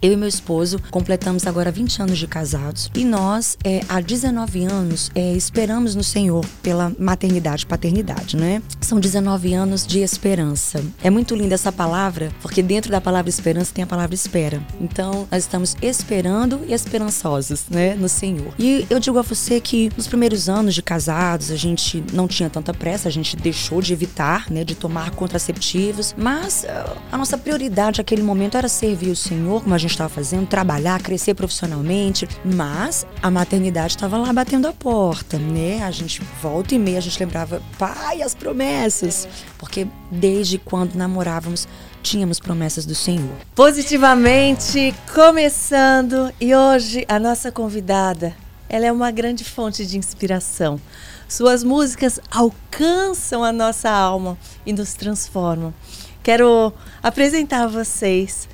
Eu e meu esposo completamos agora 20 anos de casados e nós, é, há 19 anos, é, esperamos no Senhor pela maternidade e paternidade, né? São 19 anos de esperança. É muito linda essa palavra, porque dentro da palavra esperança tem a palavra espera. Então, nós estamos esperando e esperançosos, né, no Senhor. E eu digo a você que nos primeiros anos de casados, a gente não tinha tanta pressa, a gente deixou de evitar, né, de tomar contraceptivos, mas uh, a nossa prioridade naquele momento era servir o Senhor, como a gente gente estava fazendo, trabalhar, crescer profissionalmente, mas a maternidade estava lá batendo a porta, né? A gente volta e meia a gente lembrava, pai, as promessas, porque desde quando namorávamos tínhamos promessas do Senhor. Positivamente começando e hoje a nossa convidada, ela é uma grande fonte de inspiração. Suas músicas alcançam a nossa alma e nos transformam. Quero apresentar a vocês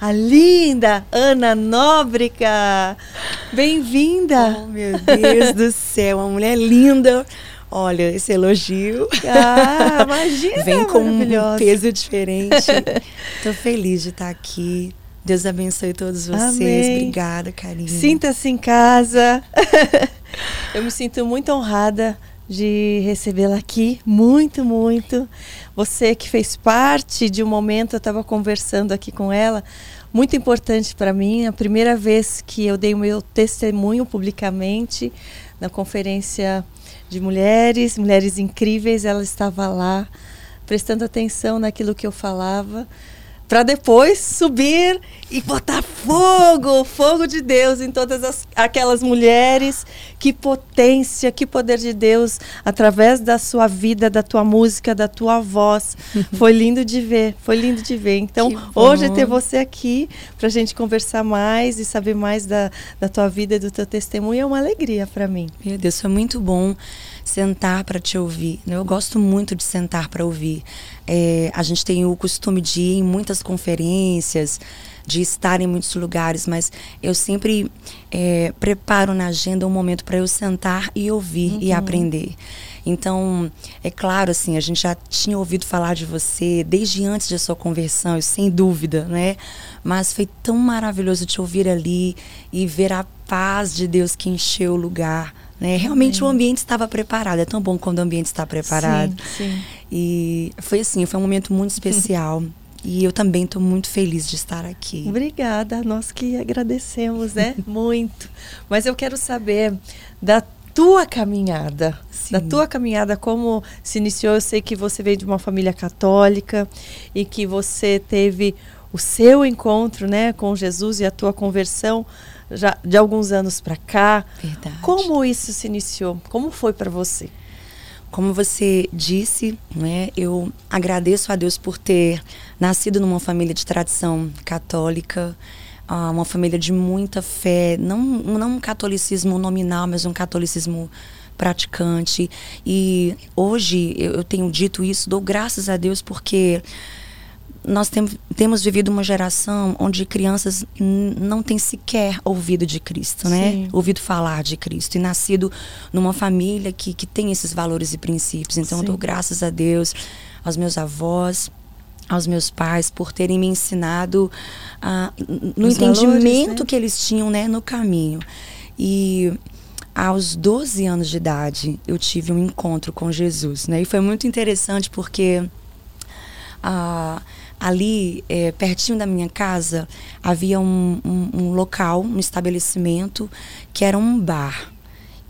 a linda Ana Nóbrega. Bem-vinda. Oh, meu Deus do céu, uma mulher linda. Olha, esse elogio. Ah, imagina. Vem com um peso diferente. Estou feliz de estar aqui. Deus abençoe todos vocês. Amém. Obrigada, carinho. Sinta-se em casa. Eu me sinto muito honrada de recebê-la aqui, muito, muito. Você que fez parte de um momento, eu estava conversando aqui com ela, muito importante para mim, a primeira vez que eu dei o meu testemunho publicamente na conferência de mulheres, mulheres incríveis, ela estava lá prestando atenção naquilo que eu falava para depois subir e botar fogo, fogo de Deus em todas as, aquelas mulheres. Que potência, que poder de Deus através da sua vida, da tua música, da tua voz. Foi lindo de ver, foi lindo de ver. Então, hoje ter você aqui para a gente conversar mais e saber mais da, da tua vida e do teu testemunho é uma alegria para mim. Meu Deus, foi muito bom sentar para te ouvir. Né? Eu gosto muito de sentar para ouvir. É, a gente tem o costume de ir em muitas conferências, de estar em muitos lugares, mas eu sempre é, preparo na agenda um momento para eu sentar e ouvir uhum. e aprender. Então, é claro, assim, a gente já tinha ouvido falar de você desde antes da sua conversão, sem dúvida, né? Mas foi tão maravilhoso te ouvir ali e ver a paz de Deus que encheu o lugar né? Realmente o ambiente estava preparado. É tão bom quando o ambiente está preparado. Sim, sim. E foi assim, foi um momento muito especial. E eu também estou muito feliz de estar aqui. Obrigada, nós que agradecemos, né? muito. Mas eu quero saber da tua caminhada, Sim. da tua caminhada, como se iniciou. Eu sei que você veio de uma família católica e que você teve o seu encontro, né, com Jesus e a tua conversão já de alguns anos para cá. Verdade. Como isso se iniciou? Como foi para você? Como você disse, né, eu agradeço a Deus por ter nascido numa família de tradição católica, uh, uma família de muita fé, não, não um catolicismo nominal, mas um catolicismo praticante. E hoje eu tenho dito isso, dou graças a Deus porque nós tem, temos vivido uma geração onde crianças não têm sequer ouvido de Cristo, né? Sim. Ouvido falar de Cristo e nascido numa família que, que tem esses valores e princípios. Então, Sim. eu dou graças a Deus, aos meus avós, aos meus pais por terem me ensinado uh, no Os entendimento valores, né? que eles tinham, né, no caminho. E aos 12 anos de idade, eu tive um encontro com Jesus, né? E foi muito interessante porque uh, ali, é, pertinho da minha casa, havia um, um, um local, um estabelecimento, que era um bar.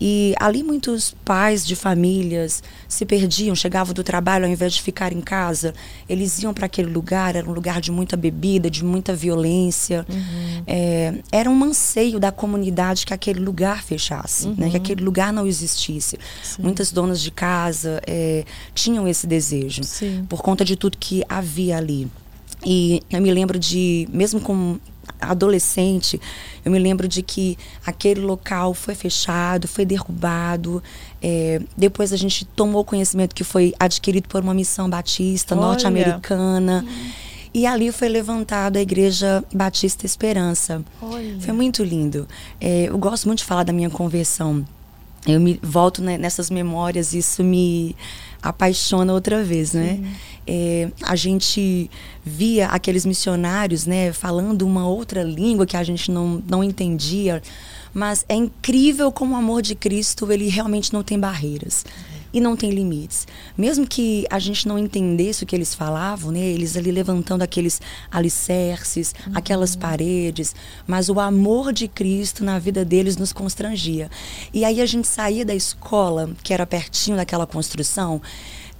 E ali muitos pais de famílias se perdiam, chegavam do trabalho ao invés de ficar em casa, eles iam para aquele lugar, era um lugar de muita bebida, de muita violência. Uhum. É, era um anseio da comunidade que aquele lugar fechasse, uhum. né, que uhum. aquele lugar não existisse. Sim. Muitas donas de casa é, tinham esse desejo, Sim. por conta de tudo que havia ali. E eu me lembro de, mesmo como adolescente, eu me lembro de que aquele local foi fechado, foi derrubado. É, depois a gente tomou conhecimento que foi adquirido por uma missão batista norte-americana. E ali foi levantada a Igreja Batista Esperança. Olha. Foi muito lindo. É, eu gosto muito de falar da minha conversão. Eu me volto né, nessas memórias, isso me apaixona outra vez, né? É, a gente via aqueles missionários, né, falando uma outra língua que a gente não, não entendia, mas é incrível como o amor de Cristo ele realmente não tem barreiras e não tem limites. Mesmo que a gente não entendesse o que eles falavam, né? Eles ali levantando aqueles alicerces, uhum. aquelas paredes, mas o amor de Cristo na vida deles nos constrangia. E aí a gente saía da escola, que era pertinho daquela construção,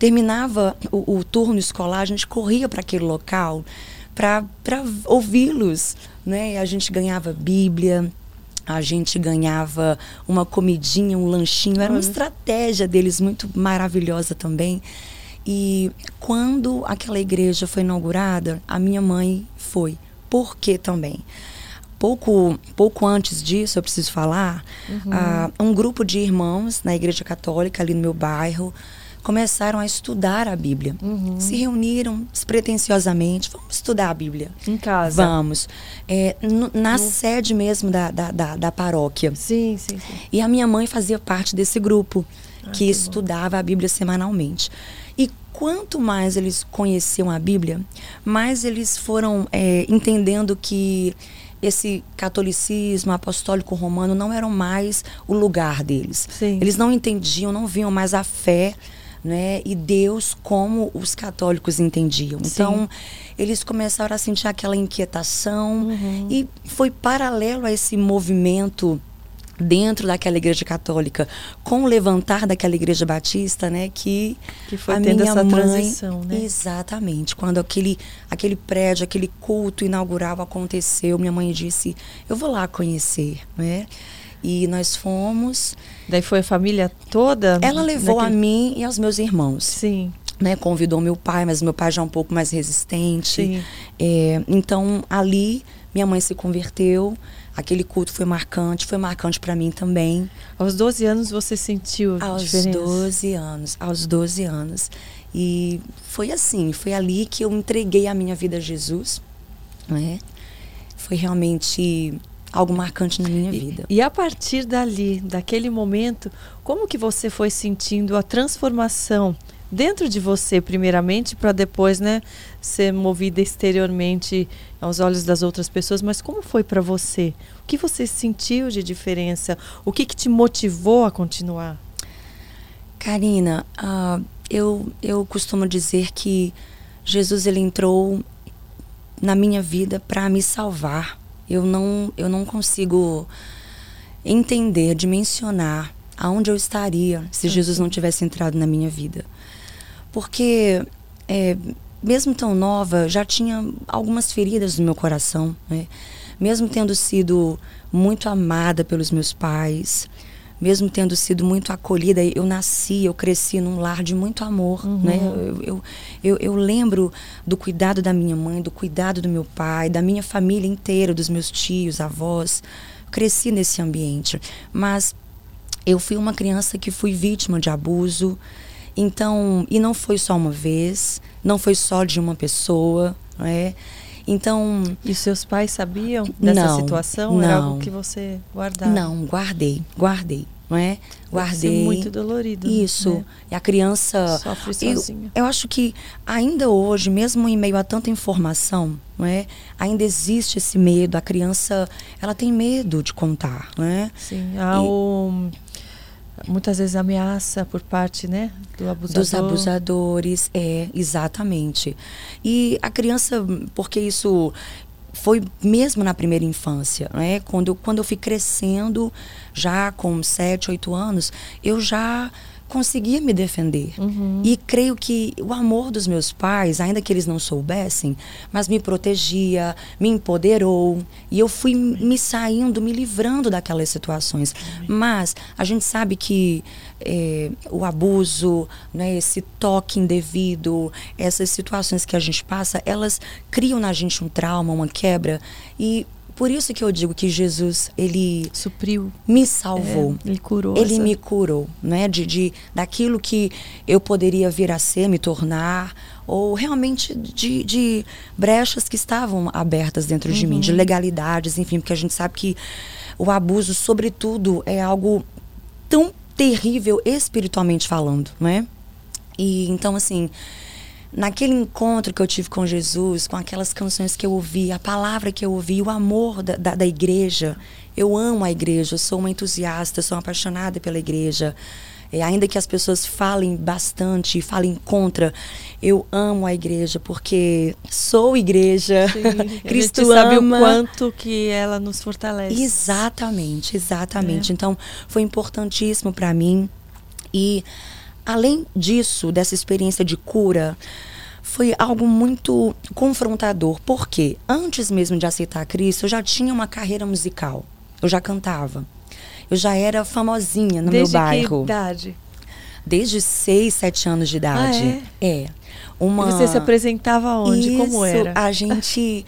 terminava o, o turno escolar, a gente corria para aquele local para ouvi-los, né? A gente ganhava Bíblia, a gente ganhava uma comidinha, um lanchinho. Era uma estratégia deles muito maravilhosa também. E quando aquela igreja foi inaugurada, a minha mãe foi. Por quê também? Pouco, pouco antes disso, eu preciso falar, uhum. uh, um grupo de irmãos na igreja católica ali no meu bairro começaram a estudar a Bíblia. Uhum. Se reuniram despretensiosamente, vamos estudar a Bíblia. Em casa. Vamos. É, na sede mesmo da, da, da, da, paróquia. Sim, sim, sim. E a minha mãe fazia parte desse grupo ah, que, que estudava a Bíblia semanalmente. E quanto mais eles conheciam a Bíblia, mais eles foram é, entendendo que esse catolicismo apostólico romano não eram mais o lugar deles. Sim. Eles não entendiam, não viam mais a fé né? E Deus como os católicos entendiam. Então, eles começaram a sentir aquela inquietação uhum. e foi paralelo a esse movimento dentro daquela igreja católica, com o levantar daquela igreja batista, né, que que foi a tendo essa mãe, transição, né? Exatamente. Quando aquele aquele prédio, aquele culto inaugural aconteceu, minha mãe disse: "Eu vou lá conhecer", né? E nós fomos. Daí foi a família toda? Ela levou a mim e aos meus irmãos. Sim. Né, convidou meu pai, mas meu pai já é um pouco mais resistente. É, então, ali, minha mãe se converteu. Aquele culto foi marcante, foi marcante para mim também. Aos 12 anos você sentiu a aos diferença? Aos 12 anos, aos 12 anos. E foi assim, foi ali que eu entreguei a minha vida a Jesus, né? Foi realmente algo marcante na minha vida. E, e, a partir dali, daquele momento, como que você foi sentindo a transformação dentro de você, primeiramente, para depois, né, ser movida exteriormente aos olhos das outras pessoas? Mas como foi para você? O que você sentiu de diferença? O que, que te motivou a continuar? Karina, uh, eu eu costumo dizer que Jesus ele entrou na minha vida para me salvar eu não, eu não consigo entender, dimensionar aonde eu estaria se uhum. Jesus não tivesse entrado na minha vida. Porque, é, mesmo tão nova, já tinha algumas feridas no meu coração. Né? Mesmo tendo sido muito amada pelos meus pais, mesmo tendo sido muito acolhida, eu nasci, eu cresci num lar de muito amor, uhum. né? Eu, eu, eu, eu, lembro do cuidado da minha mãe, do cuidado do meu pai, da minha família inteira, dos meus tios, avós. cresci nesse ambiente, mas eu fui uma criança que fui vítima de abuso. Então, e não foi só uma vez, não foi só de uma pessoa, não é? Então. E seus pais sabiam dessa não, situação? Não, Era algo que você guardava? Não, guardei, guardei. Não é? Guardei. muito dolorido. Isso. Né? E a criança. Sofre sozinha. Eu, eu acho que ainda hoje, mesmo em meio a tanta informação, não é? Ainda existe esse medo. A criança, ela tem medo de contar, não é? Sim. Há e, o muitas vezes ameaça por parte né do abusador. dos abusadores é exatamente e a criança porque isso foi mesmo na primeira infância né quando quando eu fui crescendo já com sete oito anos eu já conseguia me defender. Uhum. E creio que o amor dos meus pais, ainda que eles não soubessem, mas me protegia, me empoderou. E eu fui me saindo, me livrando daquelas situações. Mas a gente sabe que é, o abuso, né, esse toque indevido, essas situações que a gente passa, elas criam na gente um trauma, uma quebra. E por isso que eu digo que Jesus, ele supriu, me salvou. É, ele curou. Ele essa... me curou, né? De, de daquilo que eu poderia vir a ser, me tornar, ou realmente de, de brechas que estavam abertas dentro de mim, de uhum. legalidades, enfim, porque a gente sabe que o abuso, sobretudo, é algo tão terrível espiritualmente falando, né? E então, assim, naquele encontro que eu tive com Jesus, com aquelas canções que eu ouvi, a palavra que eu ouvi, o amor da, da, da igreja. Eu amo a igreja, eu sou uma entusiasta, sou uma apaixonada pela igreja. É, ainda que as pessoas falem bastante, falem contra, eu amo a igreja porque sou igreja. Sim, Cristo a gente sabe ama. o quanto que ela nos fortalece. Exatamente, exatamente. É. Então, foi importantíssimo para mim. E além disso, dessa experiência de cura, foi algo muito confrontador, porque antes mesmo de aceitar Cristo, eu já tinha uma carreira musical. Eu já cantava. Eu já era famosinha no Desde meu bairro. Que idade? Desde 6, 7 anos de idade. Ah, é? é. Uma... E você se apresentava onde? Isso, Como era? A gente.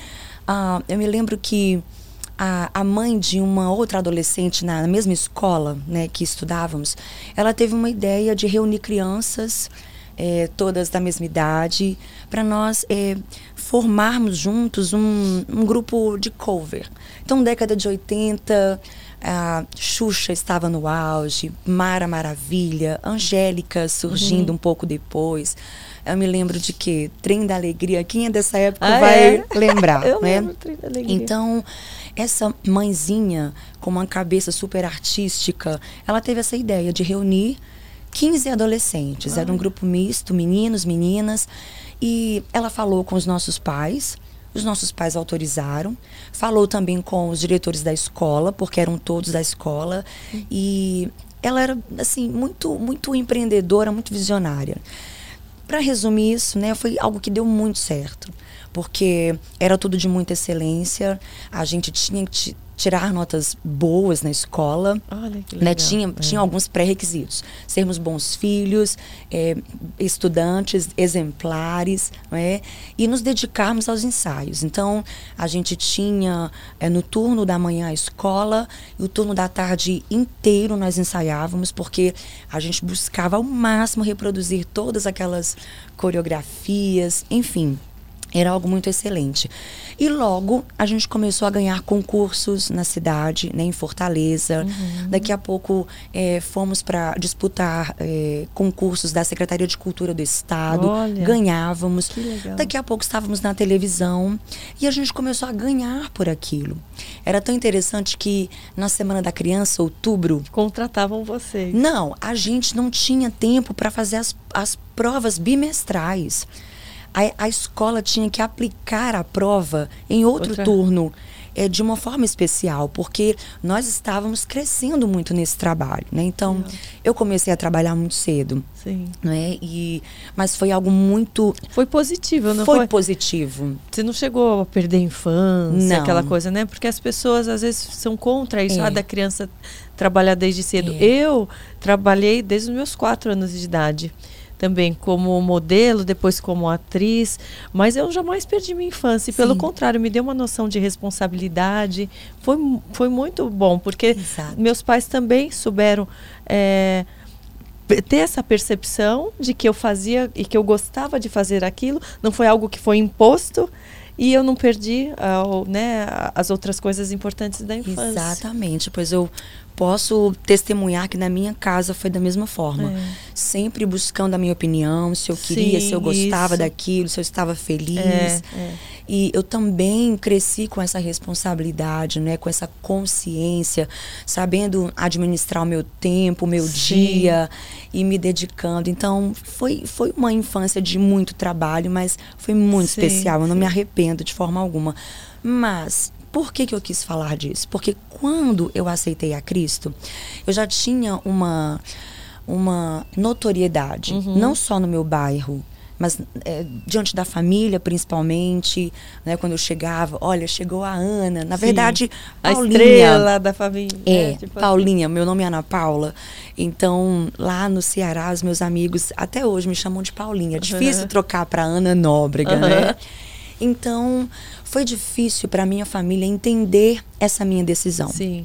uh, eu me lembro que a, a mãe de uma outra adolescente na, na mesma escola né, que estudávamos, ela teve uma ideia de reunir crianças. É, todas da mesma idade, para nós é, formarmos juntos um, um, grupo de cover. Então, década de 80, a Xuxa estava no auge, Mara Maravilha, Angélica surgindo uhum. um pouco depois. Eu me lembro de que Trem da Alegria, quem é dessa época ah, vai é? lembrar, Eu né? lembro Trem da Alegria. Então, essa mãezinha com uma cabeça super artística, ela teve essa ideia de reunir 15 adolescentes. Era um grupo misto, meninos, meninas, e ela falou com os nossos pais os nossos pais autorizaram. Falou também com os diretores da escola, porque eram todos da escola. E ela era, assim, muito, muito empreendedora, muito visionária. Para resumir isso, né, foi algo que deu muito certo, porque era tudo de muita excelência. A gente tinha que tirar notas boas na escola. Olha que né? legal. Né? Tinha, é. tinha alguns pré-requisitos. Sermos bons filhos, é, estudantes exemplares, é? e nos dedicarmos aos ensaios. Então, a gente tinha é, no turno da manhã a escola, e o turno da tarde inteiro nós ensaiávamos, porque a gente buscava ao máximo reproduzir todas aquelas coreografias, enfim. Era algo muito excelente. E logo a gente começou a ganhar concursos na cidade, né, em Fortaleza. Uhum. Daqui a pouco é, fomos para disputar é, concursos da Secretaria de Cultura do Estado. Olha, ganhávamos. Daqui a pouco estávamos na televisão e a gente começou a ganhar por aquilo. Era tão interessante que na Semana da Criança, outubro. Contratavam vocês. Não, a gente não tinha tempo para fazer as, as provas bimestrais a, a escola tinha que aplicar a prova em outro Outra. turno é, de uma forma especial, porque nós estávamos crescendo muito nesse trabalho, né? Então, eu comecei a trabalhar muito cedo. Sim. Né? E, mas foi algo muito... Foi positivo, não foi? Foi positivo. Você não chegou a perder a infância, não. aquela coisa, né? Porque as pessoas, às vezes, são contra isso, é. ah, da criança trabalhar desde cedo. É. Eu trabalhei desde os meus quatro anos de idade também como modelo, depois como atriz, mas eu jamais perdi minha infância. E, pelo contrário, me deu uma noção de responsabilidade. Foi, foi muito bom, porque Exato. meus pais também souberam. É, ter essa percepção de que eu fazia e que eu gostava de fazer aquilo, não foi algo que foi imposto e eu não perdi uh, né, as outras coisas importantes da infância. Exatamente, pois eu posso testemunhar que na minha casa foi da mesma forma. É. Sempre buscando a minha opinião, se eu queria, Sim, se eu gostava isso. daquilo, se eu estava feliz. É, é. E eu também cresci com essa responsabilidade, né, com essa consciência, sabendo administrar o meu tempo, o meu Sim. dia e me dedicando. Então, foi, foi uma infância de muito trabalho, mas foi muito Sim, especial. Eu não me arrependo de forma alguma. Mas por que, que eu quis falar disso? Porque quando eu aceitei a Cristo, eu já tinha uma, uma notoriedade, uhum. não só no meu bairro, mas é, diante da família principalmente, né, quando eu chegava, olha, chegou a Ana, na Sim, verdade, Paulinha, a estrela da família. É, né, tipo assim. Paulinha, assim. meu nome é Ana Paula, então lá no Ceará, os meus amigos até hoje me chamam de Paulinha, é difícil uhum. trocar para Ana Nóbrega, uhum. né? Então, foi difícil para minha família entender essa minha decisão. Sim.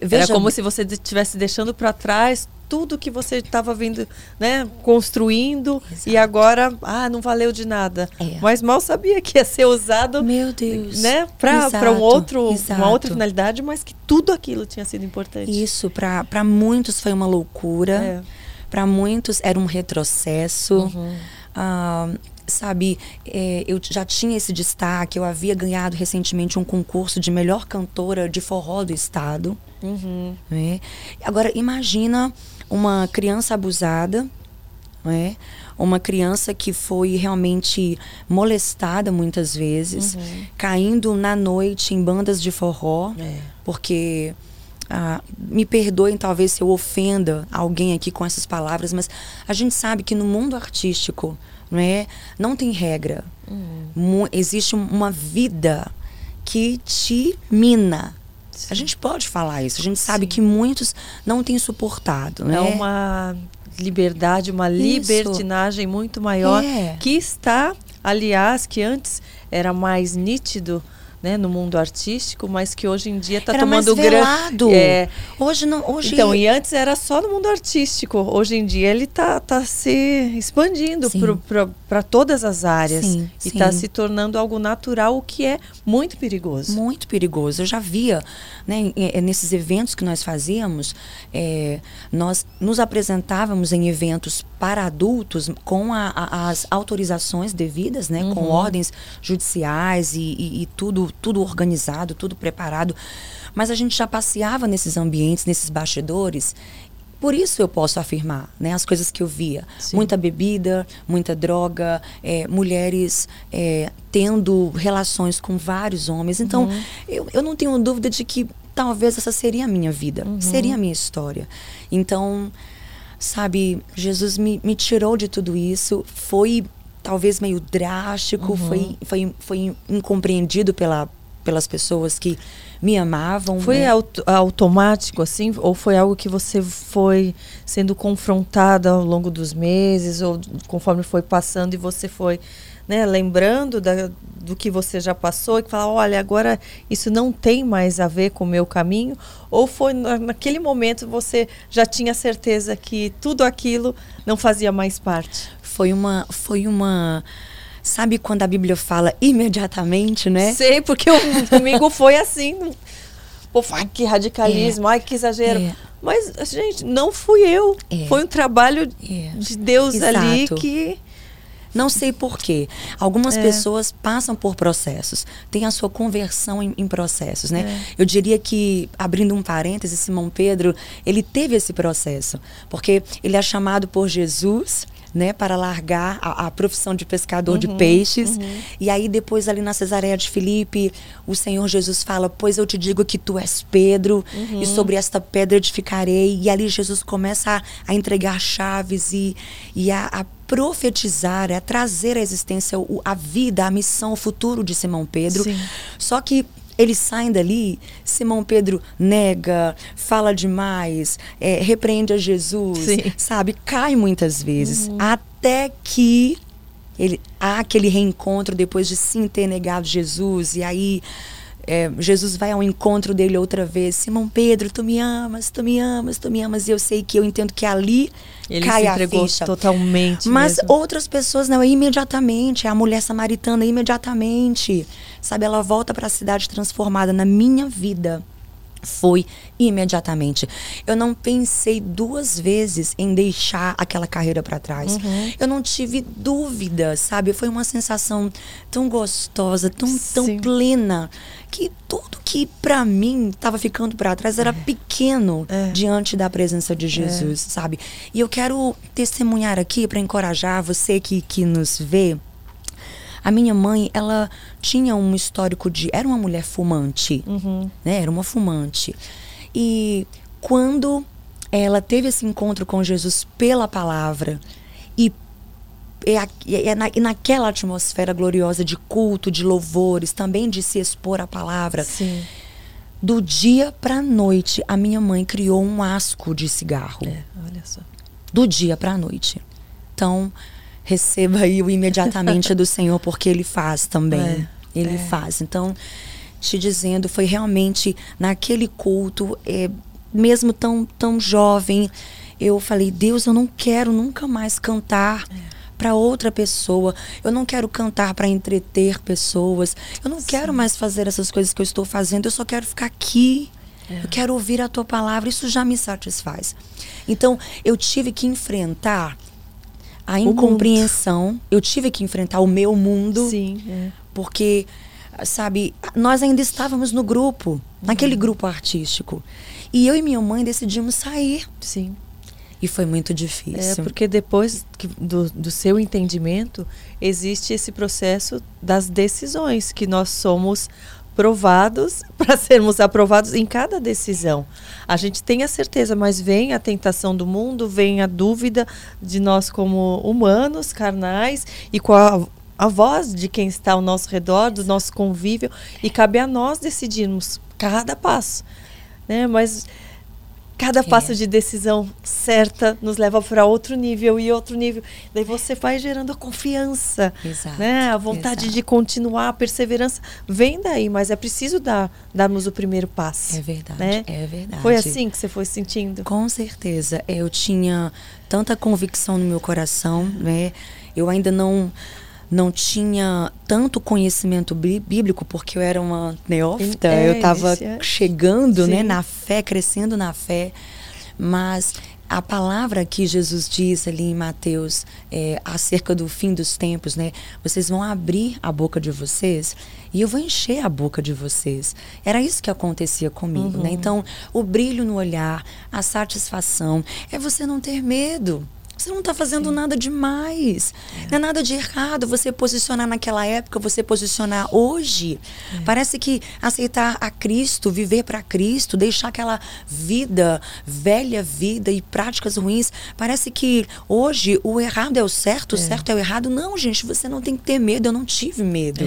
Veja, Era como se você estivesse deixando para trás tudo que você estava vindo, né, construindo Exato. e agora, ah, não valeu de nada. É. Mas mal sabia que ia ser usado, meu Deus, né, para um outro, Exato. uma outra finalidade, mas que tudo aquilo tinha sido importante. Isso para muitos foi uma loucura. É Para muitos era um retrocesso. Uhum. Uh, sabe, é, eu já tinha esse destaque, eu havia ganhado recentemente um concurso de melhor cantora de forró do estado. Uhum. Né? Agora, imagina uma criança abusada, né? uma criança que foi realmente molestada muitas vezes, uhum. caindo na noite em bandas de forró, é. porque ah, me perdoem talvez se eu ofenda alguém aqui com essas palavras, mas a gente sabe que no mundo artístico não é, não tem regra, uhum. existe uma vida que te mina. Sim. A gente pode falar isso. A gente sabe Sim. que muitos não têm suportado. Né? É uma liberdade, uma Isso. libertinagem muito maior é. que está, aliás, que antes era mais nítido né, no mundo artístico, mas que hoje em dia está tomando grande. É, hoje não, hoje Então, e antes era só no mundo artístico. Hoje em dia ele está tá se expandindo para todas as áreas sim, e está se tornando algo natural, o que é muito perigoso. Muito perigoso. Eu já via, né, nesses eventos que nós fazíamos, é, nós nos apresentávamos em eventos para adultos com a, a, as autorizações devidas, né, uhum. com ordens judiciais e, e, e tudo tudo organizado, tudo preparado. Mas a gente já passeava nesses ambientes, nesses bastidores por isso eu posso afirmar, né, as coisas que eu via. Sim. Muita bebida, muita droga, é, mulheres é, tendo relações com vários homens. Então, uhum. eu, eu não tenho dúvida de que talvez essa seria a minha vida, uhum. seria a minha história. Então, sabe, Jesus me, me tirou de tudo isso. Foi talvez meio drástico, uhum. foi, foi, foi incompreendido pela, pelas pessoas que me amavam. Foi né? aut automático assim? Ou foi algo que você foi sendo confrontada ao longo dos meses, ou conforme foi passando e você foi né, lembrando da, do que você já passou e falar, olha, agora isso não tem mais a ver com o meu caminho? Ou foi naquele momento você já tinha certeza que tudo aquilo não fazia mais parte? Foi uma, foi uma, sabe quando a Bíblia fala imediatamente, né? Sei, porque o comigo foi assim. Pô, ai, que radicalismo, é. ai, que exagero. É. Mas, gente, não fui eu. É. Foi um trabalho é. de Deus Exato. ali que não sei porquê. Algumas é. pessoas passam por processos, têm a sua conversão em, em processos, né? É. Eu diria que, abrindo um parêntese, Simão Pedro, ele teve esse processo, porque ele é chamado por Jesus né, para largar a, a profissão de pescador uhum, de peixes. Uhum. E aí depois ali na Cesareia de Filipe, o Senhor Jesus fala: "Pois eu te digo que tu és Pedro, uhum. e sobre esta pedra edificarei". E ali Jesus começa a, a entregar chaves e, e a, a profetizar, é trazer à existência a vida, a missão, o futuro de Simão Pedro. Sim. Só que eles saem dali, Simão Pedro nega, fala demais, é, repreende a Jesus, Sim. sabe? Cai muitas vezes. Uhum. Até que ele, há aquele reencontro depois de sim ter negado Jesus. E aí é, Jesus vai ao encontro dele outra vez. Simão Pedro, tu me amas, tu me amas, tu me amas. E eu sei que eu entendo que ali ele cai se entregou a ficha. totalmente. Mas mesmo. outras pessoas não, imediatamente. A mulher samaritana, imediatamente. Sabe, ela volta para a cidade transformada. Na minha vida, foi imediatamente. Eu não pensei duas vezes em deixar aquela carreira para trás. Uhum. Eu não tive dúvida, sabe? Foi uma sensação tão gostosa, tão, tão plena, que tudo que para mim estava ficando para trás era é. pequeno é. diante da presença de Jesus, é. sabe? E eu quero testemunhar aqui para encorajar você que, que nos vê a minha mãe, ela tinha um histórico de. Era uma mulher fumante, uhum. né? Era uma fumante. E quando ela teve esse encontro com Jesus pela palavra é, é na, e naquela atmosfera gloriosa de culto, de louvores, também de se expor à palavra. Sim. Do dia para a noite, a minha mãe criou um asco de cigarro. É, olha só. Do dia para a noite. Então, receba aí o imediatamente do Senhor, porque Ele faz também. É, ele é. faz. Então, te dizendo, foi realmente naquele culto, é, mesmo tão, tão jovem, eu falei: Deus, eu não quero nunca mais cantar. É. Para outra pessoa, eu não quero cantar para entreter pessoas, eu não Sim. quero mais fazer essas coisas que eu estou fazendo, eu só quero ficar aqui É. Eu quero ouvir a tua palavra, isso já me satisfaz. Então, eu tive que enfrentar a incompreensão, eu tive que enfrentar o meu mundo. Sim, é. Porque, sabe, nós ainda estávamos no grupo, naquele uhum. grupo artístico. E eu e minha mãe decidimos sair. Sim. E foi muito difícil. É, porque depois do, do seu entendimento, existe esse processo das decisões, que nós somos provados para sermos aprovados em cada decisão. A gente tem a certeza, mas vem a tentação do mundo, vem a dúvida de nós como humanos, carnais, e com a, a voz de quem está ao nosso redor, do nosso convívio, e cabe a nós decidirmos cada passo. Né? Mas cada é. passo de decisão certa nos leva para outro nível e outro nível. Daí você vai gerando a confiança, exato, né? A vontade exato. de continuar, a perseverança vem daí, mas é preciso dar darmos o primeiro passo. É verdade, né? é verdade. Foi assim que você foi sentindo? Com certeza. Eu tinha tanta convicção no meu coração, né? Eu ainda não não tinha tanto conhecimento bíblico, porque eu era uma neófita, é, eu estava chegando né, na fé, crescendo na fé, mas a palavra que Jesus diz ali em Mateus é, acerca do fim dos tempos, né? Vocês vão abrir a boca de vocês e eu vou encher a boca de vocês. Era isso que acontecia comigo, né? uhum. né? Então, o brilho no olhar, a satisfação, é você não ter medo. Você não está fazendo Sim. nada demais. É. Não é nada de errado você posicionar naquela época, você posicionar hoje. É. Parece que aceitar a Cristo, viver para Cristo, deixar aquela vida, velha vida e práticas ruins, parece que hoje o errado é o certo, o é. certo é o errado. Não, gente, você não tem que ter medo. Eu não tive medo.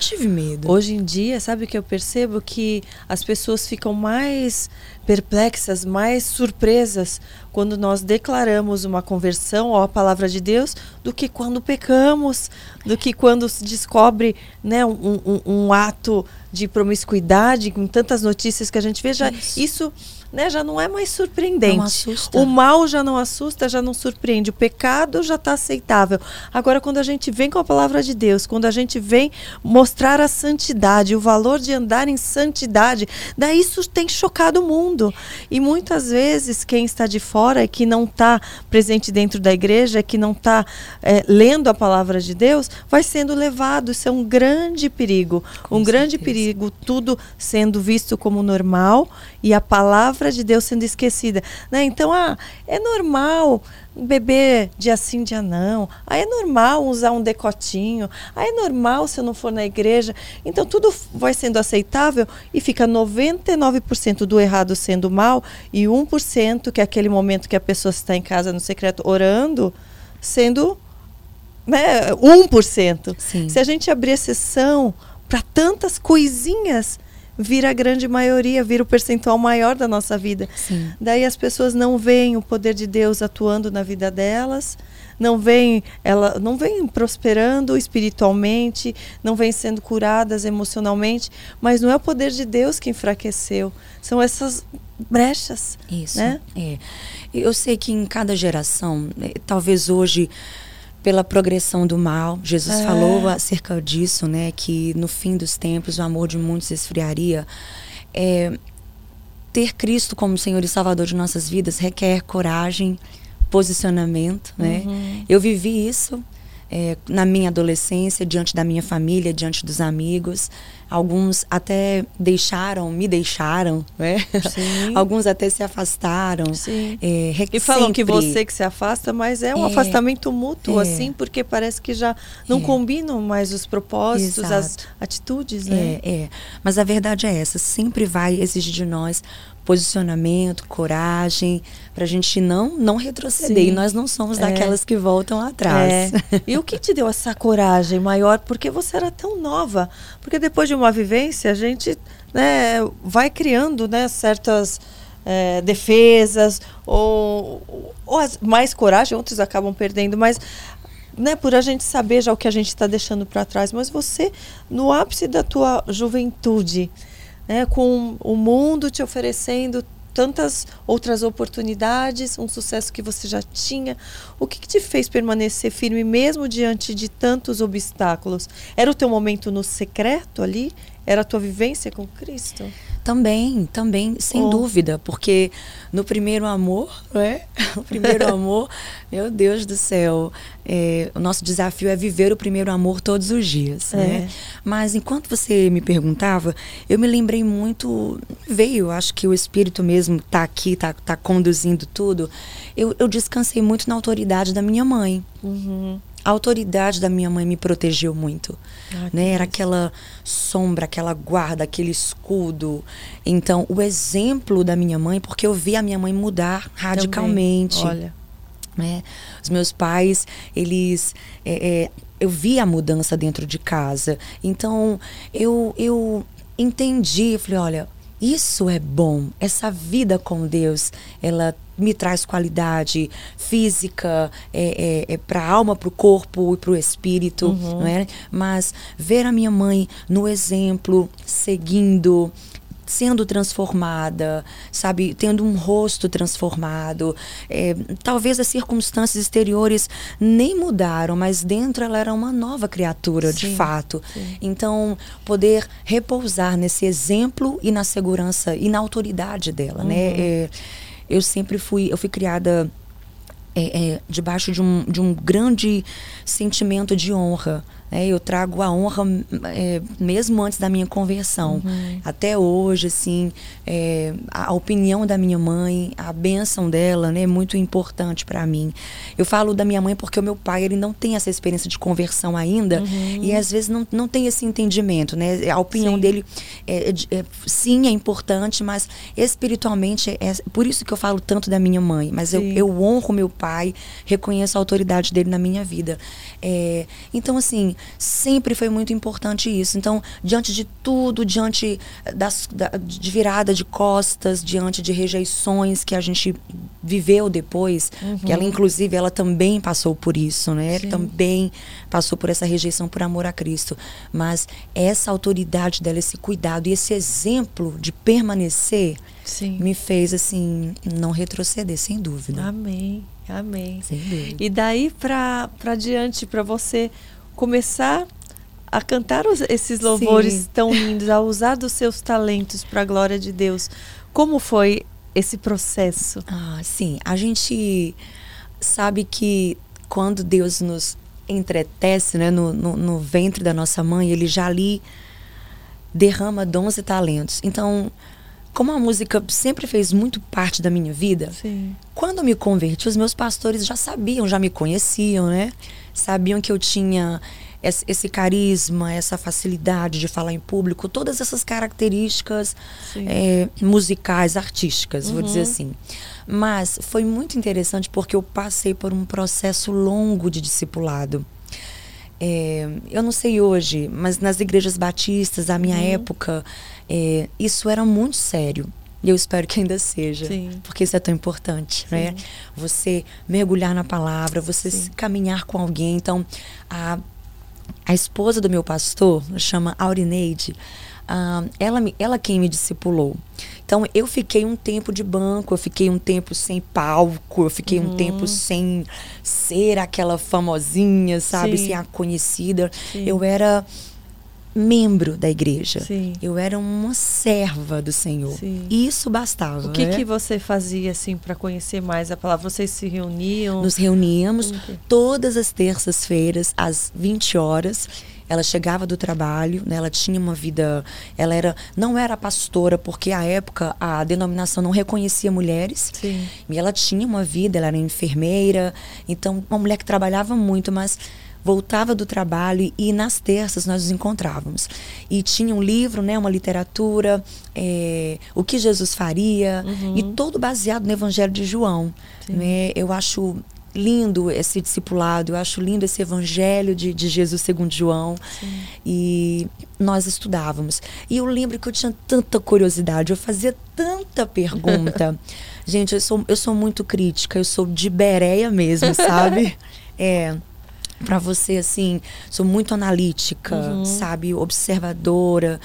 Tive medo. Hoje em dia, sabe o que eu percebo? Que as pessoas ficam mais perplexas, mais surpresas quando nós declaramos uma conversão à palavra de Deus do que quando pecamos, do que quando se descobre né, um, um, um ato de promiscuidade, com tantas notícias que a gente vê. Já, isso, isso né, já não é mais surpreendente. O mal já não assusta, já não surpreende. O pecado já está aceitável. Agora, quando a gente vem com a palavra de Deus, quando a gente vem mostrar a santidade, o valor de andar em santidade, daí isso tem chocado o mundo. E muitas vezes quem está de fora e que não está presente dentro da igreja, que não está é, lendo a palavra de Deus, vai sendo levado. Isso é um grande perigo. Com um certeza. grande perigo, tudo sendo visto como normal e a palavra de Deus sendo esquecida. Né? Então, ah, é normal beber dia sim, dia não. Ah, é normal usar um decotinho. Ah, é normal se eu não for na igreja. Então, tudo vai sendo aceitável e fica 99% do errado sendo mal e 1%, que é aquele momento que a pessoa está em casa no secreto orando, sendo né, 1%. Sim. Se a gente abrir exceção para tantas coisinhas vira a grande maioria, vira o percentual maior da nossa vida. Sim. Daí as pessoas não veem o poder de Deus atuando na vida delas, não veem ela não vem prosperando espiritualmente, não vêm sendo curadas emocionalmente, mas não é o poder de Deus que enfraqueceu, são essas brechas. Isso. Né? É. Eu sei que em cada geração, né, talvez hoje pela progressão do mal. Jesus é. falou acerca disso, né? Que no fim dos tempos o amor de muitos esfriaria. É, ter Cristo como Senhor e Salvador de nossas vidas requer coragem, posicionamento, né? Uhum. Eu vivi isso é, na minha adolescência, diante da minha família, diante dos amigos. Alguns até deixaram, me deixaram, né? Alguns até se afastaram. Sim. É, e falam sempre... que você que se afasta, mas é um é, afastamento mútuo, é. assim, porque parece que já não é. combinam mais os propósitos, Exato. as atitudes, né? É, é. Mas a verdade é essa, sempre vai exigir de nós posicionamento, coragem, para a gente não não retroceder. Sim. E nós não somos é. daquelas que voltam atrás. É. E o que te deu essa coragem maior? Porque você era tão nova. Porque depois de uma vivência, a gente né, vai criando né, certas é, defesas ou, ou mais coragem, outros acabam perdendo, mas né, por a gente saber já o que a gente está deixando para trás. Mas você, no ápice da tua juventude, né, com o mundo te oferecendo tantas outras oportunidades, um sucesso que você já tinha. O que, que, te fez permanecer firme mesmo diante de tantos obstáculos? Era o teu momento no secreto ali? Era a tua vivência com Cristo? Também, também, sem oh. dúvida, porque no primeiro amor, né? O primeiro amor, meu Deus do céu, é, o nosso desafio é viver o primeiro amor todos os dias, é. né? Mas enquanto você me perguntava, eu me lembrei muito, veio, acho que o Espírito mesmo está aqui, está tá conduzindo tudo. Eu, eu descansei muito na autoridade da minha mãe. Uhum a autoridade da minha mãe me protegeu muito. Ah, né? Era aquela sombra, aquela guarda, aquele escudo. Então, o exemplo da minha mãe, porque eu vi a minha mãe mudar radicalmente. Também. Olha. Né? Os meus pais, eles. É, é, eu vi a mudança dentro de casa. Então, eu, eu entendi, falei, olha, isso é bom. Essa vida com Deus, ela me traz qualidade física é, é, é para a alma, para o corpo e para o espírito, uhum. não é? Mas ver a minha mãe no exemplo, seguindo, sendo transformada, sabe, tendo um rosto transformado. É, talvez as circunstâncias exteriores nem mudaram, mas dentro ela era uma nova criatura, sim, de fato. Sim. Então, poder repousar nesse exemplo e na segurança e na autoridade dela, né? uhum. né? É, eu sempre fui, eu fui criada é, é, debaixo de um, de um grande sentimento de honra. É, eu trago a honra é, mesmo antes da minha conversão. Uhum. Até hoje, assim, é, a opinião da minha mãe, a bênção dela, né, é muito importante para mim. Eu falo da minha mãe porque o meu pai, ele não tem essa experiência de conversão ainda uhum. e às vezes não, não tem esse entendimento, né? A opinião sim. dele, é, é, é sim, é importante, mas espiritualmente, é por isso que eu falo tanto da minha mãe. Mas eu, eu honro meu pai, reconheço a autoridade dele na minha vida. Então, assim, sempre foi muito importante isso. Então, diante de tudo, diante das, da, de virada de costas, diante de rejeições que a gente viveu depois, uhum. que ela inclusive ela também passou por isso, né? Ela também passou por essa rejeição por amor a Cristo. Mas essa autoridade dela, esse cuidado e esse exemplo de permanecer Sim. me fez assim não retroceder, sem dúvida. Amém. Amém. E daí para diante para você começar a cantar os, esses louvores Sim. tão lindos, a usar dos seus talentos para a glória de Deus. Como foi esse processo? Ah, sim. A gente sabe que quando Deus nos entretece né, no, no, no ventre da nossa mãe, ele já ali derrama dons e talentos. Então, como a música sempre fez muito parte da minha vida, Sim. quando eu me converti, os meus pastores já sabiam, já me conheciam, né? sabiam que eu tinha esse carisma, essa facilidade de falar em público, todas essas características é, musicais, artísticas, uhum. vou dizer uhum. assim. Mas foi muito interessante porque eu passei por um processo longo de discipulado. É, eu não sei hoje, mas nas igrejas batistas, da minha uhum. época, é, isso era muito sério. E eu espero que ainda seja. Sim. Porque isso é tão importante, Sim. né? Você mergulhar na palavra, você caminhar com alguém. Então, a, a esposa do meu pastor, chama Aurineide, uh, ela, ela quem me discipulou. Então, eu fiquei um tempo de banco, eu fiquei um tempo sem palco, eu fiquei uhum. um tempo sem ser aquela famosinha, sabe? Sim. Sem a conhecida. Eu era membro da igreja. Sim. Eu era uma serva do Senhor. Sim. Isso bastava. O que, né? que você fazia assim para conhecer mais a palavra? Vocês se reuniam? Nos reuníamos todas as terças-feiras às 20 horas. Ela chegava do trabalho, né? ela tinha uma vida, ela era não era pastora porque à época a denominação não reconhecia mulheres. Sim. E ela tinha uma vida, ela era enfermeira, então uma mulher que trabalhava muito, mas voltava do trabalho e nas terças nós nos encontrávamos. E tinha um livro, né, uma literatura, é, o que Jesus faria, uhum. e todo baseado no Evangelho de João. Né? Eu acho lindo esse discipulado, eu acho lindo esse evangelho de, de Jesus segundo João. Sim. E nós estudávamos. E eu lembro que eu tinha tanta curiosidade, eu fazia tanta pergunta. Gente, eu sou, eu sou muito crítica, eu sou de bereia mesmo, sabe? é para você assim, sou muito analítica, uhum. sabe, observadora.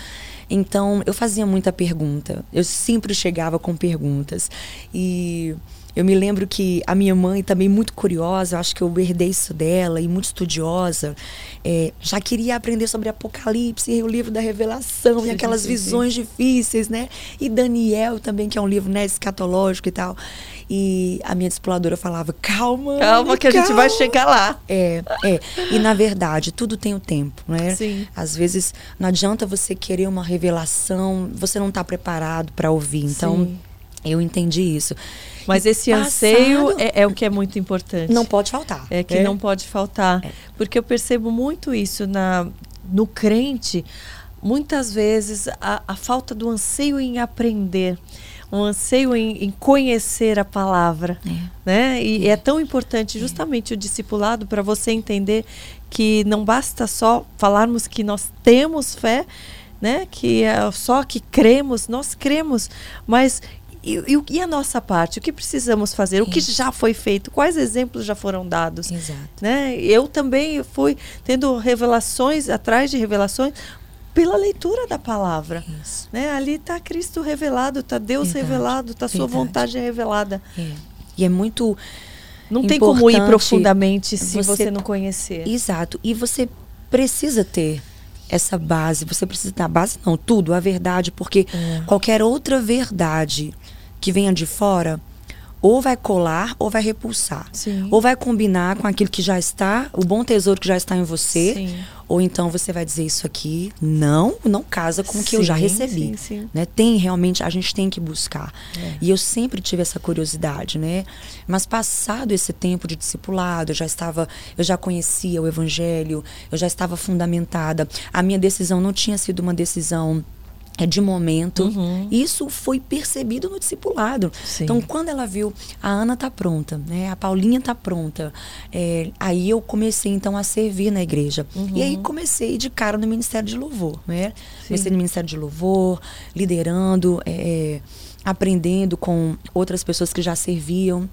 Então, eu fazia muita pergunta. Eu sempre chegava com perguntas. E Eu me lembro que a minha mãe, também muito curiosa, acho que eu herdei isso dela, e muito estudiosa, é, já queria aprender sobre Apocalipse, e o livro da Revelação, sim, e aquelas sim, visões sim. difíceis, né? E Daniel também, que é um livro né, escatológico e tal. E a minha discipuladora falava: calma. Calma, que calma. a gente vai chegar lá. É, é. E na verdade, tudo tem o tempo, né? Sim. Às vezes não adianta você querer uma revelação, você não está preparado para ouvir. Então, Sim. Eu entendi isso. Mas esse passado, anseio é, é, o que é muito importante. Não pode faltar. É que é. não pode faltar. É. Porque eu percebo muito isso na, no crente, muitas vezes a, a falta do anseio em aprender um anseio em, em conhecer a palavra, é. né? E é. é tão importante justamente o discipulado para você entender que não basta só falarmos que nós temos fé, né? Que é só que cremos, nós cremos, mas e, e, a nossa parte? O que precisamos fazer? O que já foi feito? Quais exemplos já foram dados? Exato. Né? Eu também fui tendo revelações, atrás de revelações, pela leitura da palavra. Isso. Né? Ali está Cristo revelado, está Deus Verdade. revelado, está Sua vontade revelada. É. E é muito. Não tem como ir profundamente se você, você não conhecer. Exato. E você precisa ter essa base. Você precisa ter a base, não, tudo, a verdade, porque é. qualquer outra verdade que venha de fora ou vai colar ou vai repulsar. Sim. Ou vai combinar com aquilo que já está, o bom tesouro que já está em você, sim. ou então você vai dizer isso aqui não, não casa com o que sim, eu já recebi, né? Tem realmente a gente tem que buscar. É. E eu sempre tive essa curiosidade, né? Mas passado esse tempo de discipulado, eu já estava, eu já conhecia o evangelho, eu já estava fundamentada. A minha decisão não tinha sido uma decisão de momento. Uhum. Isso foi percebido no discipulado. Sim. Então, quando ela viu a Ana tá pronta, né? A Paulinha tá pronta, é, aí eu comecei então a servir na igreja. Uhum. E aí comecei de cara no ministério de louvor, né? Sim. Comecei no ministério de louvor, liderando, é, aprendendo com outras pessoas que já serviam.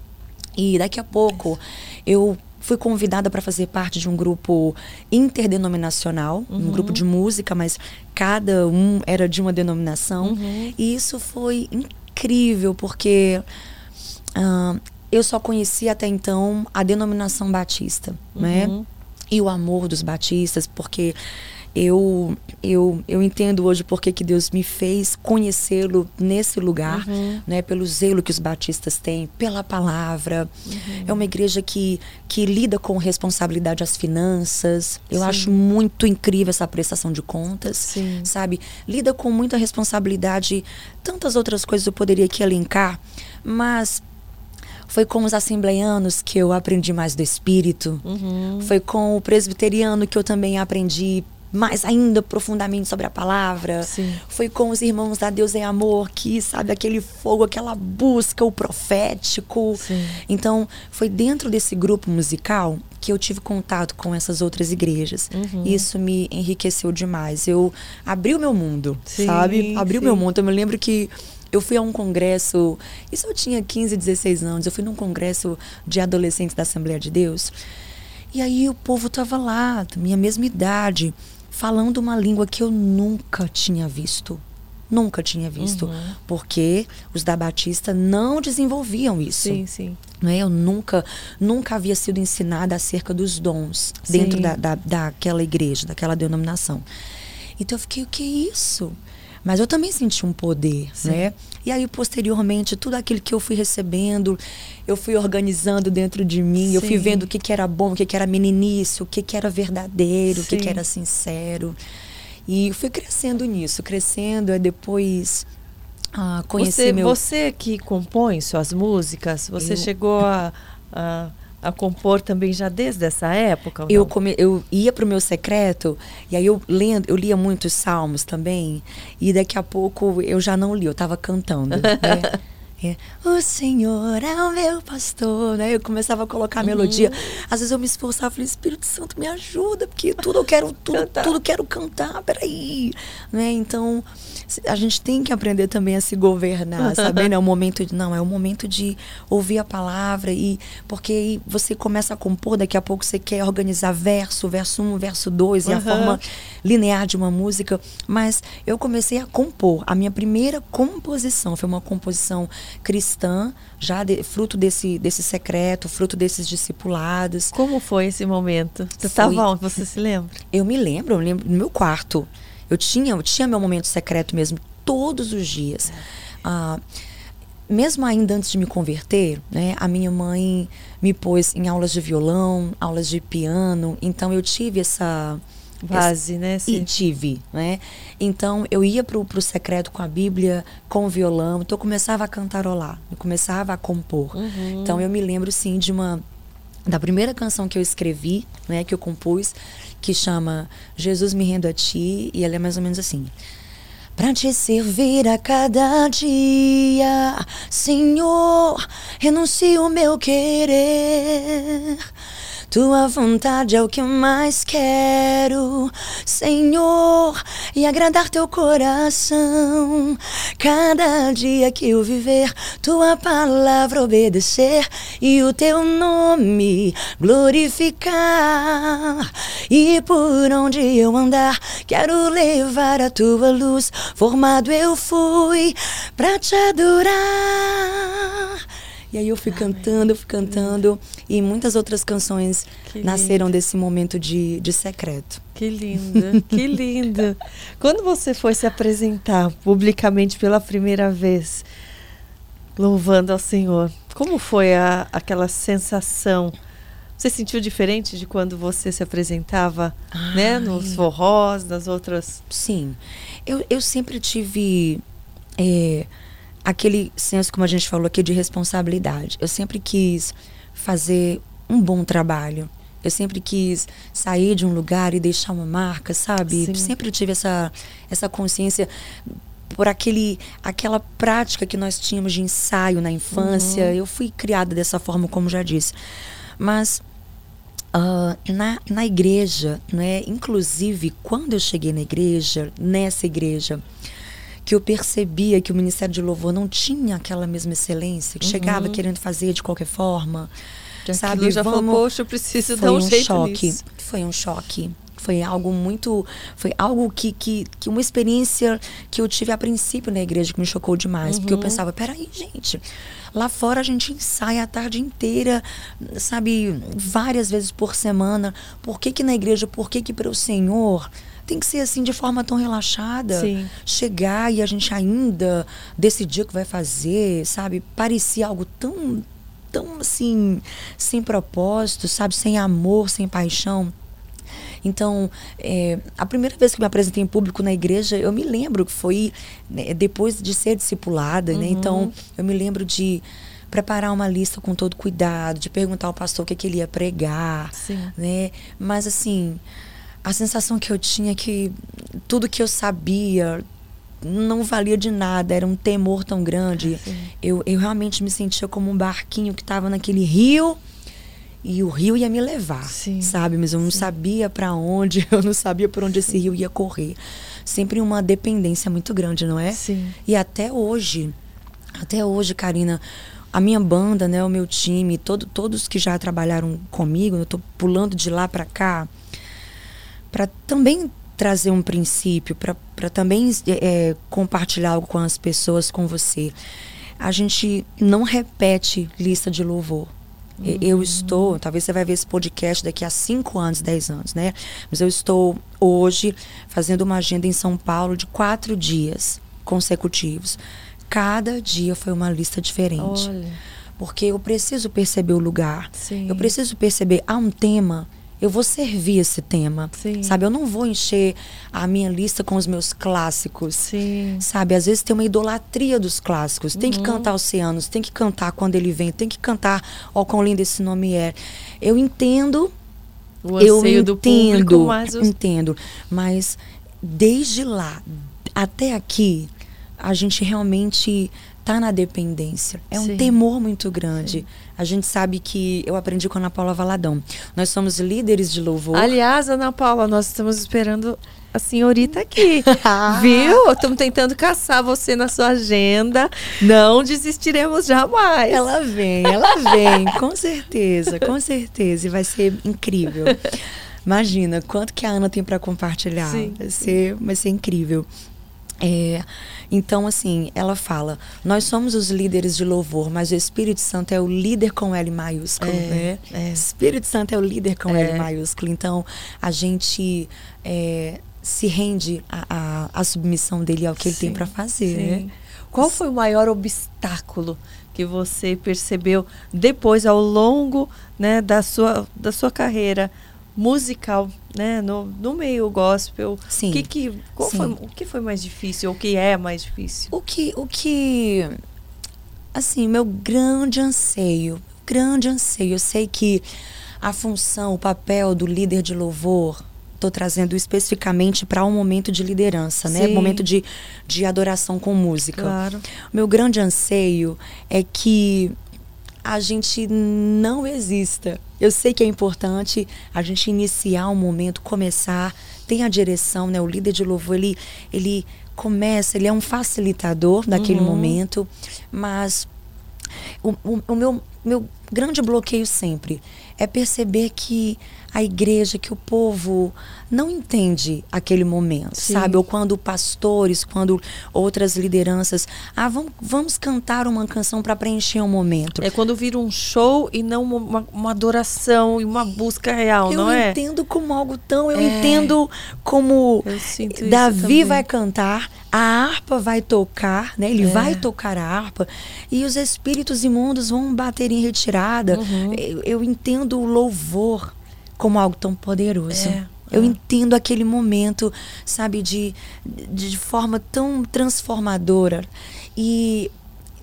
E daqui a pouco eu Fui convidada para fazer parte de um grupo interdenominacional, uhum. um grupo de música, mas cada um era de uma denominação. Uhum. E isso foi incrível, porque uh, eu só conhecia até então a denominação batista, né? uhum. né? E o amor dos batistas, porque eu, eu, eu entendo hoje porque que Deus me fez conhecê-lo nesse lugar, uhum. né? Pelo zelo que os batistas têm, pela palavra. Uhum. É uma igreja que, que lida com responsabilidade as finanças. Eu Sim. acho muito incrível essa prestação de contas, Sim. sabe? Lida com muita responsabilidade. Tantas outras coisas eu poderia aqui elencar, mas foi com os assembleianos que eu aprendi mais do espírito. Uhum. Foi com o presbiteriano que eu também aprendi mais ainda profundamente sobre a palavra. Sim. Foi com os irmãos da Deus em Amor, que, sabe, aquele fogo, aquela busca, o profético. Sim. Então, foi dentro desse grupo musical que eu tive contato com essas outras igrejas. Uhum. Isso me enriqueceu demais. Eu abri o meu mundo, sim, sabe? Abri o meu mundo. Eu me lembro que eu fui a um congresso, isso eu tinha 15, 16 anos, eu fui num congresso de adolescentes da Assembleia de Deus. E aí o povo tava lá, minha mesma idade falando uma língua que eu nunca tinha visto. Nunca tinha visto. Uhum. Porque os da Batista não desenvolviam isso. Sim, sim. É? Eu nunca, nunca havia sido ensinada acerca dos dons sim. dentro da, da, daquela igreja, daquela denominação. Então eu fiquei, o que é isso? Mas eu também senti um poder, Sim. né? E aí, posteriormente, tudo aquilo que eu fui recebendo, eu fui organizando dentro de mim, Sim. eu fui vendo o que, que era bom, o que, que era meninice, o que, que era verdadeiro, Sim. o que, que era sincero. E fui crescendo nisso, crescendo, é depois ah, conhecer você, meu... Você que compõe suas músicas, você eu... chegou a, a a compor também já desde essa época? Eu, come, eu ia para o meu secreto e aí eu lendo, eu lia muitos salmos também e daqui a pouco eu já não li, eu estava cantando. Né? É, o Senhor é o meu pastor, né? Eu começava a colocar a melodia. Uhum. Às vezes eu me esforçava, falei, Espírito Santo, me ajuda, porque tudo eu quero, tudo, tudo quero cantar, peraí. Né? Então, a gente tem que aprender também a se governar, sabe? Não é o momento de, não, é o momento de ouvir a palavra e porque aí você começa a compor, daqui a pouco você quer organizar verso, verso 1, um, verso 2 uhum. e a forma linear de uma música, mas eu comecei a compor. A minha primeira composição foi uma composição cristã, já de, fruto desse, desse secreto, fruto desses discipulados. Como foi esse momento? Você estava onde? Você se lembra? Eu me lembro, eu me lembro no meu quarto. Eu tinha, eu tinha meu momento secreto mesmo, todos os dias. Ah, mesmo ainda antes de me converter, né, a minha mãe me pôs em aulas de violão, aulas de piano, então eu tive essa base, né? Sim. E tive, né? Então eu ia pro, pro secreto com a Bíblia, com o violão, então eu começava a cantarolar, eu começava a compor. Uhum. Então eu me lembro sim de uma da primeira canção que eu escrevi, né, que eu compus, que chama Jesus me rendo a ti, e ela é mais ou menos assim: Pra te servir a cada dia, Senhor, renuncio o meu querer tua vontade é o que eu mais quero, Senhor, e agradar teu coração. Cada dia que eu viver, tua palavra obedecer e o teu nome glorificar. E por onde eu andar, quero levar a tua luz. Formado eu fui pra te adorar. E aí eu fui Amém. cantando, eu fui cantando. E muitas outras canções que nasceram lindo. desse momento de, de secreto. Que lindo, que lindo. Quando você foi se apresentar publicamente pela primeira vez, louvando ao Senhor, como foi a, aquela sensação? Você sentiu diferente de quando você se apresentava, Ai. né, nos forrós, nas outras? Sim, eu, eu sempre tive é, aquele senso, como a gente falou aqui, de responsabilidade. Eu sempre quis fazer um bom trabalho. Eu sempre quis sair de um lugar e deixar uma marca, sabe? Sim. Sempre tive essa, essa consciência por aquele, aquela prática que nós tínhamos de ensaio na infância. Uhum. Eu fui criada dessa forma, como já disse. Mas uh, na, na igreja, né? inclusive quando eu cheguei na igreja, nessa igreja, que eu percebia que o Ministério de Louvor não tinha aquela mesma excelência, que uhum. chegava querendo fazer de qualquer forma. Já sabe, já Vamos... falou, poxa, eu preciso Foi dar um, um choque. Nisso. Foi um choque. Foi algo muito. Foi algo que, que, que, uma experiência que eu tive a princípio na igreja que me chocou demais. Uhum. Porque eu uhum. pensava, peraí, gente. Lá fora a gente ensaia a tarde inteira, sabe, várias vezes por semana. Por que, que na igreja, por que, que para o Senhor tem que ser assim de forma tão relaxada. Sim. Chegar e a gente ainda decidir o que vai fazer, sabe? Parecia algo tão, tão assim, sem propósito, sabe? Sem amor, sem paixão. Então, é, a primeira vez que me apresentei em público na igreja, eu me lembro que foi né, depois de ser discipulada, né? uhum. né? Então, eu me lembro de preparar uma lista com todo cuidado, de perguntar ao pastor o que, que ele ia pregar, Sim. né? Mas assim, a sensação que eu tinha é que tudo que eu sabia não valia de nada, era um temor tão grande. Eu, eu realmente me sentia como um barquinho que estava naquele rio e o rio ia me levar, Sim. sabe? Mas eu não Sim. sabia para onde, eu não sabia por onde esse rio ia correr. Sempre uma dependência muito grande, não é? Sim. E até hoje, até hoje, Karina, a minha banda, né, o meu time, todo, todos que já trabalharam comigo, eu tô pulando de lá para cá para também trazer um princípio, para também é, compartilhar algo com as pessoas, com você. A gente não repete lista de louvor. Uhum. Eu estou, talvez você vai ver esse podcast daqui a 5 anos, 10 anos, né? Mas eu estou hoje fazendo uma agenda em São Paulo de quatro dias consecutivos. Cada dia foi uma lista diferente. Olha. Porque eu preciso perceber o lugar. Sim. Eu preciso perceber, há um tema eu vou servir esse tema. Sim. Sabe? Eu não vou encher a minha lista com os meus clássicos. Sim. Sabe? Às vezes tem uma idolatria dos clássicos. Tem uhum. que cantar Oceanos, tem que cantar quando ele vem, tem que cantar Ó, oh, quão lindo esse nome é. Eu entendo. O eu entendo, do público, mas os... entendo. Mas desde lá até aqui, a gente realmente tá na dependência. É um Sim. temor muito grande. Sim. A gente sabe que eu aprendi com a Ana Paula Valadão. Nós somos líderes de louvor. Aliás, Ana Paula, nós estamos esperando a senhorita aqui. Viu? Estamos tentando caçar você na sua agenda. Não desistiremos jamais. Ela vem, ela vem, com certeza, com certeza. E vai ser incrível. Imagina quanto que a Ana tem para compartilhar. Sim. Vai ser, vai ser incrível. É, então, assim, ela fala: nós somos os líderes de louvor, mas o Espírito Santo é o líder com L maiúsculo, É, né? é. Espírito Santo é o líder com É. L maiúsculo. Então, a gente é, se rende à, à, à submissão dele ao que ele tem Sim, para fazer, sim. né? Qual foi o maior obstáculo que você percebeu depois, ao longo né, da, sua, da sua carreira musical, né, no, no meio gospel? Sim. Que, que, qual Sim. foi, o que foi mais difícil? O que é mais difícil? O que, o que, assim, meu grande anseio, grande anseio, eu sei que a função, o papel do líder de louvor, estou trazendo especificamente para um momento de liderança, né? Sim. Momento de, de adoração com música. Claro. Meu grande anseio é que a gente não exista. Eu sei que é importante a gente iniciar um momento, começar, tem a direção, né? O líder de louvor, ele, ele começa, ele é um facilitador daquele Uhum. momento, mas o, o, o meu, meu grande bloqueio sempre é perceber que a igreja, que o povo não entende aquele momento, Sim. sabe? Ou quando pastores, quando outras lideranças, ah, vamos, vamos cantar uma canção para preencher um momento. É quando vira um show e não uma, uma adoração e uma busca real, eu não é? entendo como algo tão, eu É. entendo como Eu Davi vai cantar, a harpa vai tocar, né? Ele É. vai tocar a harpa e os espíritos imundos vão bater em retirada. Uhum. Eu, eu entendo o louvor como algo tão poderoso. É, Eu é. entendo aquele momento, sabe, de, de, de forma tão transformadora. E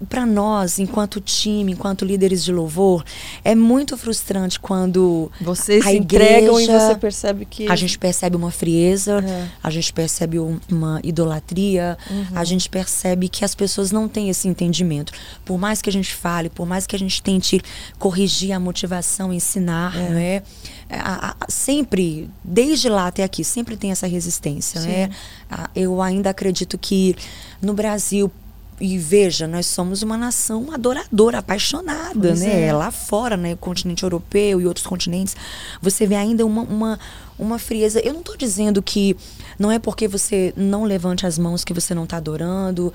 para nós, enquanto time, enquanto líderes de louvor, é muito frustrante quando Vocês a entregam e você percebe que. a gente percebe uma frieza, É. a gente percebe um- uma idolatria, Uhum. a gente percebe que as pessoas não têm esse entendimento. Por mais que a gente fale, por mais que a gente tente corrigir a motivação, ensinar, É. né? A- a- sempre, desde lá até aqui, sempre tem essa resistência, Sim. né? A- Eu ainda acredito que no Brasil e veja, nós somos uma nação adoradora, apaixonada, Pois né? é. Lá fora, né? O continente europeu e outros continentes, você vê ainda uma, uma, uma frieza. Eu não estou dizendo que não é porque você não levante as mãos que você não está adorando,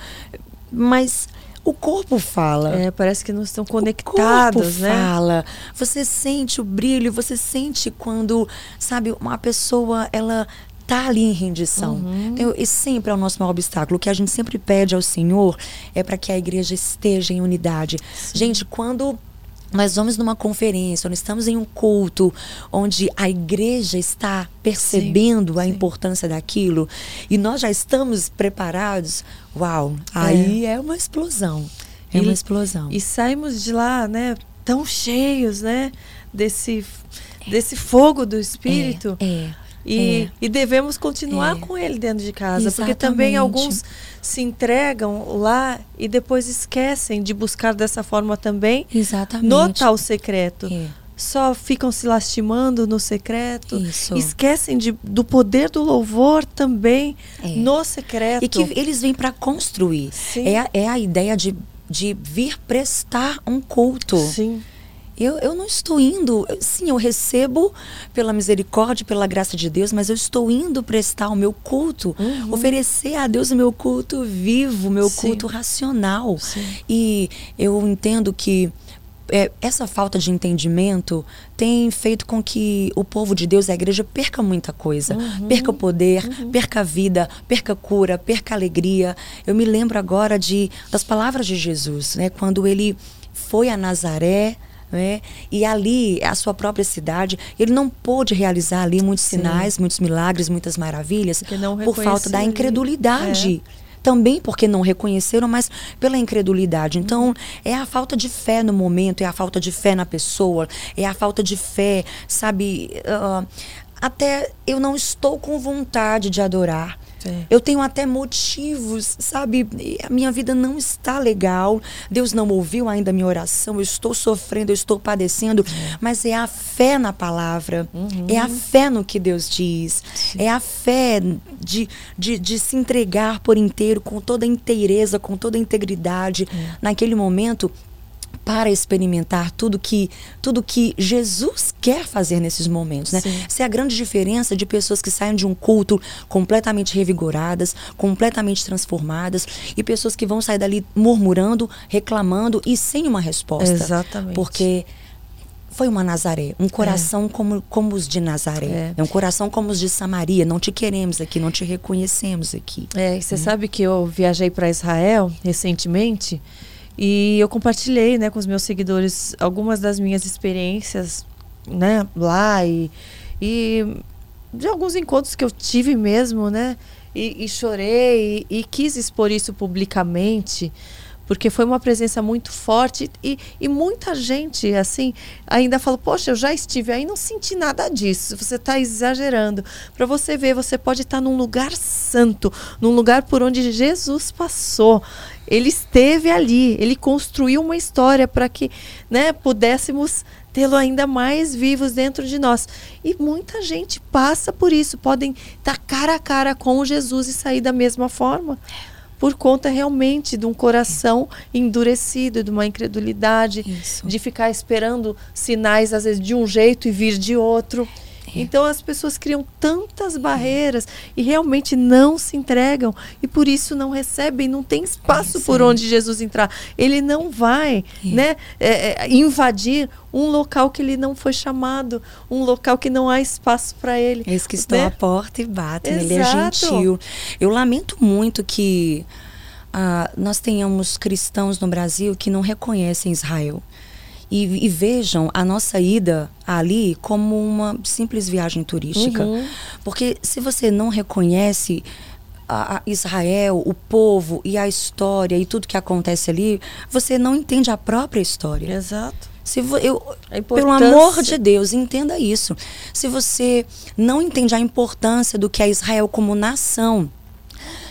mas o corpo fala. É, parece que não estão O corpo conectados, né? fala. Você sente o brilho, você sente quando, sabe, uma pessoa, ela tá ali em rendição. Uhum. Então, esse sempre é o nosso maior obstáculo. O que a gente sempre pede ao Senhor é para que a igreja esteja em unidade. Gente, quando nós vamos numa conferência, nós estamos em um culto onde a igreja está percebendo a sim. importância daquilo e nós já estamos preparados, uau, aí é, uma explosão. É E- uma explosão. E saímos de lá, né, tão cheios, né, desse, desse fogo do Espírito. É. E, é. e devemos continuar É. com ele dentro de casa, porque também Exatamente. alguns se entregam lá e depois esquecem de buscar dessa forma também Exatamente. no tal secreto. É. Só ficam se lastimando no secreto. Isso. Esquecem de, do poder do louvor também É. no secreto. E que eles vêm para construir. Sim. É, a- é a ideia de, de vir prestar um culto. Sim. Eu, eu não estou indo. eu- Sim, eu recebo pela misericórdia, pela graça de Deus, mas eu estou indo prestar o meu culto, Uhum. oferecer a Deus o meu culto vivo, o meu Sim. culto racional. Sim. E eu entendo que é, essa falta de entendimento tem feito com que o povo de Deus, a igreja, perca muita coisa. Uhum. Perca o poder, perca a vida, perca a cura, perca a alegria. Eu me lembro agora de, das palavras de Jesus, né? Quando ele foi a Nazaré. Né? E ali, a sua própria cidade, ele não pôde realizar ali muitos Sim. sinais, muitos milagres, muitas maravilhas, por falta da incredulidade também porque não reconheceram, mas pela incredulidade. Então, é a falta de fé no momento, é a falta de fé na pessoa, é a falta de fé, sabe? ah, até eu não estou com vontade de adorar. É. Eu tenho até motivos, sabe? A minha vida não está legal. Deus não ouviu ainda a minha oração. Eu estou sofrendo, eu estou padecendo. Mas é a fé na palavra. É a fé no que Deus diz. É a fé de, de, de se entregar por inteiro, com toda a inteireza, com toda a integridade. Naquele momento, para experimentar tudo que tudo que Jesus quer fazer nesses momentos, né? Sim. Essa é a grande diferença de pessoas que saem de um culto completamente revigoradas, completamente transformadas e pessoas que vão sair dali murmurando, reclamando e sem uma resposta. Exatamente. Porque foi uma Nazaré, um coração como, como os de Nazaré, É. é. um coração como os de Samaria. Não te queremos aqui, não te reconhecemos aqui. É, você sabe que eu viajei para Israel recentemente e eu compartilhei, né, com os meus seguidores algumas das minhas experiências, né, lá e, e de alguns encontros que eu tive mesmo, né, e, e chorei e, e quis expor isso publicamente porque foi uma presença muito forte e, e muita gente assim ainda falou poxa eu já estive aí não senti nada disso você está exagerando. Para você ver você pode estar num lugar santo num lugar por onde Jesus passou. Ele esteve ali ele construiu uma história para que né pudéssemos tê-lo ainda mais vivos dentro de nós. E muita gente passa por isso podem estar cara a cara com Jesus e sair da mesma forma por conta realmente de um coração endurecido, de uma incredulidade, Isso. de ficar esperando sinais, às vezes, de um jeito e vir de outro. Então as pessoas criam tantas barreiras e realmente não se entregam e por isso não recebem, não tem espaço por onde Jesus entrar. Ele não vai, É. né, é, é, invadir um local que ele não foi chamado, um local que não há espaço para ele. Eles que estão né? à porta e batem, ele é Exato. gentil. Eu lamento muito que ah, nós tenhamos cristãos no Brasil que não reconhecem Israel. E, e vejam a nossa ida ali como uma simples viagem turística. Uhum. Porque se você não reconhece a- Israel, o povo e a história e tudo que acontece ali, você não entende a própria história. Exato. Se vo- eu, pelo amor de Deus, entenda isso. Se você não entende a importância do que é Israel como nação,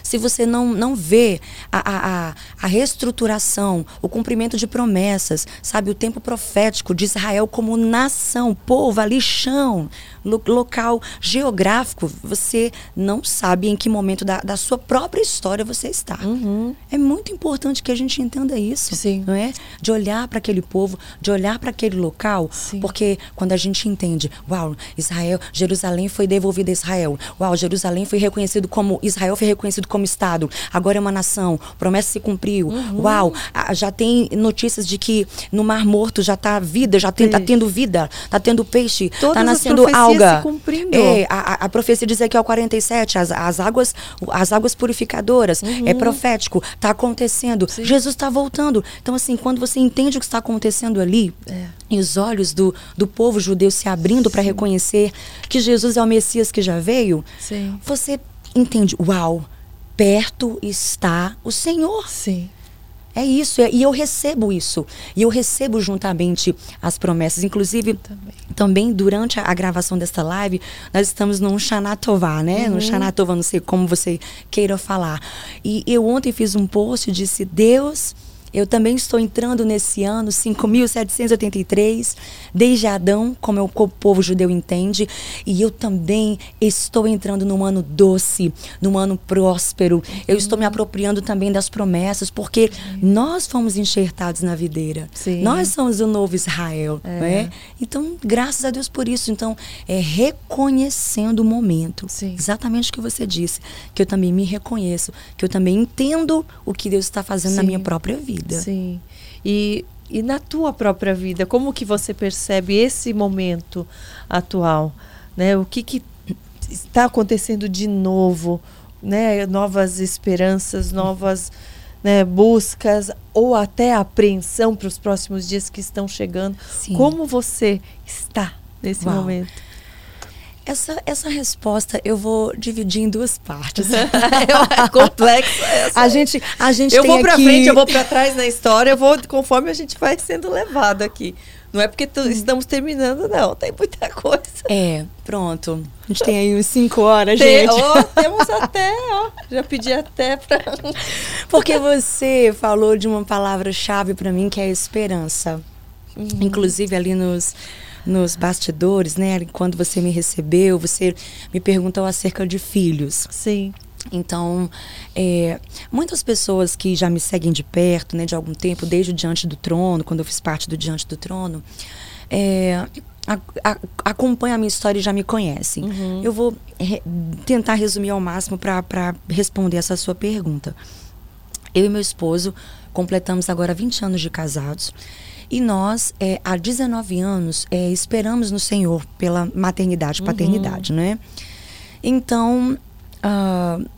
se você não, não vê a, a, a, reestruturação, o cumprimento de promessas, sabe, o tempo profético de Israel como nação, povo, ali chão, lo- local geográfico, você não sabe em que momento da, da sua própria história você está. Uhum. É muito importante que a gente entenda isso, Sim. não é? De olhar para aquele povo, de olhar para aquele local, Sim. porque quando a gente entende, uau, Israel, Jerusalém foi devolvida a Israel. Uau, Jerusalém foi reconhecido como Israel foi reconhecido como estado. Agora é uma nação. Promessa se cumpriu. Uhum. Uau, já tem notícias de que no Mar Morto já está vida, já tá Sim. tendo vida, tá tendo peixe, tá as nascendo alga. se cumprindo. É, a, a- profecia diz aqui ao 47, as, as águas, as águas purificadoras, é profético, está acontecendo. Uhum. Sim. Jesus está voltando. Então, assim, quando você entende o que está acontecendo ali, É. e os olhos do, do povo judeu se abrindo para reconhecer que Jesus é o Messias que já veio, Sim. você entende, uau, perto está o Senhor. Sim. É isso, é- e eu recebo isso. E eu recebo juntamente as promessas. Inclusive, Também. também durante a, gravação desta live, nós estamos num Xanatová, né? No Xanatová, não sei como você queira falar. E eu ontem fiz um post e disse: Deus. Eu também estou entrando nesse ano 5.783, desde Adão, como é o povo judeu entende, e eu também estou entrando num ano doce, num ano próspero. Eu estou me apropriando também das promessas, porque nós fomos enxertados na videira. Sim. Nós somos o novo Israel, É. né? Então, graças a Deus por isso. Então, é reconhecendo o momento. Sim. Exatamente o que você disse. Que eu também me reconheço. Que eu também entendo o que Deus está fazendo na Sim. minha própria vida. Sim. E, e na tua própria vida, como que você percebe esse momento atual? Né? O que, que está acontecendo de novo? Né? Novas esperanças, novas né, buscas ou até apreensão para os próximos dias que estão chegando. Sim. Como você está nesse Uau. momento? Essa, essa resposta eu vou dividir em duas partes. é complexa essa. a gente, a gente Eu tem vou pra aqui... frente, eu vou pra trás na história, eu vou conforme a gente vai sendo levado aqui. Não é porque tu- estamos terminando, não. Tem muita coisa. É, pronto. A gente tem aí uns cinco horas, Tem- gente. ó, temos até, ó. Já pedi até pra. Porque você falou de uma palavra-chave para mim que é esperança. Uhum. Inclusive ali nos, nos bastidores, né? Quando você me recebeu, você me perguntou acerca de filhos. Sim. Então, é, muitas pessoas que já me seguem de perto, né, de algum tempo, desde o Diante do Trono, quando eu fiz parte do Diante do Trono, é, a, a, acompanham a minha história e já me conhecem. Uhum. Eu vou re, tentar resumir ao máximo para responder essa sua pergunta. Eu e meu esposo completamos agora 20 anos de casados. E nós, é, há 19 anos, é, esperamos no Senhor pela maternidade e paternidade, uhum. né? Então, uh,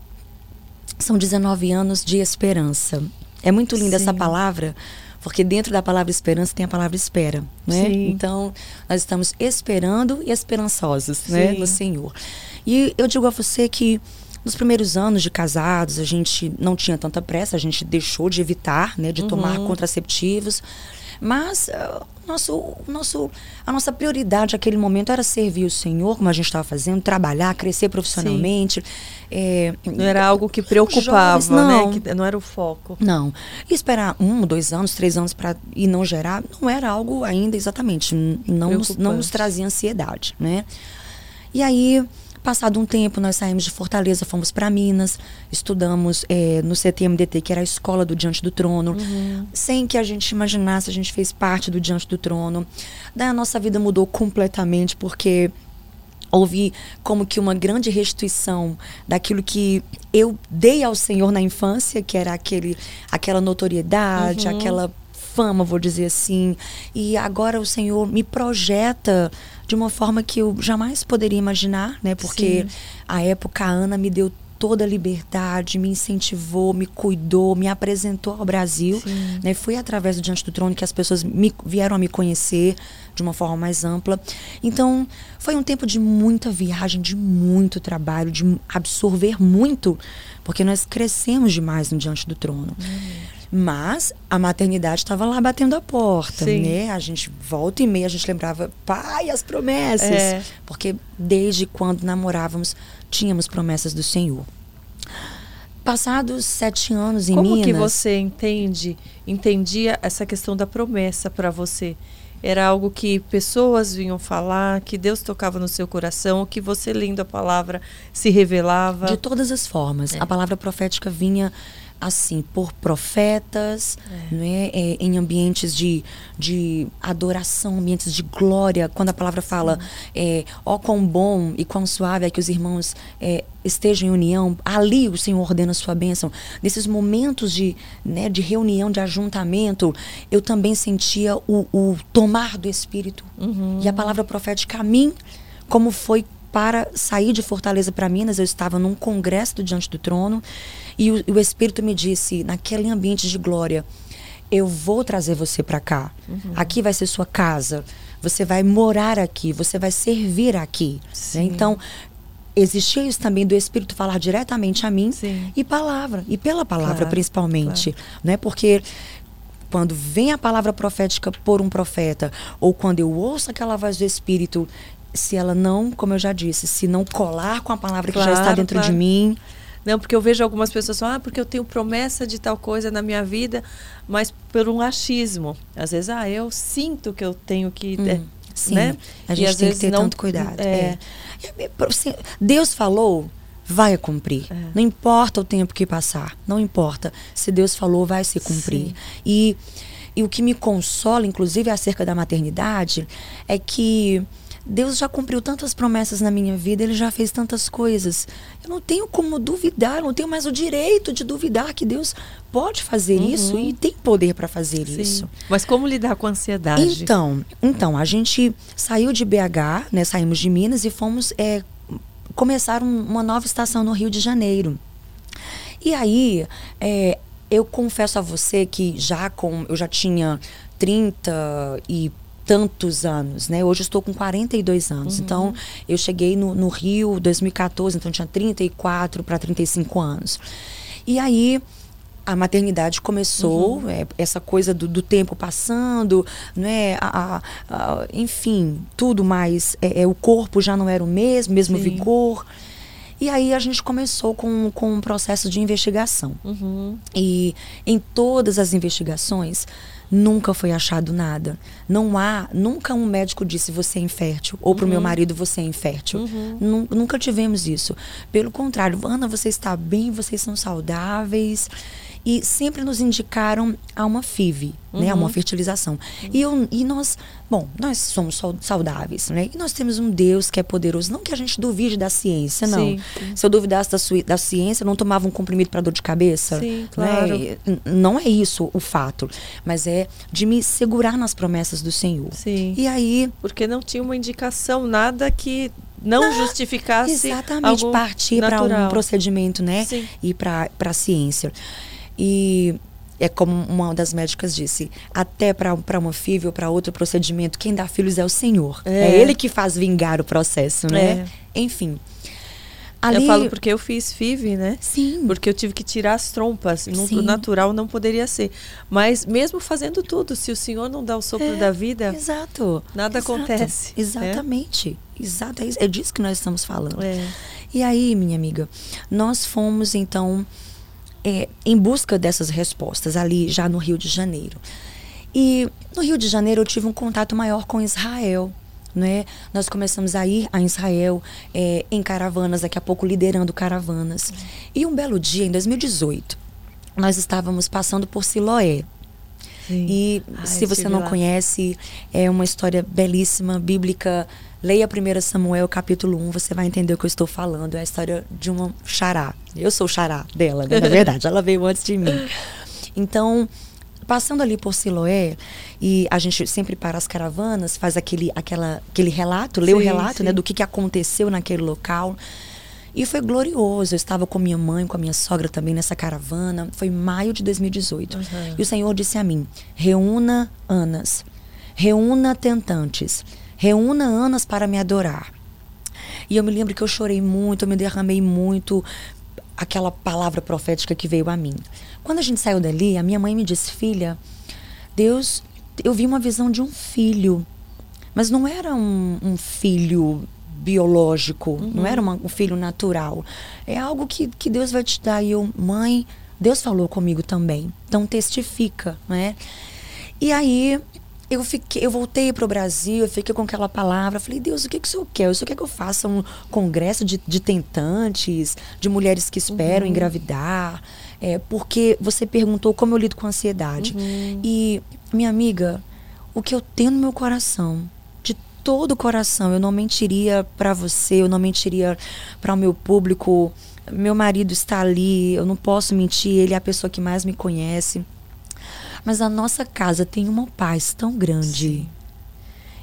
são 19 anos de esperança. É muito linda Sim. essa palavra, porque dentro da palavra esperança tem a palavra espera, né? Sim. Então, nós estamos esperando e esperançosos, né, no Senhor. E eu digo a você que nos primeiros anos de casados, a gente não tinha tanta pressa, a gente deixou de evitar, né, de uhum. tomar contraceptivos. Mas uh, nosso, nosso, a nossa prioridade naquele momento era servir o Senhor, como a gente estava fazendo, trabalhar, crescer profissionalmente. É, não era algo que preocupava, jovens, não. né? Que não era o foco. Não. E esperar um, dois anos, três anos para e não gerar, não era algo ainda exatamente. Não, nos, não nos trazia ansiedade, né? E aí Passado um tempo, nós saímos de Fortaleza, fomos para Minas, estudamos é, no CTMDT, que era a escola do Diante do Trono. Uhum. Sem que a gente imaginasse, a gente fez parte do Diante do Trono. Daí a nossa vida mudou completamente, porque houve como que uma grande restituição daquilo que eu dei ao Senhor na infância, que era aquele, aquela notoriedade, uhum. aquela fama, vou dizer assim. E agora o Senhor me projeta de uma forma que eu jamais poderia imaginar, né? Porque Sim. a época a Ana me deu toda a liberdade, me incentivou, me cuidou, me apresentou ao Brasil. Né? Foi através do Diante do Trono que as pessoas me, vieram a me conhecer de uma forma mais ampla. Então, foi um tempo de muita viagem, de muito trabalho, de absorver muito, porque nós crescemos demais no Diante do Trono. Uhum. Mas a maternidade estava lá batendo a porta, Sim. né? A gente volta e meia a gente lembrava, pai, as promessas. É. Porque desde quando namorávamos, tínhamos promessas do Senhor. Passados sete anos em Como Minas... Como que você entende, entendia essa questão da promessa para você? Era algo que pessoas vinham falar, que Deus tocava no seu coração, que você lendo a palavra se revelava? De todas as formas. É. A palavra profética vinha assim por profetas, é. né, é, em ambientes de, de adoração, ambientes de glória. Quando a palavra fala, é, ó quão bom e quão suave é que os irmãos é, estejam em união, ali o Senhor ordena a sua bênção. Nesses momentos de, né, de reunião, de ajuntamento, eu também sentia o, o tomar do Espírito. Uhum. E a palavra profética a mim, como foi para sair de Fortaleza para Minas, eu estava num congresso do Diante do Trono e o, o Espírito me disse, naquele ambiente de glória, eu vou trazer você para cá. Uhum. Aqui vai ser sua casa. Você vai morar aqui. Você vai servir aqui. Né? Então, existia isso também do Espírito falar diretamente a mim Sim. e palavra. E pela palavra, claro, principalmente. Claro. Né? Porque quando vem a palavra profética por um profeta, ou quando eu ouço aquela voz do Espírito, se ela não, como eu já disse, se não colar com a palavra claro, que já está dentro de mim não, porque eu vejo algumas pessoas falam, ah, porque eu tenho promessa de tal coisa na minha vida, mas por um achismo. Às vezes, ah, eu sinto que eu tenho que. Hum, é, sim, né? a gente e, tem que ter não, tanto cuidado. É. É. Assim, Deus falou, vai cumprir. É. Não importa o tempo que passar, não importa. Se Deus falou, vai se cumprir. E, e o que me consola, inclusive, acerca da maternidade, é que Deus já cumpriu tantas promessas na minha vida, Ele já fez tantas coisas. Eu não tenho como duvidar, não tenho mais o direito de duvidar que Deus pode fazer uhum. isso e tem poder para fazer Sim. isso. Mas como lidar com a ansiedade? Então, então a gente saiu de BH, né, saímos de Minas e fomos é, começar um, uma nova estação no Rio de Janeiro. E aí, é, eu confesso a você que já com eu já tinha 30 e tantos anos, né? Hoje eu estou com 42 anos. Uhum. Então, eu cheguei no, no Rio 2014, então tinha 34 para 35 anos. E aí a maternidade começou, uhum. é, essa coisa do, do, tempo passando, né? A, a, a, enfim, tudo mais. É, é, o corpo já não era o mesmo, mesmo Sim. vigor. E aí a gente começou com, com um processo de investigação. Uhum. E em todas as investigações, nunca foi achado nada. Não há, nunca um médico disse você é infértil, ou para o meu marido você é infértil. Nu- Nunca tivemos isso. Pelo contrário, Ana, você está bem, vocês são saudáveis. E sempre nos indicaram a uma FIV, né, a uma fertilização. E, eu, e nós, bom, nós somos sau- saudáveis, né? E nós temos um Deus que é poderoso. Não que a gente duvide da ciência, não. Sim. Se eu duvidasse da, sui- da ciência, eu não tomava um comprimido para dor de cabeça. Sim, né? claro. E, n- Não é isso o fato, mas é de me segurar nas promessas do Senhor. Sim. E aí, Porque não tinha uma indicação, nada que não justificasse exatamente, partir para um procedimento, né? Sim. E para a ciência. E é como uma das médicas disse, até para uma FIV ou para outro procedimento, quem dá filhos é o Senhor. É, É. Ele que faz vingar o processo, né? Enfim. Ali, Eu falo porque eu fiz FIV, né? Sim. Porque eu tive que tirar as trompas. No Sim. natural não poderia ser. Mas mesmo fazendo tudo, se o Senhor não dá o sopro É, da vida, Exato. Nada Exato. acontece, né? Exatamente. Exato. É, isso- é disso que nós estamos falando. É. E aí, minha amiga, nós fomos então é, em busca dessas respostas ali já no Rio de Janeiro. E no Rio de Janeiro eu tive um contato maior com Israel. Né? Nós começamos a ir a Israel é, em caravanas, daqui a pouco liderando caravanas. E um belo dia, em 2018, nós estávamos passando por Siloé. Sim. E Ai, se você não lá. conhece, é uma história belíssima, bíblica. Leia 1 Samuel, capítulo 1, você vai entender o que eu estou falando. É a história de uma xará. Eu sou o xará dela, né? na verdade. ela veio antes de mim. Então, passando ali por Siloé, e a gente sempre para as caravanas, faz aquele, aquela, aquele relato, lê o Sim, relato né, do que, que aconteceu naquele local. E foi glorioso. Eu estava com minha mãe, com a minha sogra também nessa caravana. Foi em maio de 2018. Uhum. E o Senhor disse a mim: reúna Anas, reúna tentantes, reúna Anas para me adorar. E eu me lembro que eu chorei muito, eu me derramei muito aquela palavra profética que veio a mim. Quando a gente saiu dali, a minha mãe me disse: Filha, Deus, eu vi uma visão de um filho, mas não era um, um filho biológico, não era uma- um filho natural. É algo que, que Deus vai te dar. E eu, mãe, Deus falou comigo também. Então testifica, né? E aí eu fiquei, eu voltei para o Brasil, eu fiquei com aquela palavra, falei, Deus, o que, que o senhor quer? O senhor quer que eu faça um congresso de, de tentantes, de mulheres que esperam engravidar? É, porque você perguntou como eu lido com ansiedade. E, minha amiga, o que eu tenho no meu coração, de todo o coração, eu não mentiria para você, eu não mentiria para o meu público. Meu marido está ali, eu não posso mentir, ele é a pessoa que mais me conhece. Mas a nossa casa tem uma paz tão grande.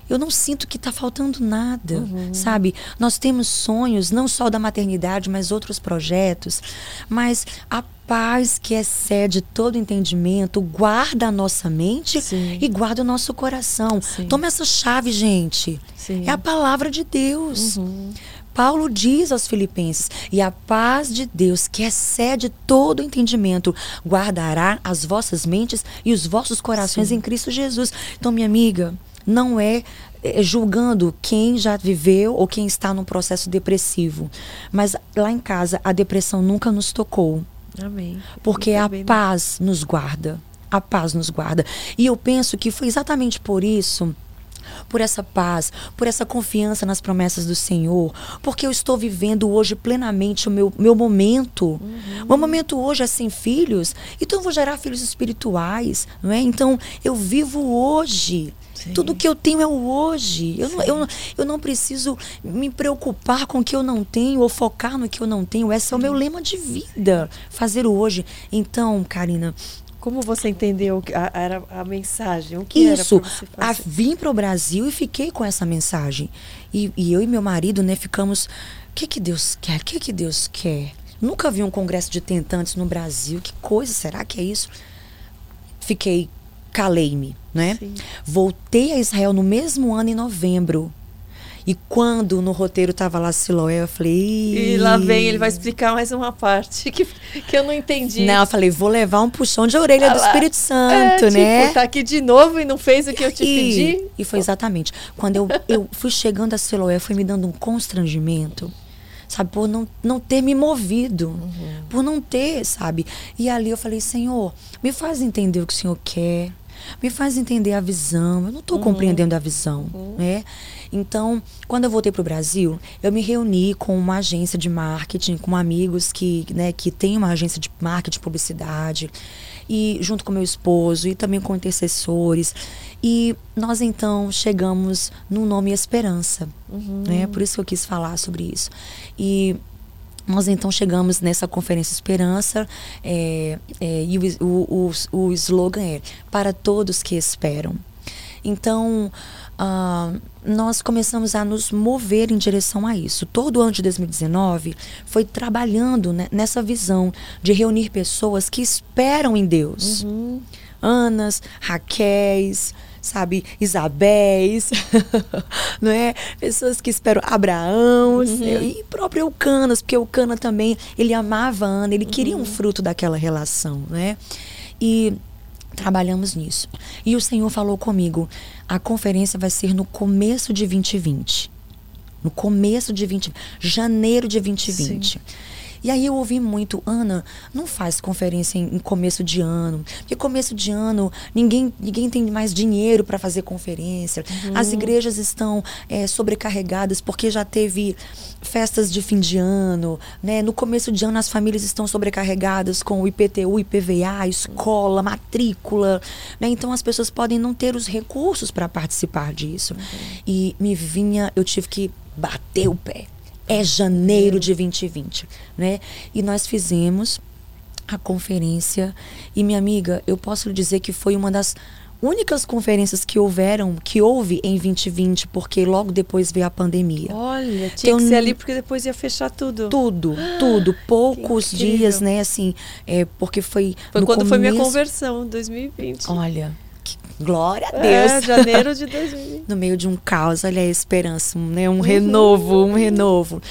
Eu não sinto que está faltando nada, Uhum. sabe? Nós temos sonhos, não só da maternidade, mas outros projetos. Mas a paz que excede todo entendimento guarda a nossa mente Sim. e guarda o nosso coração. Sim. Toma essa chave, gente. Sim. É a palavra de Deus. Paulo diz aos Filipenses: e a paz de Deus, que excede todo entendimento, guardará as vossas mentes e os vossos corações em Cristo Jesus. Então, minha amiga, não é, é, julgando quem já viveu ou quem está num processo depressivo, mas lá em casa a depressão nunca nos tocou. Amém. Porque a não- paz nos guarda. A paz nos guarda. E eu penso que foi exatamente por isso, por essa paz, por essa confiança nas promessas do Senhor, porque eu estou vivendo hoje plenamente o meu, meu momento. O meu momento hoje é sem filhos, então eu vou gerar filhos espirituais, não é? Então eu vivo hoje. Sim. Tudo que eu tenho é o hoje. Eu não, eu, eu não preciso me preocupar com o que eu não tenho ou focar no que eu não tenho. Esse é o meu lema de vida. Fazer o hoje. Então, Karina, Como você entendeu que a, era a mensagem? O que isso. era A, vim para o Brasil e fiquei com essa mensagem. E, e eu e meu marido, né, ficamos. O que, que Deus quer? O que, que Deus quer? Nunca vi um congresso de tentantes no Brasil. Que coisa, será que é isso? Fiquei, calei-me, né? Sim. Voltei a Israel no mesmo ano, em novembro. E quando no roteiro tava lá Siloé, eu falei. E lá vem, "Ih". ele vai explicar mais uma parte que, que eu não entendi. Não, eu falei, vou levar um puxão de orelha Ah do. Espírito é, Santo, tipo, né? tá aqui de novo e não fez o que eu te e, pedi. e foi exatamente. Quando eu, eu fui chegando a Siloé, foi me dando um constrangimento. sabe? Por não, não ter me movido, uhum. por não ter, sabe? E ali eu falei, Senhor, me faz entender o que o Senhor quer, me faz entender a visão. Eu não estou uhum. compreendendo a visão, uhum. né? Então, quando eu voltei para o Brasil, eu me reuni com uma agência de marketing, com amigos que, né, que tem uma agência de marketing, publicidade, e junto com meu esposo e também com intercessores. E nós então chegamos no nome Esperança, uhum. né? Por isso que eu quis falar sobre isso. E nós então chegamos nessa conferência Esperança é, é, e o, o, o, o slogan é para todos que esperam. Então, uh, nós começamos a nos mover em direção a isso. Todo ano de 2019 foi trabalhando né, nessa visão de reunir pessoas que esperam em Deus. Uhum. Anas, Raquéis, sabe, Isabéis, não é? Pessoas que esperam Abraão uhum. e próprio Eucanas, porque Eucana também, ele amava Ana, ele uhum. queria um uhum. fruto daquela relação, né? E trabalhamos nisso. E o Senhor falou comigo: a conferência vai ser no começo de 2020. No começo de 20, janeiro de 2020. Sim. E aí eu ouvi muito, Ana, não faz conferência em, em começo de ano, porque começo de ano ninguém, ninguém tem mais dinheiro para fazer conferência. Uhum. As igrejas estão é, sobrecarregadas porque já teve festas de fim de ano, né? No começo de ano as famílias estão sobrecarregadas com o IPTU, IPVA, escola, matrícula, né? Então as pessoas podem não ter os recursos para participar disso. Uhum. E me vinha, eu tive que bater o pé é janeiro de 2020, né? E nós fizemos a conferência e minha amiga, eu posso lhe dizer que foi uma das únicas conferências que houveram, que houve em 2020, porque logo depois veio a pandemia. Olha, tinha então, que ser ali porque depois ia fechar tudo. Tudo, tudo. Poucos dias, né, assim, é, porque foi Foi quando começo... foi minha conversão, 2020. Olha, Glória a Deus. É, janeiro de 2020. no meio de um caos, olha a esperança, né? um uhum. renovo, um renovo.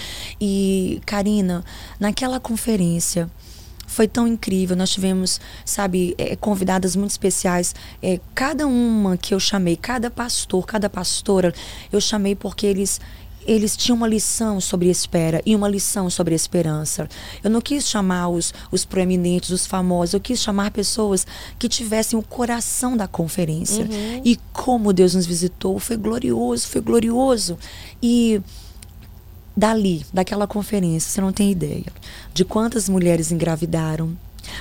E, Karina, naquela conferência, foi tão incrível. Nós tivemos, sabe, é, convidadas muito especiais. É, cada uma que eu chamei, cada pastor, cada pastora, eu chamei porque eles eles tinham uma lição sobre espera e uma lição sobre esperança. Eu não quis chamar os, os proeminentes, os famosos, eu quis chamar pessoas que tivessem o coração da conferência. Uhum. E como Deus nos visitou, foi glorioso, foi glorioso. E dali, daquela conferência, você não tem ideia de quantas mulheres engravidaram,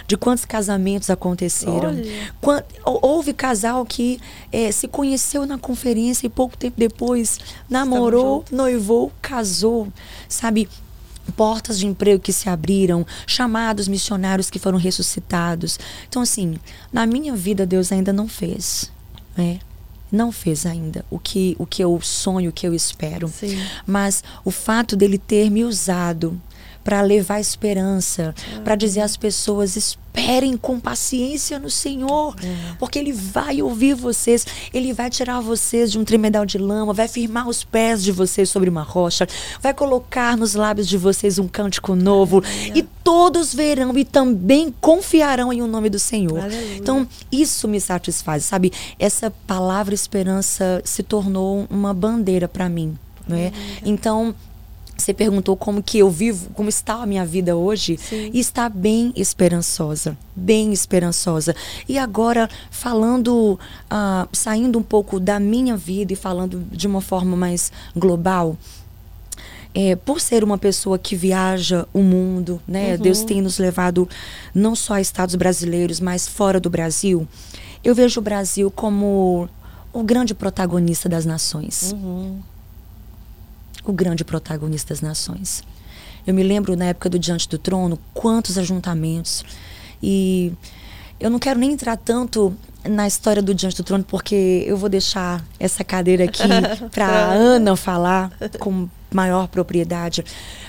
de quantos casamentos aconteceram. Quant, houve casal que é, se conheceu na conferência e pouco tempo depois namorou, noivou, casou, sabe? Portas de emprego que se abriram, chamados missionários que foram ressuscitados. Então, assim, na minha vida, Deus ainda não fez. Né? não fez ainda o que, o que eu sonho, o que eu espero. Sim. Mas o fato dele ter me usado para levar esperança, para dizer às pessoas: esperem com paciência no Senhor, uhum. porque Ele vai ouvir vocês, Ele vai tirar vocês de um tremedal de lama, vai firmar os pés de vocês sobre uma rocha, vai colocar nos lábios de vocês um cântico novo, e todos verão e também confiarão em o nome do Senhor. Então, isso me satisfaz, sabe? Essa palavra esperança se tornou uma bandeira para mim. Não é? Então, você perguntou como que eu vivo, como está a minha vida hoje, Sim. e está bem esperançosa, bem esperançosa. E agora falando, uh, saindo um pouco da minha vida e falando de uma forma mais global, é, por ser uma pessoa que viaja o mundo, né? Uhum. Deus tem nos levado não só a estados brasileiros, mas fora do Brasil. Eu vejo o Brasil como o grande protagonista das nações. Uhum o grande protagonista das nações. Eu me lembro na época do Diante do Trono, quantos ajuntamentos. E eu não quero nem entrar tanto na história do Diante do Trono, porque eu vou deixar essa cadeira aqui para a Ana falar com maior propriedade.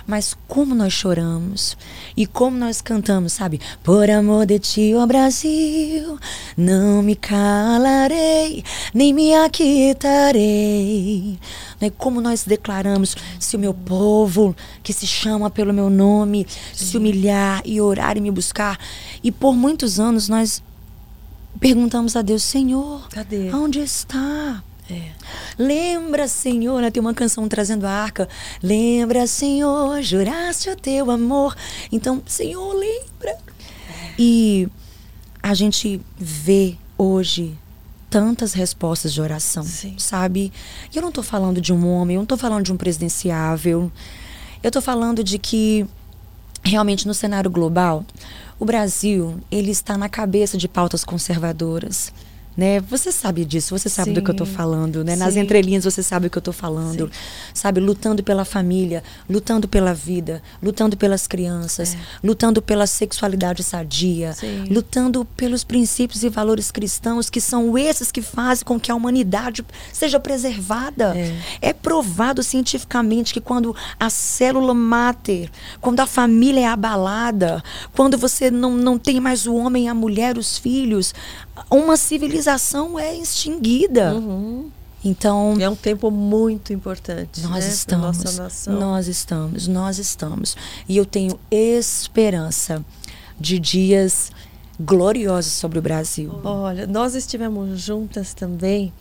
Mas como nós choramos e como nós cantamos, sabe? Por amor de ti, ó Brasil, não me calarei, nem me aquietarei. Né? Como nós declaramos, se o meu povo, que se chama pelo meu nome, Sim. se humilhar e orar e me buscar. E por muitos anos nós perguntamos a Deus, Senhor, Cadê? onde está? É. Lembra, Senhor, né? tem uma canção trazendo a arca. Lembra, Senhor, juraste o teu amor. Então, Senhor, lembra. E a gente vê hoje tantas respostas de oração, Sim. sabe? E eu não estou falando de um homem, eu não estou falando de um presidenciável. Eu estou falando de que realmente no cenário global, o Brasil, ele está na cabeça de pautas conservadoras né? Você sabe disso, você sabe Sim. do que eu estou falando, né? Sim. Nas entrelinhas você sabe o que eu estou falando, Sim. sabe? Lutando pela família, lutando pela vida, lutando pelas crianças, é. lutando pela sexualidade sadia, lutando pelos princípios e valores cristãos que são esses que fazem com que a humanidade seja preservada. É, é provado cientificamente que quando a célula máter, quando a família é abalada, quando você não, não tem mais o homem, a mulher, os filhos, uma civilização é extinguida. Uhum. Então é um tempo muito importante. Nós né, estamos, nossa nação. nós estamos, nós estamos. E eu tenho esperança de dias gloriosos sobre o Brasil. Olha, nós estivemos juntas também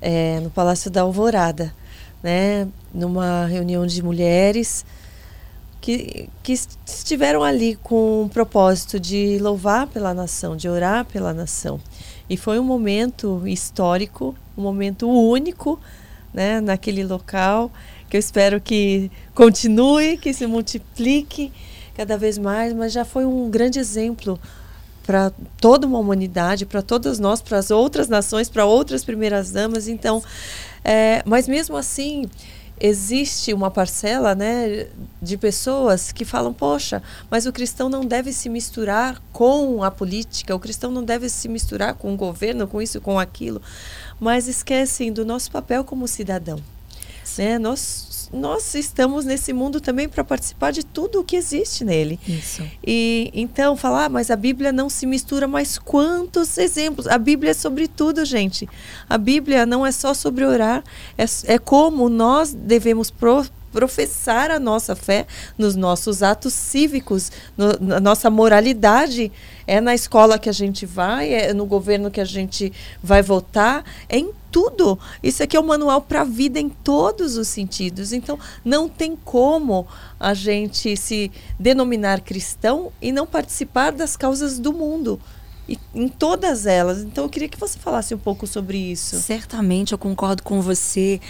é, no Palácio da Alvorada, né, numa reunião de mulheres que, que estiveram ali com o propósito de louvar pela nação, de orar pela nação. E foi um momento histórico, um momento único né, naquele local, que eu espero que continue, que se multiplique cada vez mais, mas já foi um grande exemplo para toda uma humanidade, para todas nós, para as outras nações, para outras primeiras damas. Então, é, mas mesmo assim, existe uma parcela né, de pessoas que falam: poxa, mas o cristão não deve se misturar com a política, o cristão não deve se misturar com o governo, com isso, com aquilo, mas esquecem do nosso papel como cidadão. Né? Nós nós estamos nesse mundo também para participar de tudo o que existe nele. Isso. E então falar, ah, mas a Bíblia não se mistura, mas quantos exemplos? A Bíblia é sobre tudo, gente. A Bíblia não é só sobre orar, é, é como nós devemos pro, professar a nossa fé nos nossos atos cívicos, no, na nossa moralidade. É na escola que a gente vai, é no governo que a gente vai votar, é em tudo. Isso aqui é um manual para a vida em todos os sentidos. Então, não tem como a gente se denominar cristão e não participar das causas do mundo. E, em todas elas. Então, eu queria que você falasse um pouco sobre isso. Certamente, eu concordo com você.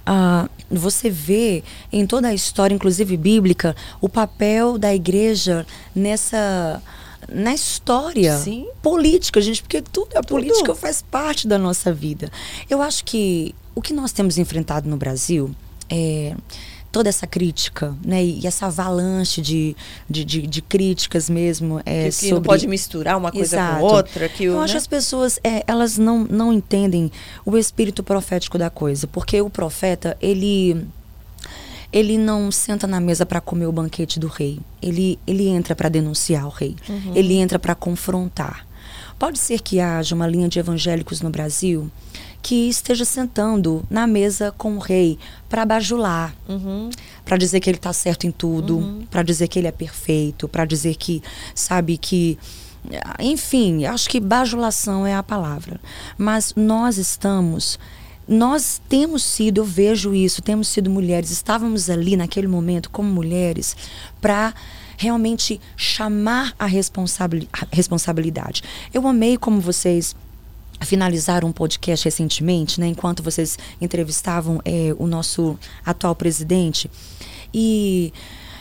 Uh, você vê em toda a história, inclusive bíblica, o papel da igreja nessa na história Sim. política, gente, porque tudo a tudo. política faz parte da nossa vida. Eu acho que o que nós temos enfrentado no Brasil é toda essa crítica, né? E essa avalanche de, de, de, de críticas mesmo. É, que, que sobre... não pode misturar uma coisa Exato. com outra. Que o, Eu né? acho que as pessoas, é, elas não, não entendem o espírito profético da coisa. Porque o profeta, ele ele não senta na mesa para comer o banquete do rei. Ele, ele entra para denunciar o rei. Uhum. Ele entra para confrontar. Pode ser que haja uma linha de evangélicos no Brasil que esteja sentando na mesa com o rei para bajular, uhum. para dizer que ele está certo em tudo, uhum. para dizer que ele é perfeito, para dizer que sabe que enfim, acho que bajulação é a palavra. Mas nós estamos nós temos sido, eu vejo isso, temos sido mulheres, estávamos ali naquele momento como mulheres para realmente chamar a, responsabilidade. Eu amei como vocês finalizaram um podcast recentemente, né, enquanto vocês entrevistavam é, o nosso atual presidente. E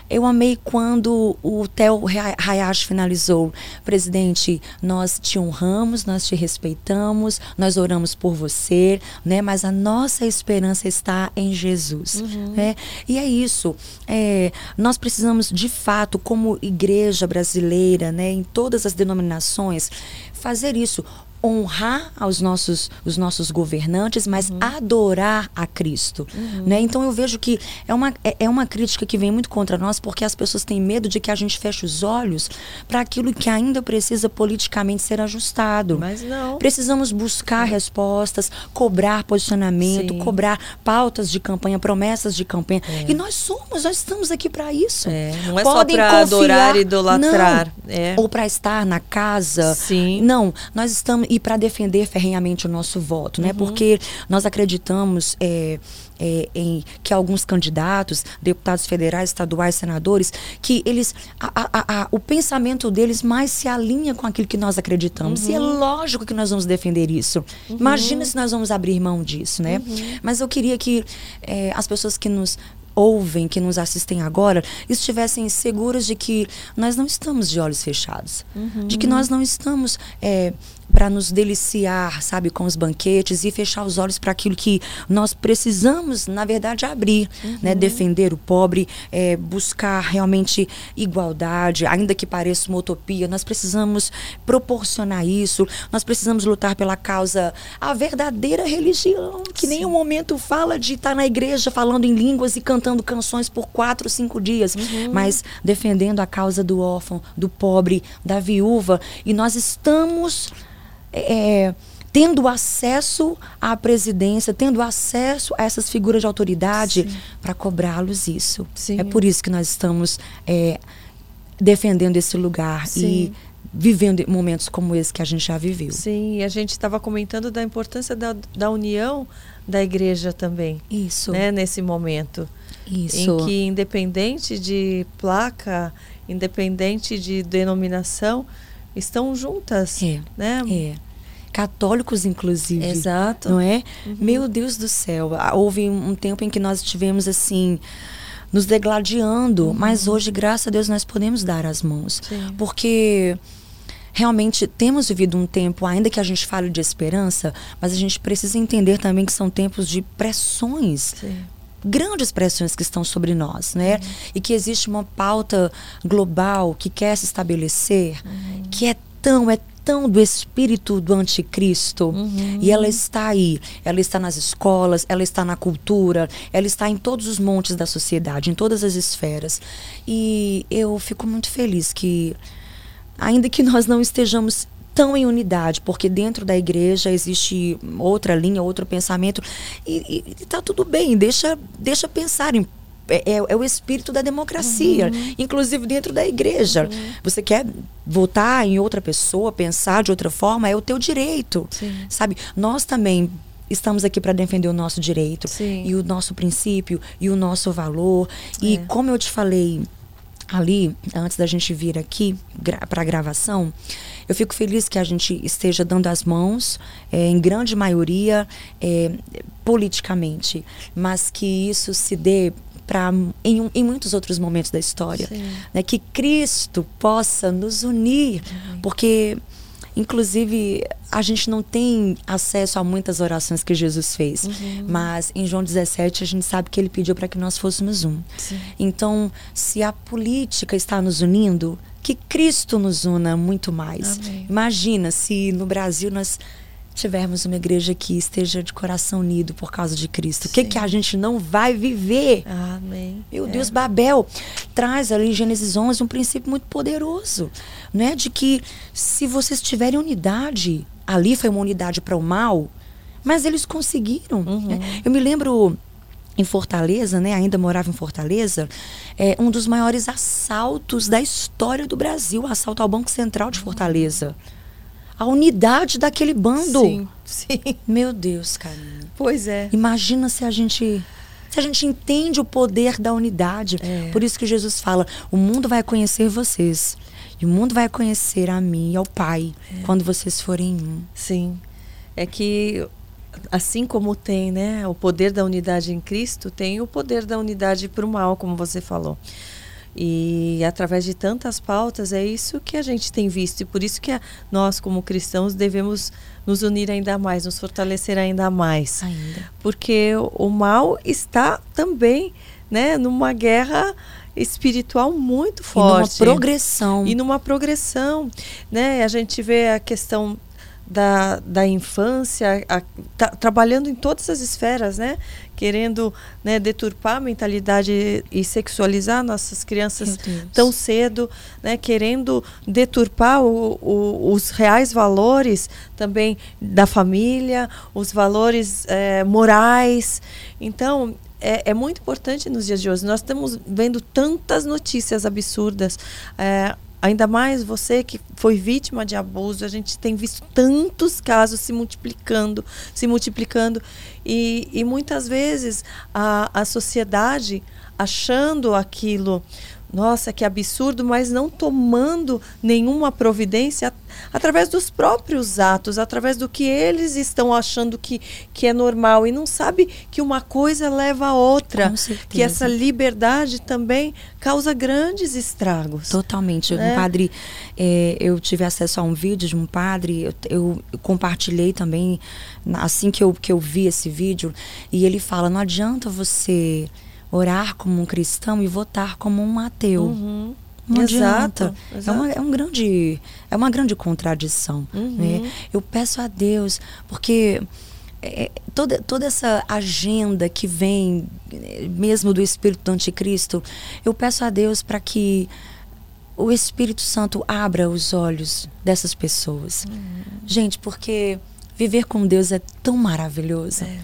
eu amei quando o Theo Hayashi finalizou. Presidente, nós te honramos, nós te respeitamos, nós oramos por você, né? Mas a nossa esperança está em Jesus, uhum. né? E é isso. É, nós precisamos, de fato, como igreja brasileira, né? Em todas as denominações, fazer isso honrar aos nossos, os nossos governantes, mas uhum. adorar a Cristo. Uhum. Né? Então eu vejo que é uma, é, é, uma crítica que vem muito contra nós, porque as pessoas têm medo de que a gente feche os olhos para aquilo que ainda precisa politicamente ser ajustado. Mas não. Precisamos buscar respostas, cobrar posicionamento, Sim. cobrar pautas de campanha, promessas de campanha. É. E nós somos, nós estamos aqui para isso. É. Não é Podem só para adorar e idolatrar. Não. É. Ou para estar na casa. Sim. Não, nós estamos e para defender ferrenhamente o nosso voto, né? Porque nós acreditamos é, é, em que alguns candidatos, deputados federais, estaduais, senadores, que eles a, a, a, o pensamento deles mais se alinha com aquilo que nós acreditamos. E é lógico que nós vamos defender isso. Imagina se nós vamos abrir mão disso, né? Mas eu queria que é, as pessoas que nos ouvem, que nos assistem agora, estivessem seguras de que nós não estamos de olhos fechados, de que nós não estamos é, para nos deliciar, sabe, com os banquetes e fechar os olhos para aquilo que nós precisamos, na verdade, abrir, né? Defender o pobre, é, buscar realmente igualdade, ainda que pareça uma utopia, nós precisamos proporcionar isso, nós precisamos lutar pela causa, a verdadeira religião, que nem um momento fala de estar na igreja falando em línguas e cantando canções por quatro, cinco dias, mas defendendo a causa do órfão, do pobre, da viúva, e nós estamos é, tendo acesso à presidência, tendo acesso a essas figuras de autoridade para cobrá-los isso. Sim. É por isso que nós estamos é, defendendo esse lugar Sim. e vivendo momentos como esse que a gente já viveu. Sim, e a gente estava comentando da importância da, da união da igreja também, Isso, né, nesse momento. isso. Em que, independente de placa, independente de denominação, estão juntas. É, né? é. Católicos, inclusive. Exato. Não é? Meu Deus do céu. Houve um tempo em que nós estivemos assim nos degladiando, mas hoje, graças a Deus, nós podemos dar as mãos. Sim. Porque realmente temos vivido um tempo, ainda que a gente fale de esperança, mas a gente precisa entender também que são tempos de pressões Sim. Grandes pressões que estão sobre nós, né? E que existe uma pauta global que quer se estabelecer, que é tão, é tão do espírito do anticristo. E ela está aí. Ela está nas escolas, ela está na cultura, ela está em todos os montes da sociedade, em todas as esferas. E eu fico muito feliz que ainda que nós não estejamos tão em unidade, porque dentro da igreja existe outra linha, outro pensamento, e, e, e tá tudo bem, deixa, deixa pensar em é, é- é o espírito da democracia, inclusive dentro da igreja. Você quer votar em outra pessoa, pensar de outra forma, é o teu direito. Sim. Sabe? Nós também estamos aqui para defender o nosso direito Sim. e o nosso princípio e o nosso valor. E É. como eu te falei ali, antes da gente vir aqui para a gravação, eu fico feliz que a gente esteja dando as mãos, eh, em grande maioria, eh, politicamente, mas que isso se dê para em, em muitos outros momentos da história, né? que Cristo possa nos unir, porque inclusive a gente não tem acesso a muitas orações que Jesus fez, mas em João 17 a gente sabe que ele pediu para que nós fôssemos um. Sim. Então, se a política está nos unindo, que Cristo nos una muito mais. Amém. Imagina se no Brasil nós tivermos uma igreja que esteja de coração unido por causa de Cristo. O que, que a gente não vai viver? Amém. Meu É. Deus, Babel traz ali em Gênesis 11 um princípio muito poderoso, né? De que se vocês tiverem unidade, ali foi uma unidade para o mal, mas eles conseguiram. né? Eu me lembro em Fortaleza, né? Ainda morava em Fortaleza, é um dos maiores assaltos da história do Brasil, o assalto ao Banco Central de Fortaleza. A unidade daquele bando. Sim, sim. Meu Deus, Karina. Pois é. Imagina se a gente se a gente entende o poder da unidade. É. Por isso que Jesus fala: o mundo vai conhecer vocês. E o mundo vai conhecer a mim e ao Pai É. quando vocês forem um. Sim. É que assim como tem, né, o poder da unidade em Cristo, tem o poder da unidade para o mal, como você falou. E através de tantas pautas é isso que a gente tem visto e por isso que a- nós como cristãos devemos nos unir ainda mais, nos fortalecer ainda mais. Ainda. Porque o- o mal está também, né, numa guerra espiritual muito E numa forte progressão. e numa progressão, né? A gente vê a questão da, da infância, a- tá- trabalhando em todas as esferas, né? Querendo né, deturpar a mentalidade e sexualizar nossas crianças tão cedo, né? Querendo deturpar o- o- os reais valores também da família, os valores eh, morais. Então, é, é muito importante nos dias de hoje. Nós estamos vendo tantas notícias absurdas. É, ainda mais você que foi vítima de abuso, a gente tem visto tantos casos se multiplicando, se multiplicando. E, e muitas vezes a, a sociedade achando aquilo nossa, que absurdo, mas não tomando nenhuma providência através dos próprios atos, através do que eles estão achando que, que é normal e não sabe que uma coisa leva a outra, que essa liberdade também causa grandes estragos. Totalmente. Né? Um padre, é, eu tive acesso a um vídeo de um padre, eu, eu, eu compartilhei também assim que eu, que eu vi esse vídeo e ele fala, não adianta você orar como um cristão e votar como um ateu. Uhum. Não exato. Exato. É, uma, é, um grande, é uma grande contradição. Uhum. Né? Eu peço a Deus, porque é, toda, toda essa agenda que vem mesmo do espírito do anticristo, eu peço a Deus para que o Espírito Santo abra os olhos dessas pessoas. Uhum. Gente, porque viver com Deus é tão maravilhoso. É.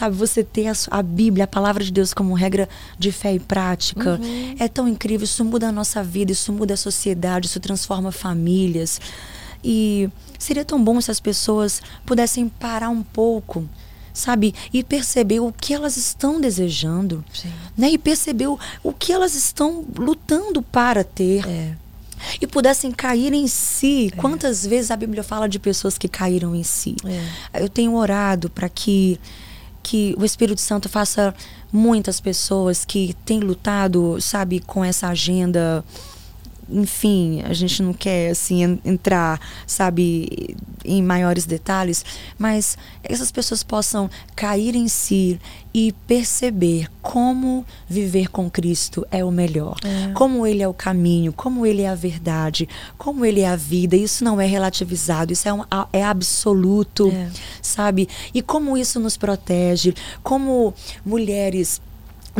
Sabe, você ter a, a, Bíblia, a palavra de Deus como regra de fé e prática. Uhum. É tão incrível. Isso muda a nossa vida, isso muda a sociedade, isso transforma famílias. E seria tão bom se as pessoas pudessem parar um pouco sabe? E perceber o que elas estão desejando, Sim. né? E perceber o, o que elas estão lutando para ter. É. E pudessem cair em si. É. Quantas vezes a Bíblia fala de pessoas que caíram em si? É. Eu tenho orado para que que o Espírito Santo faça muitas pessoas que têm lutado, sabe, com essa agenda enfim, a gente não quer assim entrar, sabe, em maiores detalhes, mas essas pessoas possam cair em si e perceber como viver com Cristo é o melhor, é. como ele é o caminho, como ele é a verdade, como ele é a vida. Isso não é relativizado, isso é, um, é absoluto, é. sabe? E como isso nos protege, como mulheres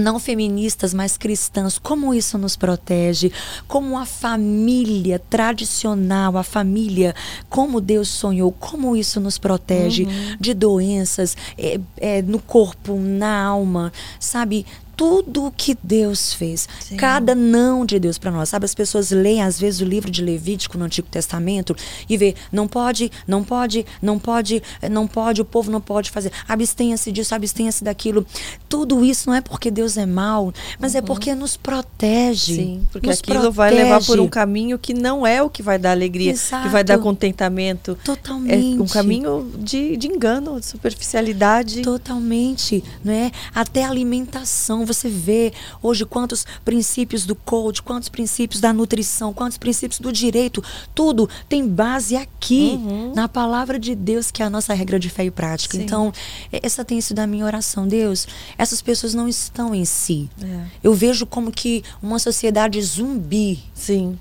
não feministas, mas cristãs, como isso nos protege, como a família tradicional, a família como Deus sonhou, como isso nos protege uhum. de doenças é, é, no corpo, na alma, sabe? Tudo o que Deus fez. Sim. Cada não de Deus para nós. Sabe, as pessoas leem às vezes o livro de Levítico no Antigo Testamento e vê, não pode, não pode, não pode, não pode, o povo não pode fazer. Abstenha-se disso, abstenha-se daquilo. Tudo isso não é porque Deus é mau, mas é uhum. é porque nos protege. Sim, porque nos aquilo protege. vai levar por um caminho que não é o que vai dar alegria, Exato. que vai dar contentamento. Totalmente. É um caminho de, de engano, de superficialidade. Totalmente, não é? Até alimentação você vê hoje quantos princípios do coach, quantos princípios da nutrição, quantos princípios do direito, tudo tem base aqui uhum. na palavra de Deus, que é a nossa regra de fé e prática. Sim. Então, essa tem sido a minha oração. Deus, essas pessoas não estão em si. É. Eu vejo como que uma sociedade zumbi. Sim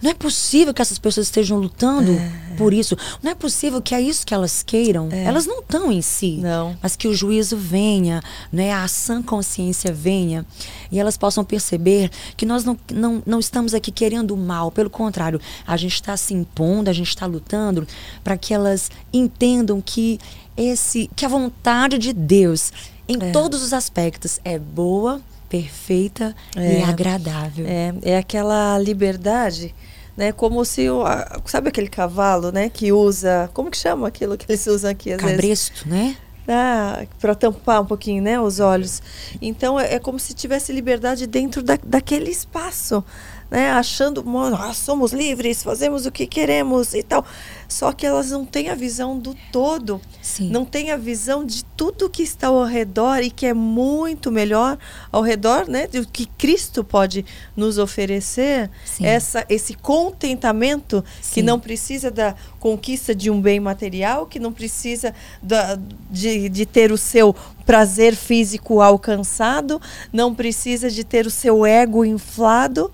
não é possível que essas pessoas estejam lutando é. por isso. Não é possível que é isso que elas queiram. É. Elas não estão em si. Não. Mas que o juízo venha, né? a sã consciência venha. E elas possam perceber que nós não, não, não estamos aqui querendo o mal. Pelo contrário, a gente está se impondo, a gente está lutando para que elas entendam que, esse, que a vontade de Deus, em é. todos os aspectos, é boa perfeita é, e agradável. É, é aquela liberdade né? Como se o, sabe aquele cavalo, né? Que usa, como que chama aquilo que eles usam aqui às Cabresto, vezes? né? Ah, para tampar um pouquinho, né, os olhos. Então é, é como se tivesse liberdade dentro da, daquele espaço né, achando, nós somos livres, fazemos o que queremos e tal. Só que elas não têm a visão do todo, Sim. não têm a visão de tudo que está ao redor e que é muito melhor ao redor, né, do que Cristo pode nos oferecer. Essa, esse contentamento Sim. que não precisa da conquista de um bem material, que não precisa da, de, de ter o seu prazer físico alcançado, não precisa de ter o seu ego inflado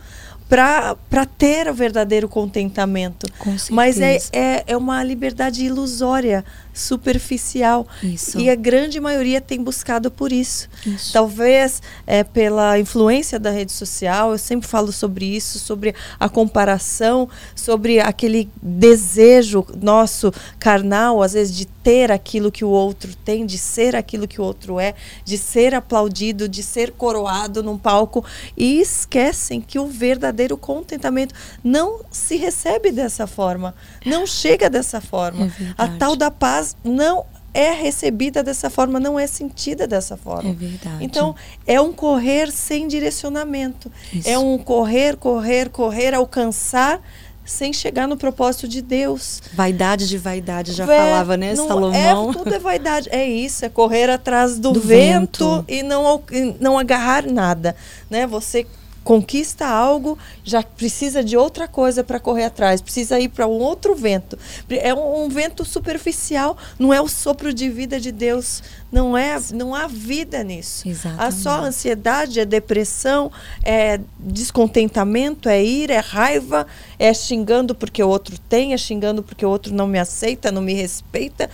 para ter o verdadeiro contentamento. Mas é, é, é uma liberdade ilusória, superficial. Isso. E a grande maioria tem buscado por isso. Isso. Talvez é, pela influência da rede social, eu sempre falo sobre isso, sobre a comparação, sobre aquele desejo nosso carnal, às vezes, de ter aquilo que o outro tem, de ser aquilo que o outro é, de ser aplaudido, de ser coroado num palco e esquecem que o verdadeiro contentamento não se recebe dessa forma, não chega dessa forma. É a tal da paz não é recebida dessa forma, não é sentida dessa forma. É verdade. Então, é um correr sem direcionamento. Isso. É um correr, correr, correr, alcançar sem chegar no propósito de Deus. Vaidade de vaidade, já Vé- falava, né, não- Salomão? É, tudo é vaidade. É isso, é correr atrás do, Do vento, vento. e não, não agarrar nada. Né? Você conquista algo, já precisa de outra coisa para correr atrás, precisa ir para um outro vento. É um, um vento superficial, não é o sopro de vida de Deus, não é, não há vida nisso. Há só Exatamente. ansiedade, é depressão, é descontentamento, é ira, é raiva, é xingando porque o outro tem, é xingando porque o outro não me aceita, não me respeita.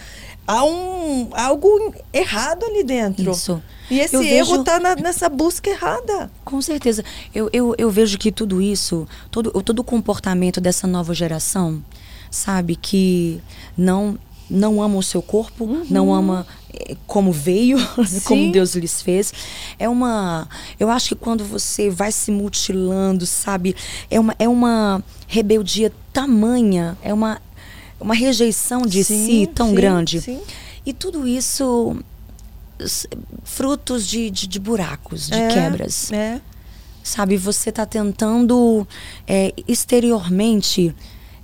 Há um algo errado ali dentro. Isso. E esse Eu erro vejo- está nessa busca errada. Com certeza. Eu, eu, eu vejo que tudo isso, todo, todo o comportamento dessa nova geração, sabe, que não, não ama o seu corpo, não ama eh, como veio, como Sim. Deus lhes fez. É uma. Eu acho que quando você vai se mutilando, sabe, é uma, é uma rebeldia tamanha, é uma, uma rejeição de Sim, si tão sim, grande. sim. E tudo isso. Frutos de, de, de buracos, de É, quebras É. sabe? Você está tentando é, exteriormente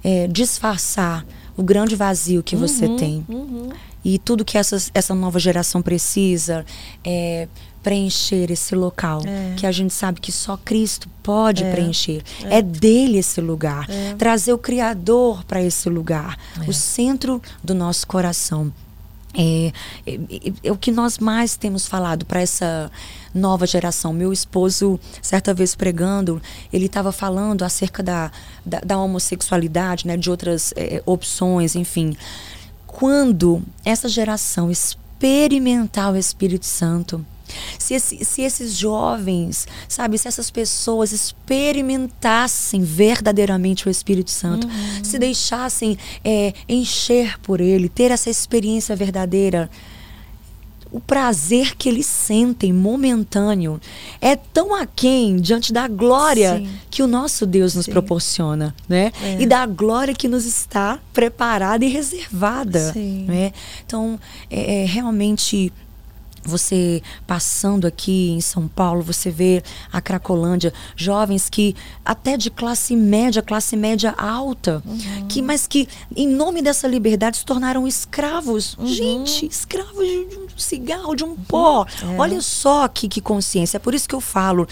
é, disfarçar o grande vazio que você Uhum, tem. uhum. E tudo que essas, essa nova geração precisa é preencher esse local. É. Que a gente sabe que só Cristo pode É. preencher. É. dele esse lugar. É. Trazer o Criador para esse lugar. É. O centro do nosso coração. É, é, é- é o que nós mais temos falado para essa nova geração. Meu esposo, certa vez pregando, ele estava falando acerca da, da, da homossexualidade, né, de outras é, opções, enfim. Quando essa geração experimentar o Espírito Santo, se, esse- se esses jovens, sabe, se essas pessoas experimentassem verdadeiramente o Espírito Santo, se deixassem é, encher por ele, ter essa experiência verdadeira, o prazer que eles sentem momentâneo é tão aquém diante da glória Sim. que o nosso Deus nos Sim. proporciona, né? É. E da glória que nos está preparada e reservada, Sim. né? Então, é, é realmente você passando aqui em São Paulo, você vê a Cracolândia, jovens que até de classe média, classe média alta, Uhum. que mas que em nome dessa liberdade se tornaram escravos. Uhum. Gente, escravos de, de um cigarro, de um pó. É. Olha só que, que consciência. É por isso que eu falo,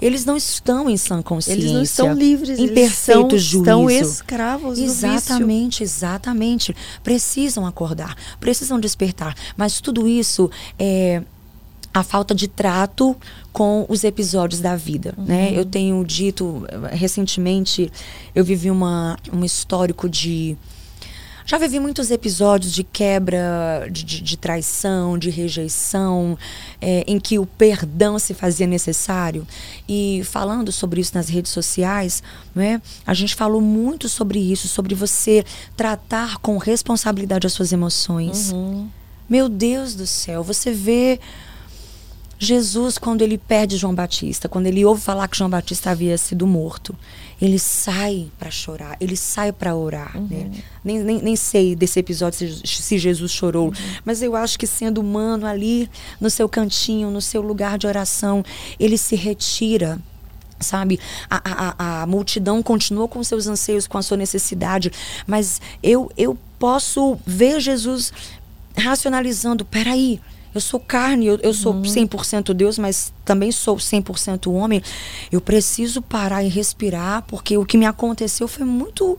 eles não estão em sã consciência. Eles não estão livres, em eles perfeito são, juízo. estão escravos. Exatamente, exatamente. Precisam acordar, precisam despertar. Mas tudo isso é a falta de trato com os episódios da vida, né? Eu tenho dito eh, recentemente, eu vivi uma um histórico de já vivi muitos episódios de quebra, de, de- de traição, de rejeição, eh, em que o perdão se fazia necessário. E falando sobre isso nas redes sociais, né, a gente falou muito sobre isso, sobre você tratar com responsabilidade as suas emoções. Uhum. Meu Deus do céu, você vê Jesus quando ele perde João Batista, quando ele ouve falar que João Batista havia sido morto, ele sai para chorar, ele sai para orar. né? Nem, nem, nem sei desse episódio se, se Jesus chorou, mas eu acho que sendo humano ali no seu cantinho, no seu lugar de oração, ele se retira sabe? A, a, a- a multidão continua com seus anseios, com a sua necessidade, mas eu, eu posso ver Jesus racionalizando: peraí, eu sou carne, eu, eu sou 100% Deus, mas também sou 100% homem. Eu preciso parar e respirar, porque o que me aconteceu foi muito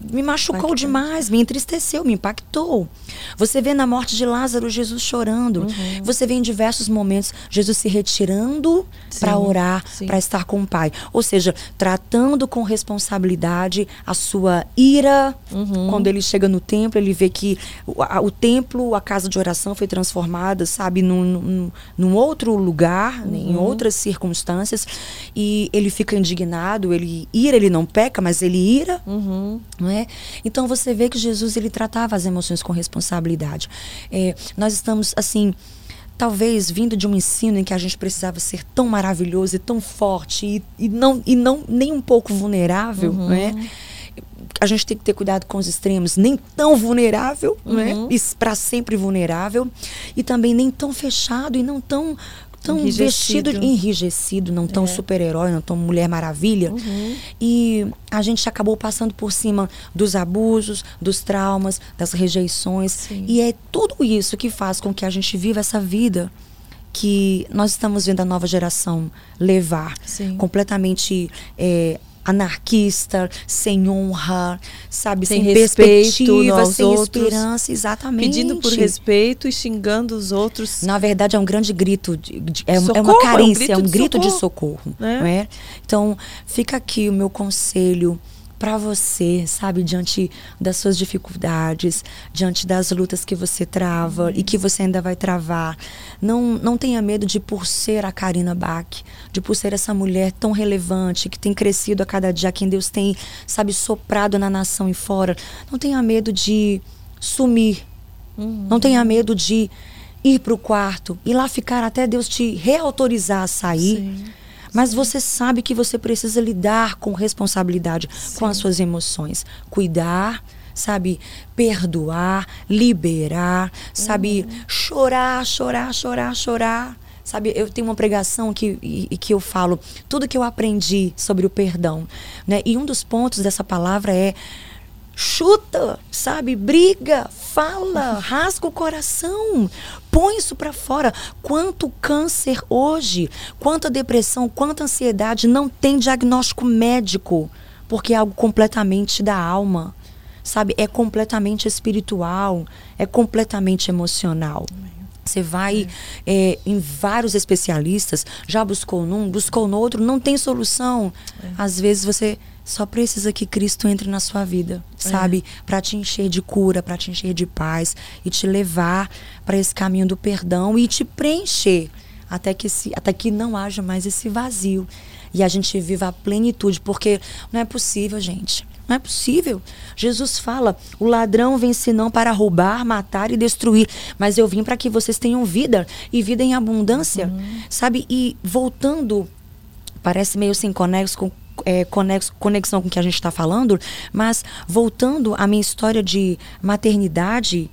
me machucou demais, me entristeceu, me impactou. Você vê na morte de Lázaro Jesus chorando. Uhum. Você vê em diversos momentos Jesus se retirando para orar, para estar com o Pai. Ou seja, tratando com responsabilidade a sua ira. Uhum. Quando ele chega no templo, ele vê que o, a, o, templo, a casa de oração foi transformada, sabe, num, num, num outro lugar, uhum. em outras circunstâncias. E ele fica indignado, ele ira, ele não peca, mas ele ira. Uhum. Não é? Então você vê que Jesus ele tratava as emoções com responsabilidade. É, nós estamos assim talvez vindo de um ensino em que a gente precisava ser tão maravilhoso e tão forte e, e não e não nem um pouco vulnerável, uhum. né? A gente tem que ter cuidado com os extremos, nem tão vulnerável, né? uhum. né? para sempre vulnerável, e também nem tão fechado e não tão tão enrijecido. vestido enrijecido, não tão é. super-herói, não tão Mulher Maravilha. Uhum. E a gente acabou passando por cima dos abusos, dos traumas, das rejeições. Sim. E é tudo isso que faz com que a gente viva essa vida que nós estamos vendo a nova geração levar Sim. completamente é, anarquista, sem honra, sabe, sem, sem perspectiva, sem outros, esperança, exatamente. Pedindo por respeito e xingando os outros. Na verdade, é um grande grito, de, de, é, socorro, é, uma carência, é um grito, é um grito de socorro. De socorro é. é? Então, fica aqui o meu conselho para você, sabe, diante das suas dificuldades, diante das lutas que você trava uhum. e que você ainda vai travar. Não, não tenha medo de por ser a Karina Bach, de por ser essa mulher tão relevante, que tem crescido a cada dia, quem Deus tem, sabe, soprado na nação e fora. Não tenha medo de sumir. Uhum. Não tenha medo de ir para o quarto e lá ficar até Deus te reautorizar a sair. Sim mas você sabe que você precisa lidar com responsabilidade Sim. com as suas emoções. Cuidar, sabe? Perdoar, liberar, sabe? Uhum. Chorar, chorar, chorar, chorar. Sabe, eu tenho uma pregação que, e, que eu falo tudo que eu aprendi sobre o perdão. Né? E um dos pontos dessa palavra é chuta, sabe? Briga, fala, rasga o coração, põe isso para fora. Quanto câncer hoje, quanta depressão, quanta ansiedade não tem diagnóstico médico, porque é algo completamente da alma. Sabe, é completamente espiritual, é completamente emocional. Você vai é. É, em vários especialistas, já buscou num, buscou no outro, não tem solução. É. Às vezes você só precisa que Cristo entre na sua vida, é. sabe? Para te encher de cura, para te encher de paz e te levar para esse caminho do perdão e te preencher até que, se, até que não haja mais esse vazio e a gente viva a plenitude, porque não é possível, gente. Não é possível. Jesus fala: o ladrão vem senão para roubar, matar e destruir. Mas eu vim para que vocês tenham vida e vida em abundância. Uhum. Sabe? E voltando, parece meio sem conexo com é, conexão com o que a gente está falando, mas voltando à minha história de maternidade,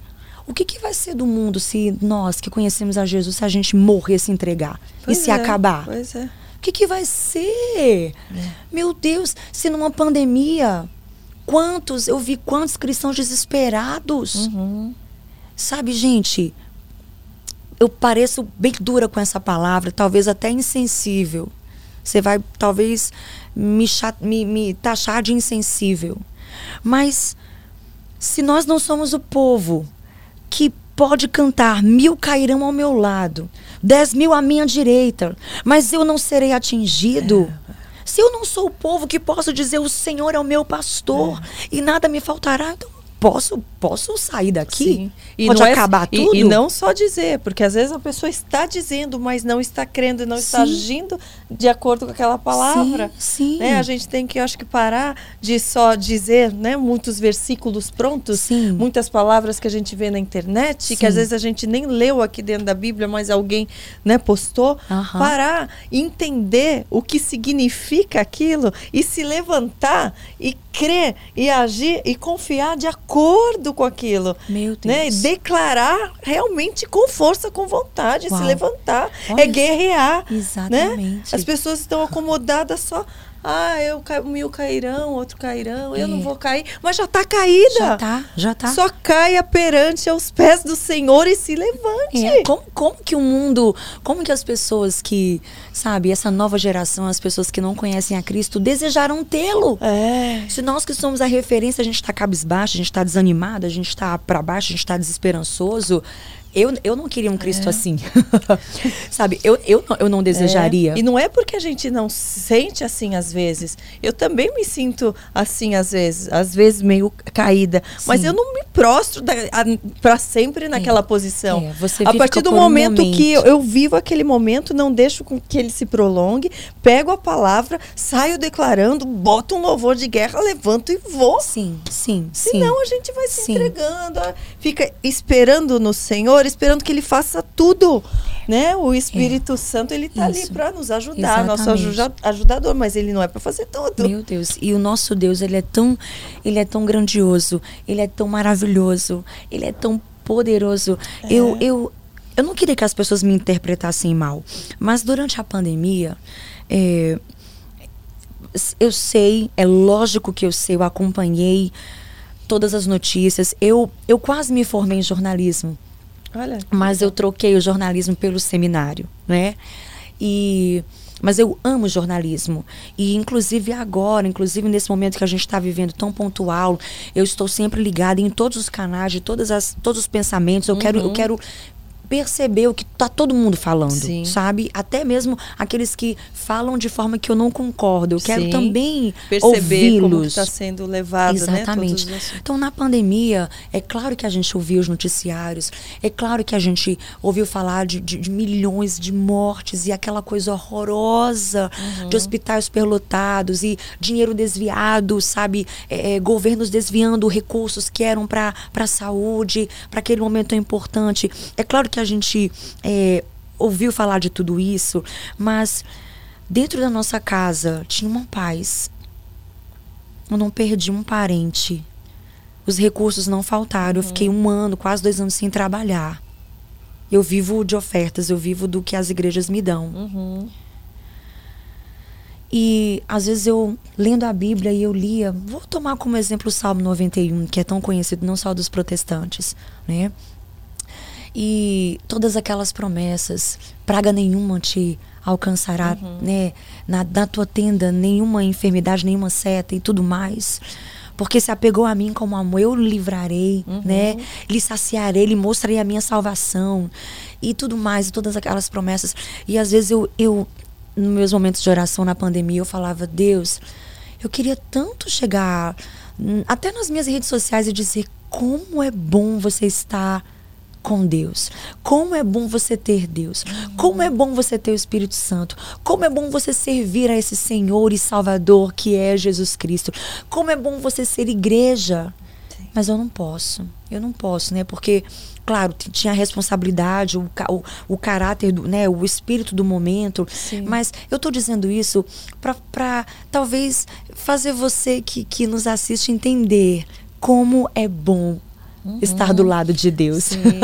o que, que vai ser do mundo se nós que conhecemos a Jesus, se a gente morrer, se entregar pois e se é, acabar? Pois é. O que, que vai ser? É. Meu Deus, se numa pandemia, quantos, eu vi quantos cristãos desesperados. Uhum. Sabe, gente, eu pareço bem dura com essa palavra, talvez até insensível. Você vai talvez me, me, me taxar de insensível. Mas se nós não somos o povo que pode cantar, mil cairão ao meu lado, dez mil à minha direita, mas eu não serei atingido. É. Se eu não sou o povo que posso dizer o Senhor é o meu pastor é. e nada me faltará, então posso, posso sair daqui? E Pode é acabar é, tudo? E, e, não só dizer, porque às vezes a pessoa está dizendo, mas não está crendo e não sim. está agindo de acordo com aquela palavra. Sim, sim. Né? A gente tem que, eu acho que, parar de só dizer né, muitos versículos prontos, sim. muitas palavras que a gente vê na internet, que às vezes a gente nem leu aqui dentro da Bíblia, mas alguém né, postou. Uhum. Parar, entender o que significa aquilo e se levantar e crer e agir e confiar de acordo com aquilo. Meu Deus. Né? E declarar realmente com força, com vontade, Uau. se levantar. É Olha, é guerrear. Né? Exatamente. Né? As pessoas estão acomodadas só Ah, eu mil cairão, outro cairão, é. eu não é. vou cair. Mas já está caída. Já está, já está. Só caia perante aos pés do Senhor e se levante. É. Como, como que o mundo, como que as pessoas que, sabe, essa nova geração, as pessoas que não conhecem a Cristo, desejaram tê-lo? É. Se nós que somos a referência, a gente está cabisbaixo, a gente está desanimado, a gente está para baixo, a gente está desesperançoso, eu, eu não queria um Cristo é. assim. Sabe? Eu, eu, eu não desejaria. É. E não é porque a gente não sente assim às vezes. Eu também me sinto assim às vezes. Às vezes meio caída. Sim. Mas eu não me prostro para sempre naquela é. posição. É, você a partir do momento, um momento, que eu, eu, vivo aquele momento, não deixo com que ele se prolongue, pego a palavra, saio declarando, boto um louvor de guerra, levanto e vou. Sim, sim, Senão a gente vai se sim. entregando, fica esperando no Senhor esperando que ele faça tudo. Né? O Espírito é. Santo ele está ali para nos ajudar, Exatamente. nosso ajudador, mas ele não é para fazer tudo. Meu Deus, e o nosso Deus ele é tão, ele é tão grandioso, ele é tão maravilhoso, ele é tão poderoso. É. Eu, eu, eu não queria que as pessoas me interpretassem mal, mas durante a pandemia, é, eu sei, é lógico que eu sei, eu acompanhei todas as notícias. Eu, eu quase me formei em jornalismo. Olha. Mas eu troquei o jornalismo pelo seminário, né? E mas eu amo jornalismo e inclusive agora, inclusive nesse momento que a gente está vivendo tão pontual, eu estou sempre ligada em todos os canais, de todas as todos os pensamentos. Eu uhum. quero eu quero perceber o que tá todo mundo falando, Sim. sabe? Até mesmo aqueles que falam de forma que eu não concordo. Eu quero Sim. também perceber como está sendo levado, né, Exatamente. Né? Então, na pandemia, é claro que a gente ouviu os noticiários, é claro que a gente ouviu falar de, de, de milhões de mortes e aquela coisa horrorosa uhum. de hospitais superlotados e dinheiro desviado, sabe? É, é governos desviando recursos que eram para a saúde, para aquele momento tão importante. É claro que que a gente é, ouviu falar de tudo isso, mas dentro da nossa casa tinha uma paz. Eu não perdi um parente. Os recursos não faltaram. Uhum. Eu fiquei um ano, quase dois anos sem trabalhar. Eu vivo de ofertas, eu vivo do que as igrejas me dão. Uhum. E às vezes eu, lendo a Bíblia, e eu lia, vou tomar como exemplo o Salmo 91, que é tão conhecido não só dos protestantes, né? E todas aquelas promessas, praga nenhuma te alcançará, uhum. né? Na, na tua tenda, nenhuma enfermidade, nenhuma seta e tudo mais porque se apegou a mim como amor, eu livrarei, uhum. né? Lhe saciarei, lhe mostrarei a minha salvação e tudo mais, e todas aquelas promessas. E às vezes eu, eu nos meus momentos de oração na pandemia, eu falava, Deus, eu queria tanto chegar hum, até nas minhas redes sociais e dizer como é bom você estar com Deus. Como é bom você ter Deus. Como é bom você ter o Espírito Santo. Como é bom você servir a esse Senhor e Salvador que é Jesus Cristo. Como é bom você ser igreja. Mas eu não posso. Eu não posso, né? Porque, claro, tinha a responsabilidade, o, o, o caráter, do, né? o espírito do momento. Sim. Mas eu estou dizendo isso para talvez fazer você que, que nos assiste entender como é bom uhum. estar do lado de Deus. Sim.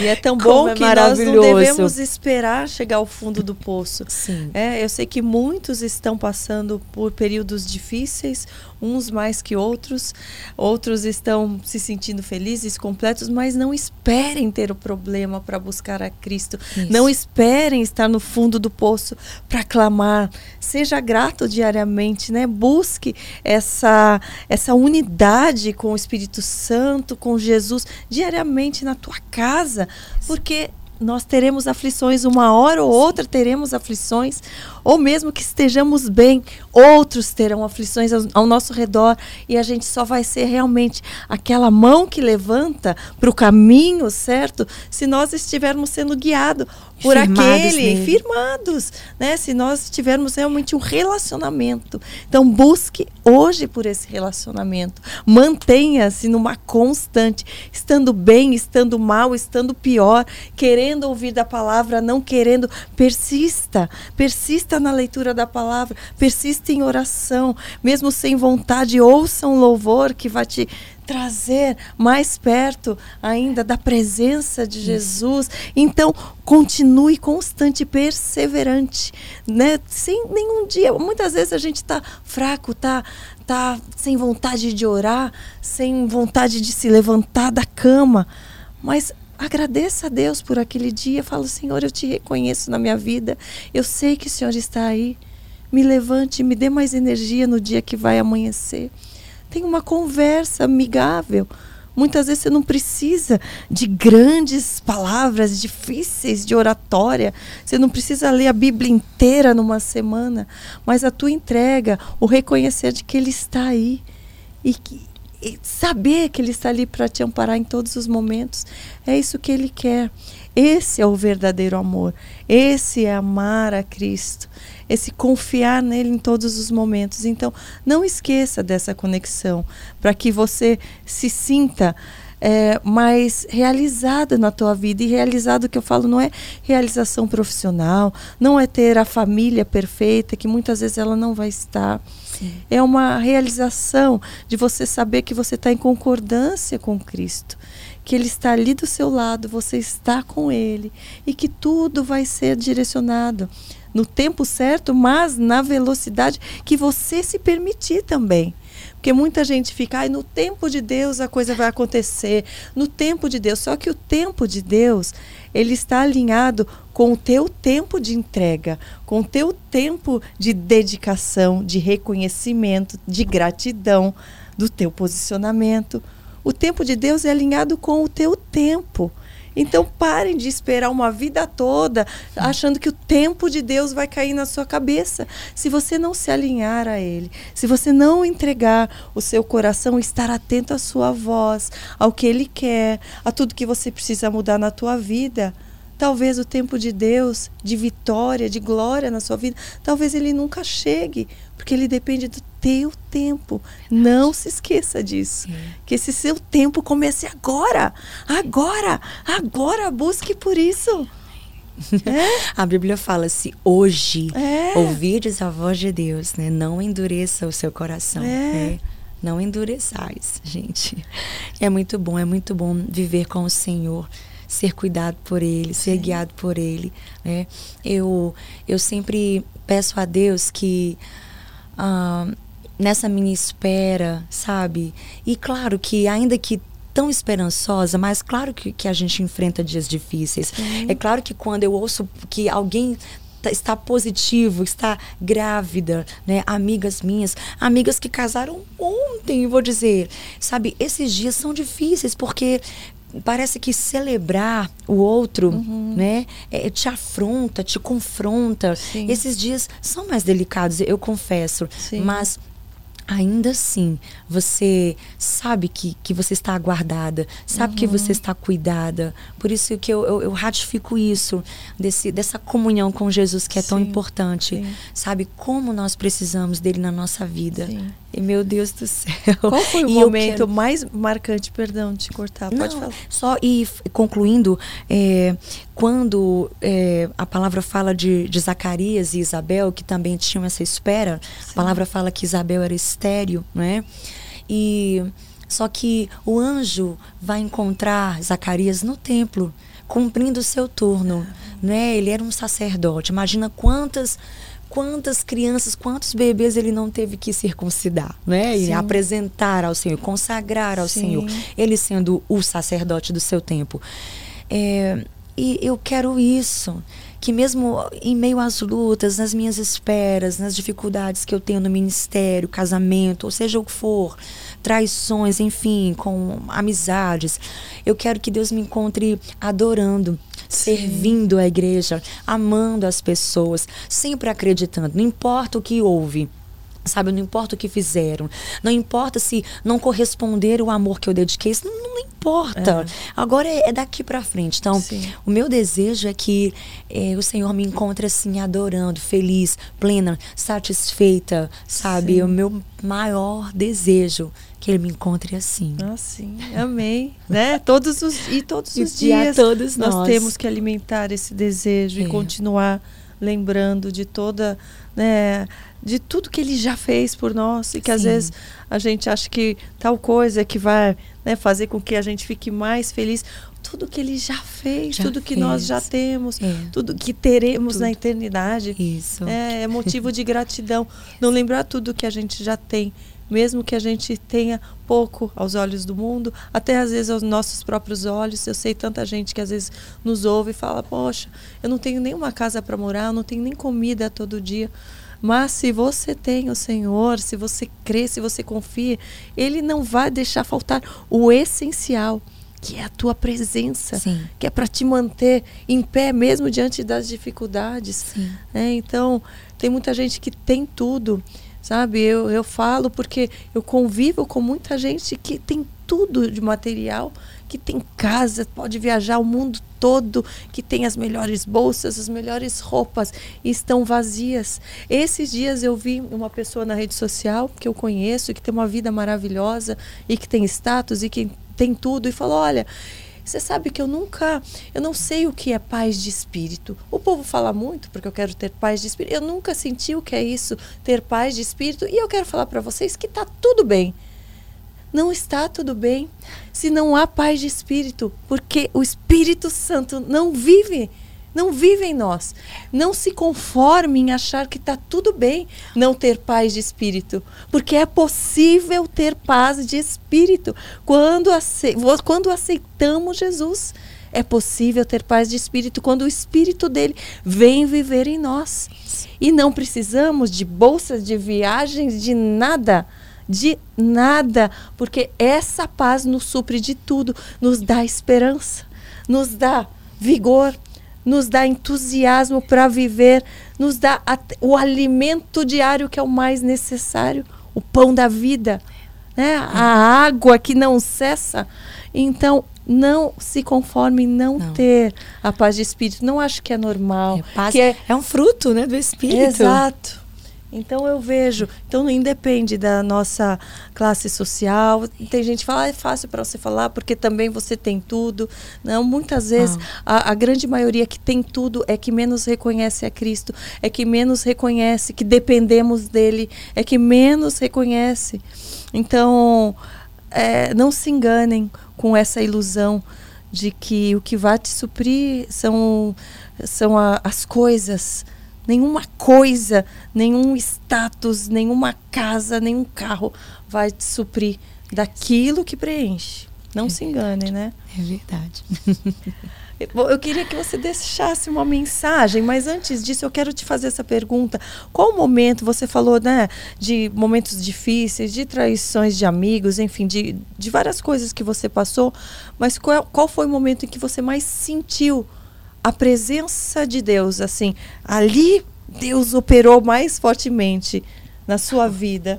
E é tão bom é que nós não devemos esperar chegar ao fundo do poço. Sim. É, eu sei que muitos estão passando por períodos difíceis, uns mais que outros, outros estão se sentindo felizes, completos, mas não esperem ter o problema para buscar a Cristo. Isso. Não esperem estar no fundo do poço para clamar. Seja grato diariamente, né? Busque essa essa unidade com o Espírito Santo, com Jesus diariamente na tua casa, porque nós teremos aflições, uma hora ou outra teremos aflições, ou mesmo que estejamos bem, outros terão aflições ao, ao nosso redor e a gente só vai ser realmente aquela mão que levanta para o caminho certo se nós estivermos sendo guiados por firmados aquele, nele. firmados, né? Se nós tivermos realmente um relacionamento. Então busque hoje por esse relacionamento. Mantenha-se numa constante, estando bem, estando mal, estando pior, querendo querendo ouvir da palavra, não querendo, persista, persista na leitura da palavra, persista em oração, mesmo sem vontade, ouça um louvor que vai te trazer mais perto ainda da presença de Jesus. Então, continue constante, perseverante, né? Sem nenhum dia. Muitas vezes a gente está fraco, tá tá sem vontade de orar, sem vontade de se levantar da cama, mas agradeça a Deus por aquele dia. Fala, Senhor, eu te reconheço na minha vida. Eu sei que o Senhor está aí. Me levante, me dê mais energia no dia que vai amanhecer. Tenha uma conversa amigável. Muitas vezes você não precisa de grandes palavras difíceis de oratória. Você não precisa ler a Bíblia inteira numa semana. Mas a tua entrega, o reconhecer de que Ele está aí. E, que, saber que Ele está ali para te amparar em todos os momentos. É isso que Ele quer. Esse é o verdadeiro amor. Esse é amar a Cristo esse confiar nele em todos os momentos. Então, não esqueça dessa conexão, para que você se sinta é, mais realizada na tua vida. E realizado, que eu falo, não é realização profissional, não é ter a família perfeita, que muitas vezes ela não vai estar. Sim. É uma realização de você saber que você está em concordância com Cristo que Ele está ali do seu lado, você está com Ele e que tudo vai ser direcionado no tempo certo, mas na velocidade que você se permitir também. Porque muita gente fica, ai, no tempo de Deus a coisa vai acontecer, no tempo de Deus. Só que o tempo de Deus, ele está alinhado com o teu tempo de entrega, com o teu tempo de dedicação, de reconhecimento, de gratidão, do teu posicionamento. O tempo de Deus é alinhado com o teu tempo. Então parem de esperar uma vida toda achando que o tempo de Deus vai cair na sua cabeça. Se você não se alinhar a Ele, se você não entregar o seu coração, estar atento à sua voz, ao que Ele quer, a tudo que você precisa mudar na tua vida, talvez o tempo de Deus, de vitória, de glória na sua vida, talvez ele nunca chegue, porque ele depende do teu tempo. Não se esqueça disso. Que esse seu tempo comece agora. Agora. Agora busque por isso. É? A Bíblia fala: se hoje é. ouvires a voz de Deus, né, não endureça o seu coração. É. Né? Não endureçais, gente. É muito bom, é muito bom viver com o Senhor, ser cuidado por Ele, ser Sim. guiado por Ele. Né? Eu, eu sempre peço a Deus que uh, nessa minha espera, sabe? E claro que ainda que tão esperançosa, mas claro que, que a gente enfrenta dias difíceis. Sim. É claro que quando eu ouço que alguém tá, está positivo, está grávida, né? Amigas minhas, amigas que casaram ontem, vou dizer, sabe? Esses dias são difíceis porque parece que celebrar o outro, uhum. né, é, te afronta, te confronta. Sim. Esses dias são mais delicados, eu confesso, Sim. mas ainda assim você sabe que, que você está aguardada, sabe uhum. que você está cuidada. Por isso que eu, eu, eu, ratifico isso, desse, dessa comunhão com Jesus que é sim, tão importante. Sim. Sabe como nós precisamos dele na nossa vida. Sim. E meu Deus do céu. Qual foi o e momento quero... mais marcante, perdão, de cortar? Não, Pode falar. Só e concluindo, é, quando é, a palavra fala de, de Zacarias e Isabel, que também tinham essa espera, Sim. a palavra fala que Isabel era estéreo, né? E só que o anjo vai encontrar Zacarias no templo, cumprindo o seu turno, né? Ele era um sacerdote. Imagina quantas quantas crianças, quantos bebês ele não teve que circuncidar, né? E apresentar ao Senhor, consagrar ao Sim. Senhor, ele sendo o sacerdote do seu tempo. É, e eu quero isso, que mesmo em meio às lutas, nas minhas esperas, nas dificuldades que eu tenho no ministério, casamento, ou seja o que for, traições, enfim, com amizades, eu quero que Deus me encontre adorando, servindo a igreja, amando as pessoas, sempre acreditando, não importa o que houve. Sabe, não importa o que fizeram, não importa se não corresponder o amor que eu dediquei, isso não, não importa. É. Agora é, é daqui para frente. Então, Sim. o meu desejo é que é, o Senhor me encontre assim, adorando, feliz, plena, satisfeita, sabe? Sim. O meu maior desejo que ele me encontre assim. Ah, sim. Amei, né? Todos os e todos os dias todos nós. nós temos que alimentar esse desejo e é. continuar lembrando de toda, né, de tudo que ele já fez por nós e que Sim. às vezes a gente acha que tal coisa é que vai né, fazer com que a gente fique mais feliz. Tudo que ele já fez, já tudo que fez. nós já temos, é. tudo que teremos tudo. na eternidade. Isso. É, é motivo de gratidão. Não lembrar tudo que a gente já tem mesmo que a gente tenha pouco aos olhos do mundo, até às vezes aos nossos próprios olhos. Eu sei tanta gente que às vezes nos ouve e fala: Poxa, eu não tenho nenhuma casa para morar, eu não tenho nem comida todo dia. Mas se você tem o Senhor, se você crê, se você confia, Ele não vai deixar faltar o essencial, que é a tua presença, Sim. que é para te manter em pé mesmo diante das dificuldades. É, então, tem muita gente que tem tudo sabe? Eu, eu falo porque eu convivo com muita gente que tem tudo de material, que tem casa, pode viajar o mundo todo, que tem as melhores bolsas, as melhores roupas e estão vazias. Esses dias eu vi uma pessoa na rede social que eu conheço, que tem uma vida maravilhosa e que tem status e que tem tudo e falou: "Olha, você sabe que eu nunca, eu não sei o que é paz de espírito. O povo fala muito porque eu quero ter paz de espírito. Eu nunca senti o que é isso, ter paz de espírito, e eu quero falar para vocês que está tudo bem. Não está tudo bem se não há paz de espírito, porque o Espírito Santo não vive não vive em nós. Não se conforme em achar que está tudo bem não ter paz de espírito, porque é possível ter paz de espírito quando, ace quando aceitamos Jesus. É possível ter paz de espírito quando o espírito dele vem viver em nós. E não precisamos de bolsas de viagens, de nada de nada, porque essa paz nos supre de tudo, nos dá esperança, nos dá vigor, nos dá entusiasmo para viver, nos dá o alimento diário que é o mais necessário, o pão da vida, né? a água que não cessa. Então, não se conforme em não, não, ter a paz de espírito. Não acho que é normal. É, paz, que é, é um fruto né, do espírito. Exato. Então eu vejo, então não independe da nossa classe social. Tem gente que fala, ah, é fácil para você falar porque também você tem tudo. Não, muitas vezes a, a, grande maioria que tem tudo é que menos reconhece a Cristo, é que menos reconhece que dependemos dele, é que menos reconhece. Então é, não se enganem com essa ilusão de que o que vai te suprir são, são a, as coisas Nenhuma coisa, nenhum status, nenhuma casa, nenhum carro vai te suprir daquilo que preenche. Não é se engane, né? É verdade. Eu queria que você deixasse uma mensagem, mas antes disso eu quero te fazer essa pergunta. Qual o momento, você falou, né, de momentos difíceis, de traições de amigos, enfim, de, de várias coisas que você passou, mas qual, qual foi o momento em que você mais sentiu a presença de Deus, assim, ali Deus operou mais fortemente na sua vida?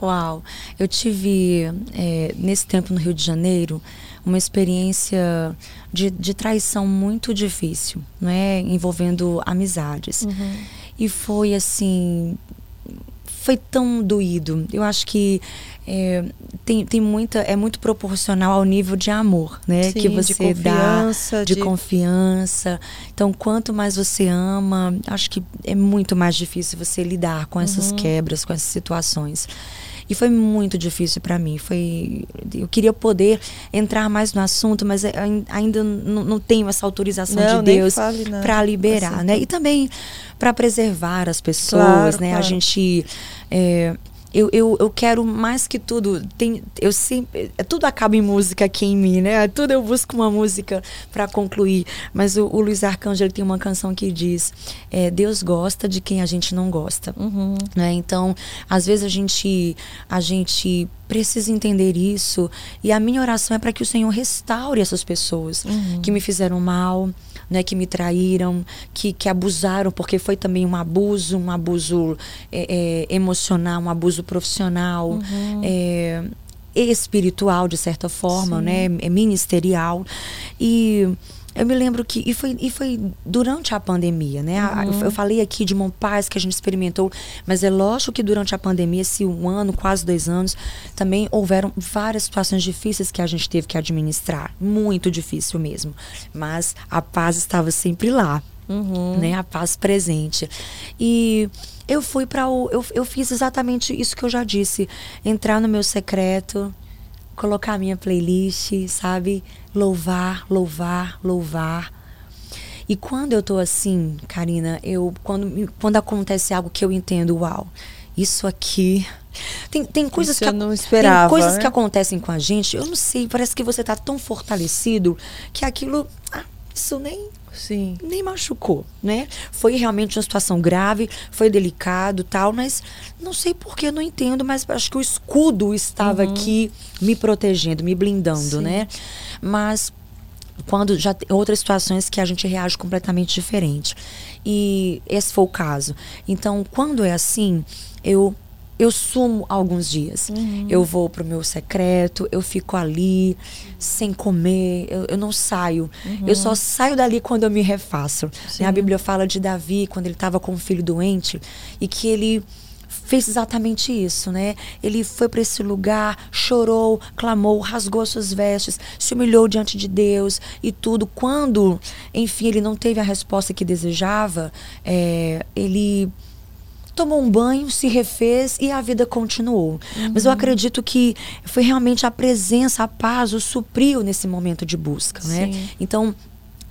Uau! Eu tive, é, nesse tempo no Rio de Janeiro, uma experiência de, de traição muito difícil, né? envolvendo amizades. Uhum. E foi assim. Foi tão doído. Eu acho que é, tem, tem muita é muito proporcional ao nível de amor né Sim, que você de dá de, de, confiança então quanto mais você ama acho que é muito mais difícil você lidar com essas uhum. quebras com essas situações e foi muito difícil para mim. Foi eu queria poder entrar mais no assunto mas ainda não, tenho essa autorização não, de Deus para liberar assim, né? E também para preservar as pessoas claro, né? Claro. a gente é, eu, eu, eu quero mais que tudo. Tem, eu sempre, é, tudo acaba em música aqui em mim, né? Tudo eu busco uma música para concluir. Mas o, o Luiz Arcângelo tem uma canção que diz: é, Deus gosta de quem a gente não gosta. Uhum. Né? Então, às vezes a gente, a gente precisa entender isso. E a minha oração é para que o Senhor restaure essas pessoas uhum. que me fizeram mal, né, que me traíram, que, que abusaram, porque foi também um abuso, um abuso é, é, emocional, um abuso profissional, uhum. é, espiritual, de certa forma, Sim. né, é ministerial. E eu me lembro que. E foi, e foi durante a pandemia, né? Uhum. Eu falei aqui de Montpaz que a gente experimentou, mas é lógico que durante a pandemia, esse um ano, quase dois anos, também houveram várias situações difíceis que a gente teve que administrar. Muito difícil mesmo. Mas a paz estava sempre lá. Uhum. Né? A paz presente. E eu fui para o. Eu, eu fiz exatamente isso que eu já disse: entrar no meu secreto, colocar a minha playlist, sabe? louvar, louvar, louvar. E quando eu tô assim, Karina, eu quando, quando acontece algo que eu entendo, uau, isso aqui tem, tem coisas isso que eu não esperava, tem coisas né? que acontecem com a gente, eu não sei, parece que você tá tão fortalecido que aquilo, ah, isso nem Sim. nem machucou, né? Foi realmente uma situação grave, foi delicado, tal, mas não sei porquê, não entendo, mas acho que o escudo estava uhum. aqui me protegendo, me blindando, Sim. né? Mas quando já tem outras situações que a gente reage completamente diferente. E esse foi o caso. Então, quando é assim, eu eu sumo alguns dias. Uhum. Eu vou pro meu secreto, eu fico ali sem comer, eu, eu não saio. Uhum. Eu só saio dali quando eu me refaço. A Bíblia fala de Davi, quando ele estava com um filho doente, e que ele fez exatamente isso, né? Ele foi para esse lugar, chorou, clamou, rasgou suas vestes, se humilhou diante de Deus e tudo. Quando, enfim, ele não teve a resposta que desejava, é, ele tomou um banho, se refez e a vida continuou. Uhum. Mas eu uhum. acredito que foi realmente a presença, a paz, o supriu nesse momento de busca, né? Então,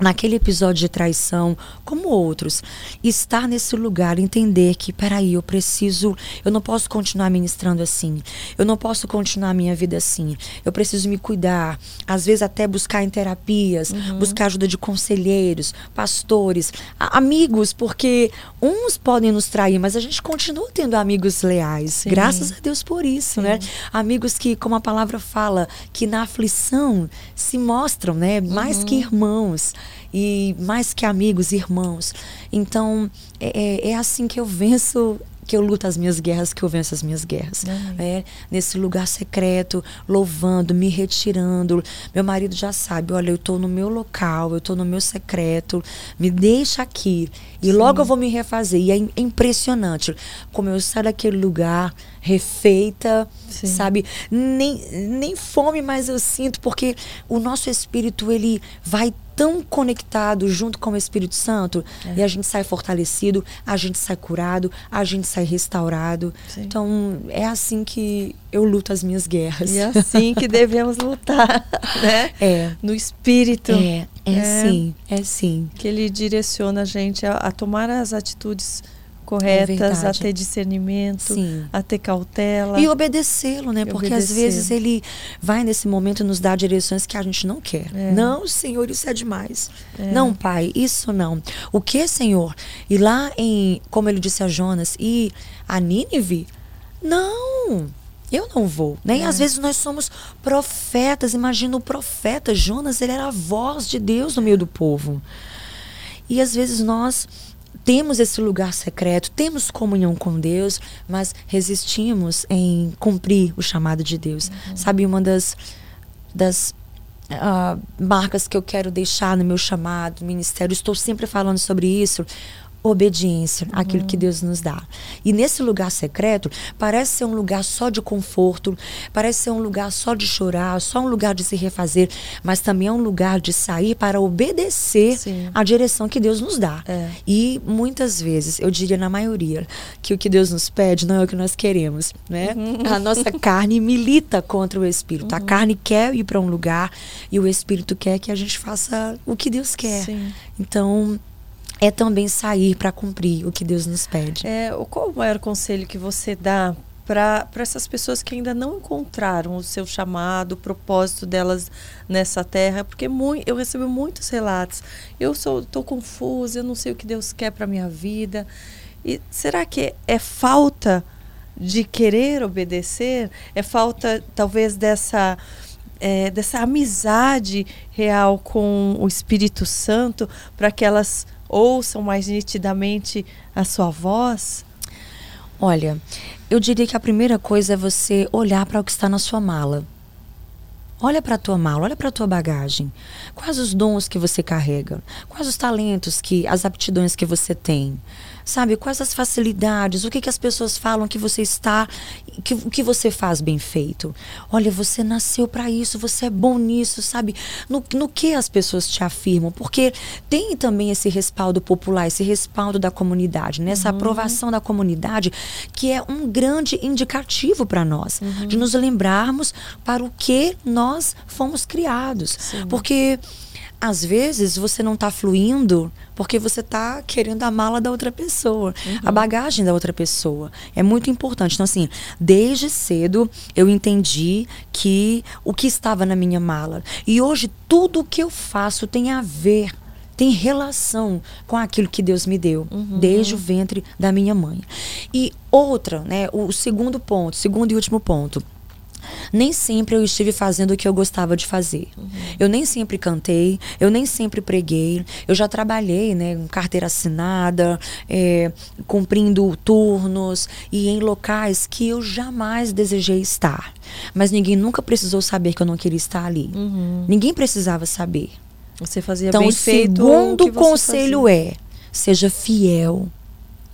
naquele episódio de traição, como outros, estar nesse lugar, entender que, peraí, eu preciso, eu não posso continuar ministrando assim, eu não posso continuar a minha vida assim, eu preciso me cuidar, às vezes até buscar em terapias, uhum. buscar ajuda de conselheiros, pastores, amigos, porque uns podem nos trair, mas a gente continua tendo amigos leais, Sim. graças a Deus por isso, né? Sim. né? Amigos que, como a palavra fala, que na aflição se mostram, né, mais uhum. que irmãos e mais que amigos, irmãos. Então, é, é, é assim que eu venço que eu luto as minhas guerras, que eu venço as minhas guerras. É, nesse lugar secreto, louvando, me retirando. Meu marido já sabe, olha, eu estou no meu local, eu estou no meu secreto, me deixa aqui. E Sim. logo eu vou me refazer. E é impressionante como eu saio daquele lugar refeita, Sim. sabe? Nem, nem fome mais eu sinto, porque o nosso espírito, ele vai tão conectado junto com o Espírito Santo é. e a gente sai fortalecido, a gente sai curado, a gente sai restaurado. Sim. Então é assim que eu luto as minhas guerras. E é assim que devemos lutar, né? É. No espírito. É, é, é sim, é sim. Que ele direciona a gente a, a tomar as atitudes corretas, é a ter discernimento, Sim. a ter cautela. E obedecê-lo, né? Porque às vezes ele vai nesse momento nos dar direções que a gente não quer. É. Não, Senhor, isso é demais. É. Não, Pai, isso não. O que, Senhor? E lá em, como ele disse a Jonas, e a Nínive? Não. Eu não vou. Nem né? É. às vezes nós somos profetas. Imagina o profeta Jonas, ele era a voz de Deus no meio do povo. E às vezes nós temos esse lugar secreto, temos comunhão com Deus, mas resistimos em cumprir o chamado de Deus. Uhum. Sabe, uma das, das uh, marcas que eu quero deixar no meu chamado, ministério, estou sempre falando sobre isso obediência uhum. àquilo que Deus nos dá. E nesse lugar secreto, parece ser um lugar só de conforto, parece ser um lugar só de chorar, só um lugar de se refazer, mas também é um lugar de sair para obedecer Sim. à direção que Deus nos dá. É. E muitas vezes, eu diria na maioria, que o que Deus nos pede não é o que nós queremos, né? Uhum. A nossa carne milita contra o espírito. Uhum. A carne quer ir para um lugar e o espírito quer que a gente faça o que Deus quer. Sim. Então, é também sair para cumprir o que Deus nos pede. É, qual o maior conselho que você dá para essas pessoas que ainda não encontraram o seu chamado, o propósito delas nessa terra? Porque muito, eu recebo muitos relatos. Eu estou confusa, eu não sei o que Deus quer para minha vida. E será que é falta de querer obedecer, é falta talvez dessa é, dessa amizade real com o Espírito Santo para que elas ouçam mais nitidamente a sua voz? Olha, eu diria que a primeira coisa é você olhar para o que está na sua mala. Olha para a tua mala, olha para a tua bagagem. Quais os dons que você carrega? Quais os talentos que, as aptidões que você tem? Sabe, quais as facilidades, o que, que as pessoas falam que você está, que, que você faz bem feito. Olha, você nasceu para isso, você é bom nisso, sabe? No, no que as pessoas te afirmam, porque tem também esse respaldo popular, esse respaldo da comunidade, né? essa uhum. aprovação da comunidade, que é um grande indicativo para nós, uhum. de nos lembrarmos para o que nós fomos criados. Sim. Porque às vezes você não está fluindo porque você está querendo a mala da outra pessoa, uhum. a bagagem da outra pessoa. É muito importante. Então, assim, desde cedo eu entendi que o que estava na minha mala. E hoje tudo o que eu faço tem a ver tem relação com aquilo que Deus me deu uhum. desde o ventre da minha mãe. E outra, né, o segundo ponto, segundo e último ponto, nem sempre eu estive fazendo o que eu gostava de fazer. Uhum. Eu nem sempre cantei, eu nem sempre preguei. Eu já trabalhei, né, com carteira assinada, é, cumprindo turnos e em locais que eu jamais desejei estar. Mas ninguém nunca precisou saber que eu não queria estar ali. Uhum. Ninguém precisava saber. Você fazia então, bem feito. Então, o segundo conselho fazia. é: seja fiel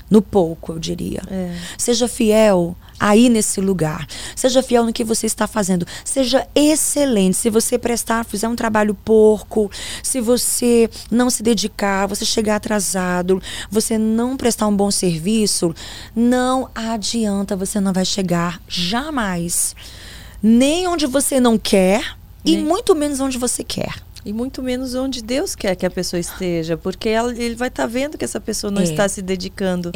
no pouco, eu diria. É. Seja fiel aí nesse lugar. Seja fiel no que você está fazendo. Seja excelente. Se você prestar, fizer um trabalho porco, se você não se dedicar, você chegar atrasado, você não prestar um bom serviço, não adianta, você não vai chegar jamais. Nem onde você não quer Nem. e muito menos onde você quer. E muito menos onde Deus quer que a pessoa esteja, porque ela, ele vai estar tá vendo que essa pessoa não é. está se dedicando.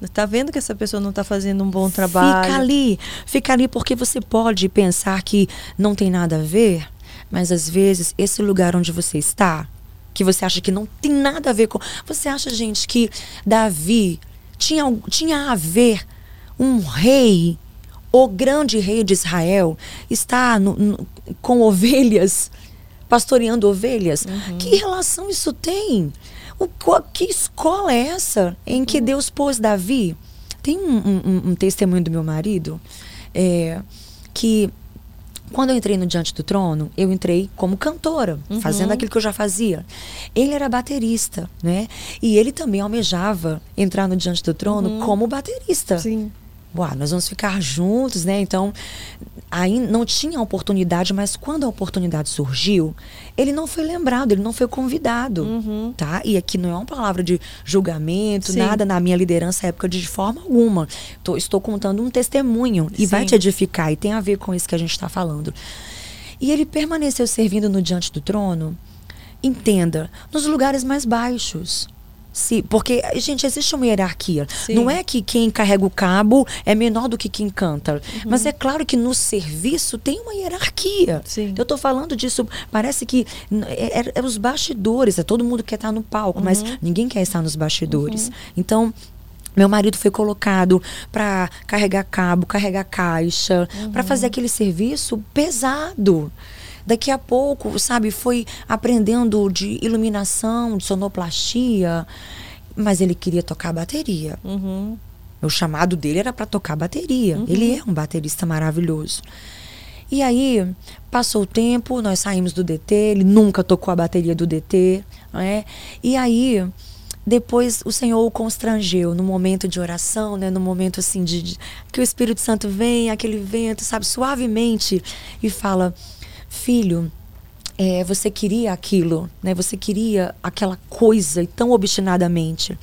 Está é. vendo que essa pessoa não está fazendo um bom trabalho. Fica ali, fica ali, porque você pode pensar que não tem nada a ver, mas às vezes esse lugar onde você está, que você acha que não tem nada a ver com. Você acha, gente, que Davi tinha, tinha a ver um rei, o grande rei de Israel, está no, no, com ovelhas pastoreando ovelhas. Uhum. Que relação isso tem? O, que escola é essa em que uhum. Deus pôs Davi? Tem um, um, um testemunho do meu marido é, que quando eu entrei no Diante do Trono, eu entrei como cantora, uhum. fazendo aquilo que eu já fazia. Ele era baterista, né? E ele também almejava entrar no Diante do Trono uhum. como baterista. Sim. Uau, nós vamos ficar juntos, né? Então, aí não tinha oportunidade, mas quando a oportunidade surgiu, ele não foi lembrado, ele não foi convidado, uhum. tá? E aqui não é uma palavra de julgamento, Sim. nada na minha liderança época de forma alguma. Tô, estou contando um testemunho e Sim. vai te edificar e tem a ver com isso que a gente está falando. E ele permaneceu servindo no diante do trono. Entenda, nos lugares mais baixos se, porque, gente, existe uma hierarquia. Sim. Não é que quem carrega o cabo é menor do que quem canta. Uhum. Mas é claro que no serviço tem uma hierarquia. Sim. Eu estou falando disso, parece que é, é, é, os bastidores, é todo mundo quer estar no palco, uhum. mas ninguém quer estar nos bastidores. Uhum. Então, meu marido foi colocado para carregar cabo, carregar caixa, para uhum. fazer aquele serviço pesado. Daqui a pouco, sabe, foi aprendendo de iluminação, de sonoplastia, mas ele queria tocar bateria. Uhum. O chamado dele era para tocar bateria. Uhum. Ele é um baterista maravilhoso. E aí, passou o tempo, nós saímos do DT, ele nunca tocou a bateria do DT, né? E aí, depois o Senhor o constrangeu no momento de oração, né? No momento assim de, de que o Espírito Santo vem, aquele vento, sabe, suavemente e fala: filho, é, você queria aquilo, né? Você queria aquela coisa e tão obstinadamente.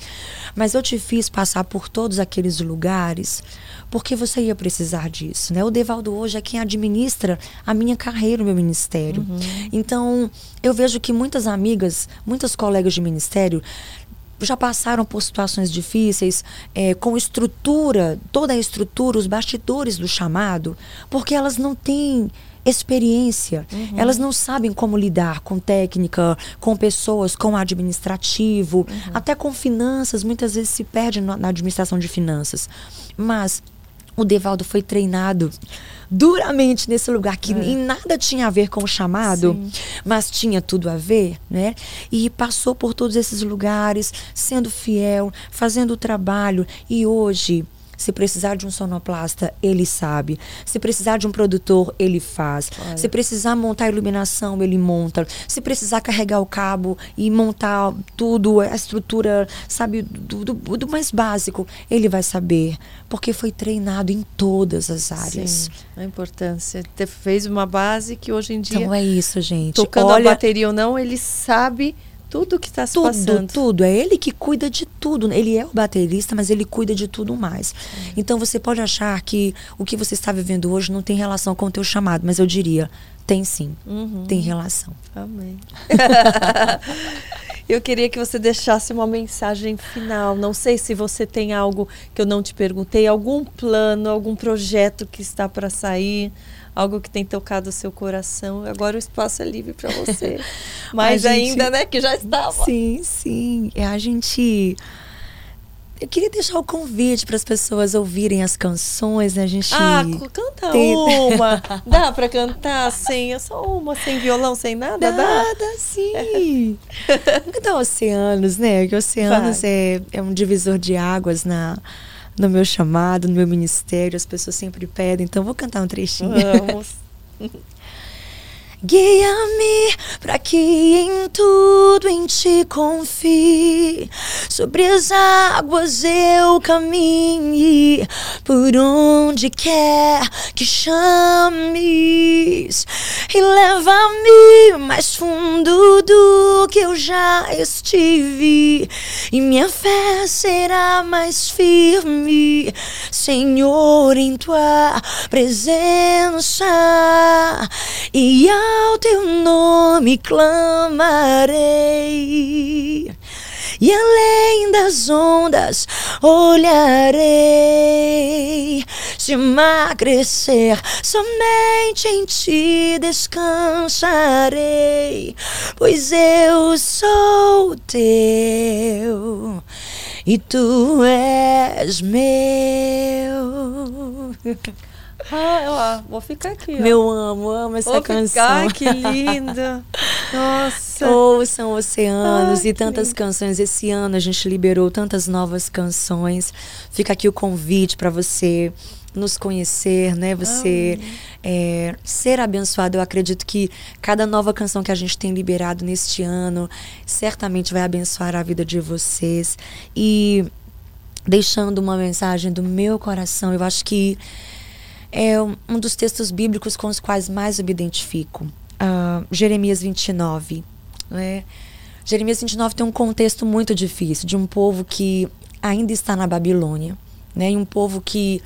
Mas eu te fiz passar por todos aqueles lugares porque você ia precisar disso, né? O Devaldo hoje é quem administra a minha carreira, o meu ministério. Uhum. Então, eu vejo que muitas amigas, muitas colegas de ministério já passaram por situações difíceis é, com estrutura, toda a estrutura, os bastidores do chamado, porque elas não têm experiência. Uhum. Elas não sabem como lidar com técnica, com pessoas, com administrativo, uhum. até com finanças. Muitas vezes se perde na administração de finanças. Mas o Devaldo foi treinado duramente nesse lugar que É. em nada tinha a ver com o chamado, Sim. mas tinha tudo a ver, né? E passou por todos esses lugares, sendo fiel, fazendo o trabalho e hoje se precisar de um sonoplasta, ele sabe. Se precisar de um produtor, ele faz. Olha. Se precisar montar a iluminação, ele monta. Se precisar carregar o cabo e montar tudo, a estrutura, sabe, do, do- do mais básico, ele vai saber. Porque foi treinado em todas as áreas. Sim, a importância. Te- Fez uma base que hoje em dia, Então é isso, gente. tocando Olha, a bateria ou não, ele sabe tudo que está se tudo, passando. tudo. É ele que cuida de tudo. Ele é o baterista, mas ele cuida de tudo mais. Então você pode achar que o que você está vivendo hoje não tem relação com o teu chamado, mas eu diria, tem sim. Uhum. Tem relação. Amém. eu queria que você deixasse uma mensagem final. Não sei se você tem algo que eu não te perguntei, algum plano, algum projeto que está para sair, algo que tem tocado o seu coração. Agora o espaço é livre para você. Gente- ainda, né, que já estava. Sim, sim. É a gente. Eu queria deixar o convite para as pessoas ouvirem as canções, né? A gente. Ah, canta tem- uma. Dá para cantar sem, só uma, sem violão, sem nada? Dá? Nada, sim. Vamos cantar Oceanos, né? Que Oceanos Vai. é, é um divisor de águas na, no meu chamado, no meu ministério. As pessoas sempre pedem, então vou cantar um trechinho. Vamos. Guia-me para que em tudo em ti confie. Sobre as águas eu caminhe, por onde quer que chames. E leva-me mais fundo do que eu já estive. E minha fé será mais firme, Senhor, em tua presença. E ao teu nome clamarei. E além das ondas olharei. Se emagrecer, somente em ti descansarei. Pois eu sou teu e tu és meu. Ah, ó, vou ficar aqui. ó. Meu amo, amo essa Vou canção. ficar, que linda. Nossa. Ouçam Oceanos e tantas lindo. canções. Esse ano a gente liberou tantas novas canções. Fica aqui o convite para você nos conhecer, né? Você é, ser abençoado. Eu acredito que cada nova canção que a gente tem liberado neste ano certamente vai abençoar a vida de vocês. E deixando uma mensagem do meu coração, eu acho que é um dos textos bíblicos com os quais mais eu me identifico. Ah, Jeremias 29. Né? Jeremias 29 tem um contexto muito difícil, de um povo que ainda está na Babilônia. Né? E um povo que,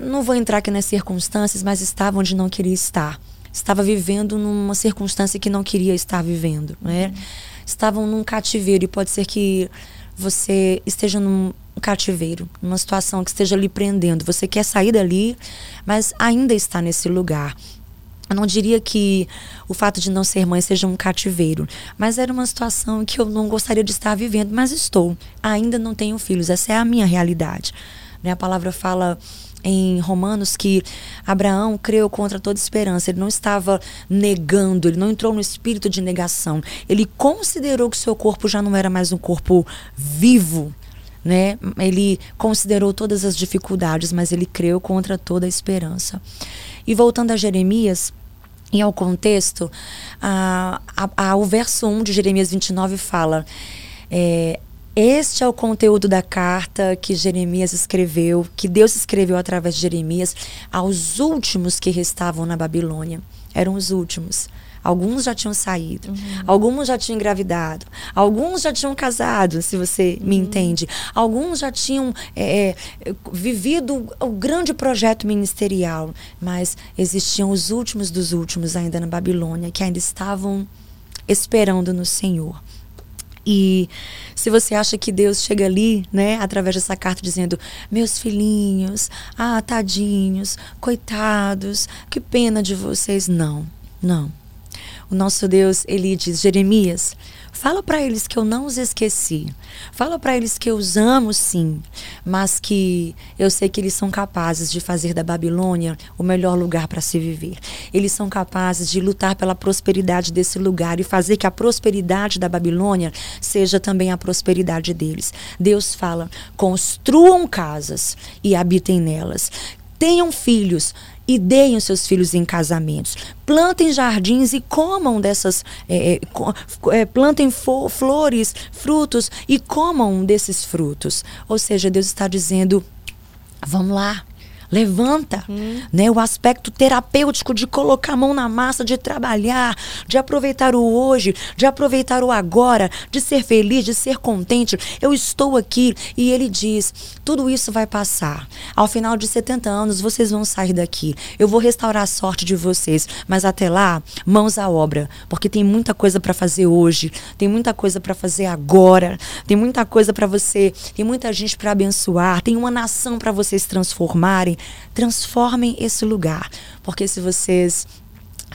não vou entrar aqui nas circunstâncias, mas estava onde não queria estar. Estava vivendo numa circunstância que não queria estar vivendo. Né? Estavam num cativeiro e pode ser que você esteja num cativeiro, numa situação que esteja lhe prendendo. Você quer sair dali, mas ainda está nesse lugar. Eu não diria que o fato de não ser mãe seja um cativeiro, mas era uma situação que eu não gostaria de estar vivendo, mas estou. Ainda não tenho filhos, essa é a minha realidade. Né? A palavra fala em Romanos que Abraão creu contra toda esperança. Ele não estava negando, ele não entrou no espírito de negação. Ele considerou que seu corpo já não era mais um corpo vivo, né? Ele considerou todas as dificuldades, mas ele creu contra toda a esperança. E voltando a Jeremias, e ao contexto, a, a, a- o verso 1 de Jeremias 29 fala: é, Este é o conteúdo da carta que Jeremias escreveu, que Deus escreveu através de Jeremias aos últimos que restavam na Babilônia. Eram os últimos. Alguns já tinham saído, alguns já tinham engravidado, alguns já tinham casado, se você me entende. Alguns já tinham é, é, vivido o grande projeto ministerial, mas existiam os últimos dos últimos ainda na Babilônia, que ainda estavam esperando no Senhor. E se você acha que Deus chega ali, né, através dessa carta dizendo: "Meus filhinhos, ah, tadinhos, coitados, que pena de vocês", não. Não. O nosso Deus, ele diz: "Jeremias, Fala para eles que eu não os esqueci. Fala para eles que eu os amo sim, mas que eu sei que eles são capazes de fazer da Babilônia o melhor lugar para se viver. Eles são capazes de lutar pela prosperidade desse lugar e fazer que a prosperidade da Babilônia seja também a prosperidade deles. Deus fala: construam casas e habitem nelas. Tenham filhos e deem os seus filhos em casamentos. Plantem jardins e comam dessas. É, é, plantem flores, frutos e comam desses frutos. Ou seja, Deus está dizendo: vamos lá levanta, hum. né? O aspecto terapêutico de colocar a mão na massa, de trabalhar, de aproveitar o hoje, de aproveitar o agora, de ser feliz, de ser contente. Eu estou aqui e ele diz: tudo isso vai passar. Ao final de 70 anos vocês vão sair daqui. Eu vou restaurar a sorte de vocês, mas até lá, mãos à obra, porque tem muita coisa para fazer hoje, tem muita coisa para fazer agora, tem muita coisa para você, tem muita gente para abençoar, tem uma nação para vocês transformarem transformem esse lugar. Porque se vocês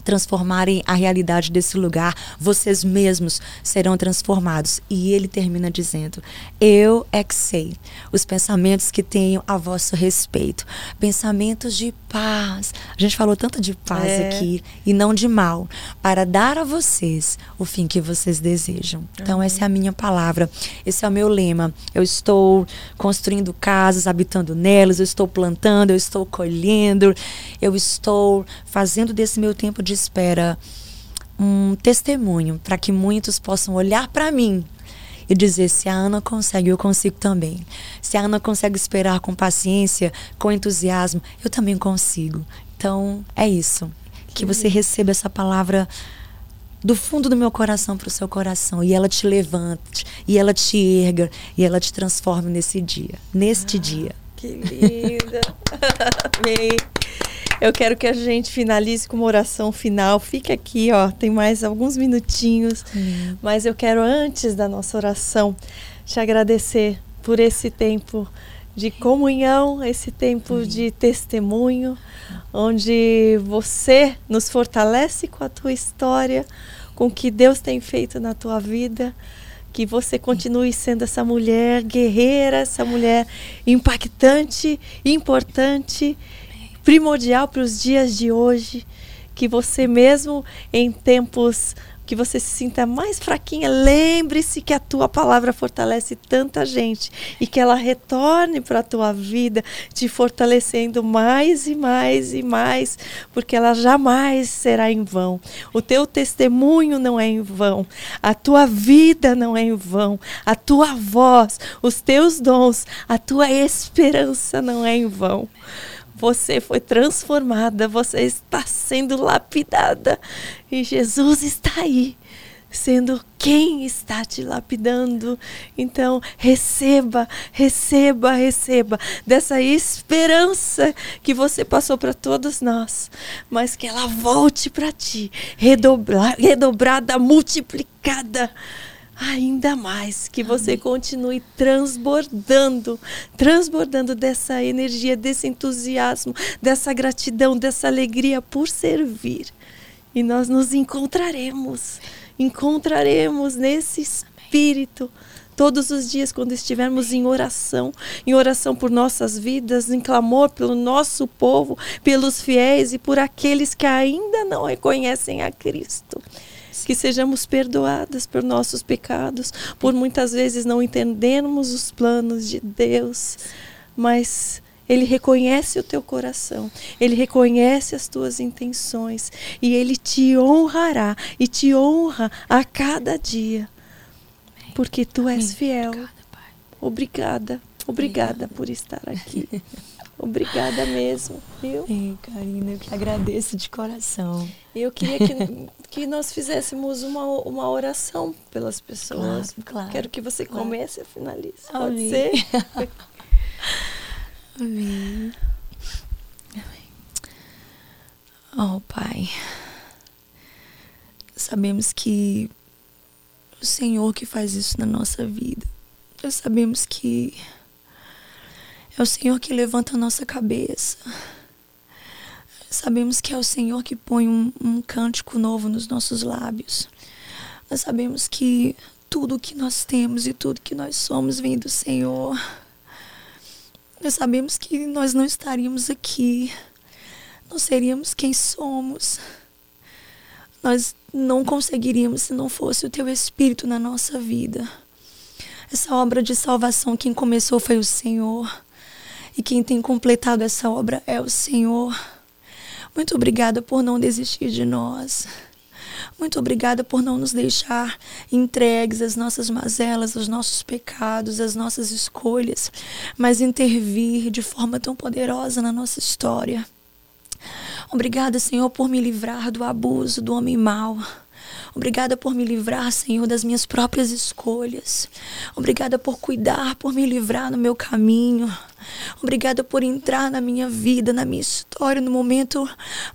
transformarem a realidade desse lugar, vocês mesmos serão transformados. E ele termina dizendo: Eu é que sei os pensamentos que tenho a vosso respeito, pensamentos de paz. A gente falou tanto de paz é. aqui e não de mal, para dar a vocês o fim que vocês desejam. Então uhum. essa é a minha palavra, esse é o meu lema. Eu estou construindo casas, habitando nelas, eu estou plantando, eu estou colhendo, eu estou fazendo desse meu tempo de espera um testemunho para que muitos possam olhar para mim e dizer: se a Ana consegue, eu consigo também. Se a Ana consegue esperar com paciência, com entusiasmo, eu também consigo. Então, é isso. Que você receba essa palavra do fundo do meu coração para o seu coração e ela te levante, e ela te erga, e ela te transforme nesse dia, neste ah, dia. Que linda! Amém. Eu quero que a gente finalize com uma oração final. Fique aqui, ó, tem mais alguns minutinhos. Hum. Mas eu quero, antes da nossa oração, te agradecer por esse tempo de comunhão, esse tempo hum. de testemunho, onde você nos fortalece com a tua história, com o que Deus tem feito na tua vida que você continue sendo essa mulher guerreira, essa mulher impactante, importante primordial para os dias de hoje, que você mesmo em tempos que você se sinta mais fraquinha, lembre-se que a tua palavra fortalece tanta gente e que ela retorne para a tua vida, te fortalecendo mais e mais e mais, porque ela jamais será em vão. O teu testemunho não é em vão, a tua vida não é em vão, a tua voz, os teus dons, a tua esperança não é em vão. Você foi transformada, você está sendo lapidada. E Jesus está aí, sendo quem está te lapidando. Então, receba, receba, receba dessa esperança que você passou para todos nós, mas que ela volte para ti, redobrada, multiplicada ainda mais, que você continue transbordando, transbordando dessa energia, desse entusiasmo, dessa gratidão, dessa alegria por servir. E nós nos encontraremos, encontraremos nesse espírito todos os dias quando estivermos em oração, em oração por nossas vidas, em clamor pelo nosso povo, pelos fiéis e por aqueles que ainda não reconhecem a Cristo que sejamos perdoadas por nossos pecados, por muitas vezes não entendermos os planos de Deus, mas ele reconhece o teu coração, ele reconhece as tuas intenções e ele te honrará e te honra a cada dia, porque tu és fiel. Obrigada, obrigada. por estar aqui. Obrigada mesmo, viu? Ei, Karina, eu que agradeço de coração. Eu queria que, que nós fizéssemos uma, uma oração pelas pessoas. Claro, claro Quero que você claro. comece a finalize. Pode ser? Amém. Amém. Oh, Pai. Sabemos que o Senhor que faz isso na nossa vida. Nós sabemos que é o Senhor que levanta a nossa cabeça. Sabemos que é o Senhor que põe um, um cântico novo nos nossos lábios. Nós sabemos que tudo que nós temos e tudo que nós somos vem do Senhor. Nós sabemos que nós não estaríamos aqui, não seríamos quem somos. Nós não conseguiríamos se não fosse o Teu Espírito na nossa vida. Essa obra de salvação, quem começou foi o Senhor. E quem tem completado essa obra é o Senhor. Muito obrigada por não desistir de nós. Muito obrigada por não nos deixar entregues às nossas mazelas, aos nossos pecados, às nossas escolhas, mas intervir de forma tão poderosa na nossa história. Obrigada, Senhor, por me livrar do abuso do homem mau. Obrigada por me livrar, Senhor, das minhas próprias escolhas. Obrigada por cuidar, por me livrar no meu caminho. Obrigada por entrar na minha vida, na minha história, no momento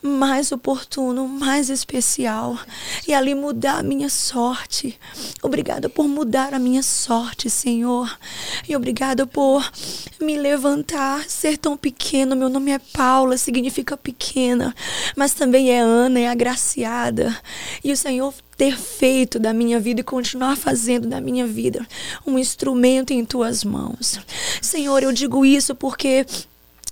mais oportuno, mais especial e ali mudar a minha sorte. Obrigada por mudar a minha sorte, Senhor. E obrigada por me levantar, ser tão pequeno. Meu nome é Paula, significa pequena, mas também é Ana, é agraciada. E o Senhor ter feito da minha vida e continuar fazendo da minha vida um instrumento em tuas mãos. Senhor, eu digo isso porque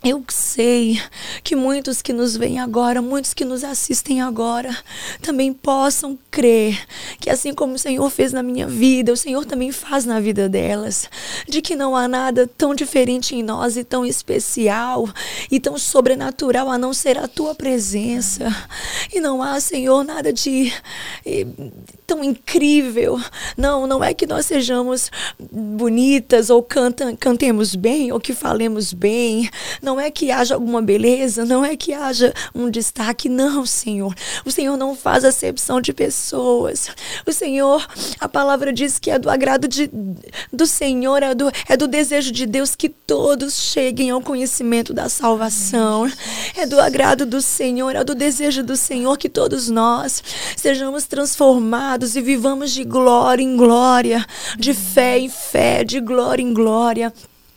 eu sei que muitos que nos veem agora, muitos que nos assistem agora, também possam crer que assim como o Senhor fez na minha vida, o Senhor também faz na vida delas. De que não há nada tão diferente em nós e tão especial e tão sobrenatural a não ser a tua presença. E não há, Senhor, nada de tão incrível. Não, não é que nós sejamos bonitas ou canta, cantemos bem ou que falemos bem. Não é que haja alguma beleza, não é que haja um destaque, não, Senhor. O Senhor não faz acepção de pessoas. O Senhor, a palavra diz que é do agrado de, do Senhor, é do, é do desejo de Deus que todos cheguem ao conhecimento da salvação. É do agrado do Senhor, é do desejo do Senhor que todos nós sejamos transformados e vivamos de glória em glória, de fé em fé, de glória em glória.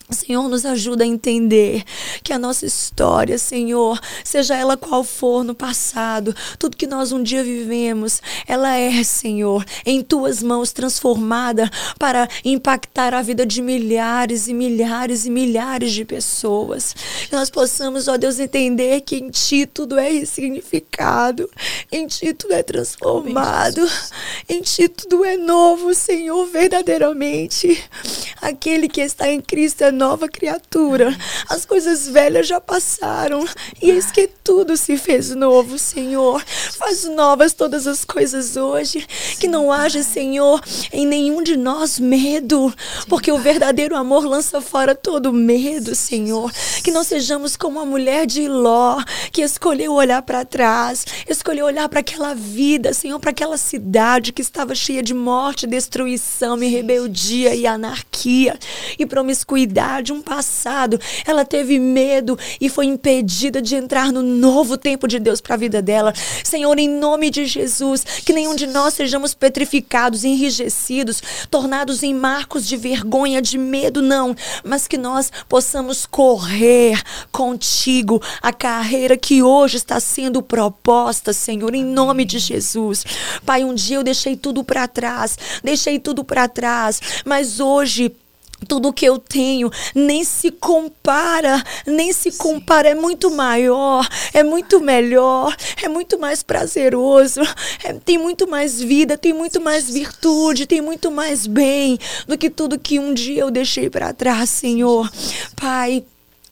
Senhor, nos ajuda a entender que a nossa história, Senhor, seja ela qual for no passado, tudo que nós um dia vivemos, ela é, Senhor, em tuas mãos transformada para impactar a vida de milhares e milhares e milhares de pessoas. Que nós possamos, ó Deus, entender que em Ti tudo é ressignificado, em Ti tudo é transformado, em Ti tudo é novo, Senhor, verdadeiramente. Aquele que está em Cristo é nova criatura. As coisas velhas já passaram e eis que tudo se fez novo, Senhor. Faz novas todas as coisas hoje. Que não haja, Senhor, em nenhum de nós medo, porque o verdadeiro amor lança fora todo medo, Senhor. Que não sejamos como a mulher de Ló, que escolheu olhar para trás, escolheu olhar para aquela vida, Senhor, para aquela cidade que estava cheia de morte, destruição e rebeldia e anarquia e promiscuidade de um passado. Ela teve medo e foi impedida de entrar no novo tempo de Deus para a vida dela. Senhor, em nome de Jesus, que nenhum de nós sejamos petrificados, enrijecidos, tornados em marcos de vergonha, de medo, não, mas que nós possamos correr contigo a carreira que hoje está sendo proposta, Senhor, em nome de Jesus. Pai, um dia eu deixei tudo para trás, deixei tudo para trás, mas hoje tudo que eu tenho nem se compara, nem se compara, é muito maior, é muito melhor, é muito mais prazeroso, é, tem muito mais vida, tem muito mais virtude, tem muito mais bem do que tudo que um dia eu deixei para trás, Senhor. Pai,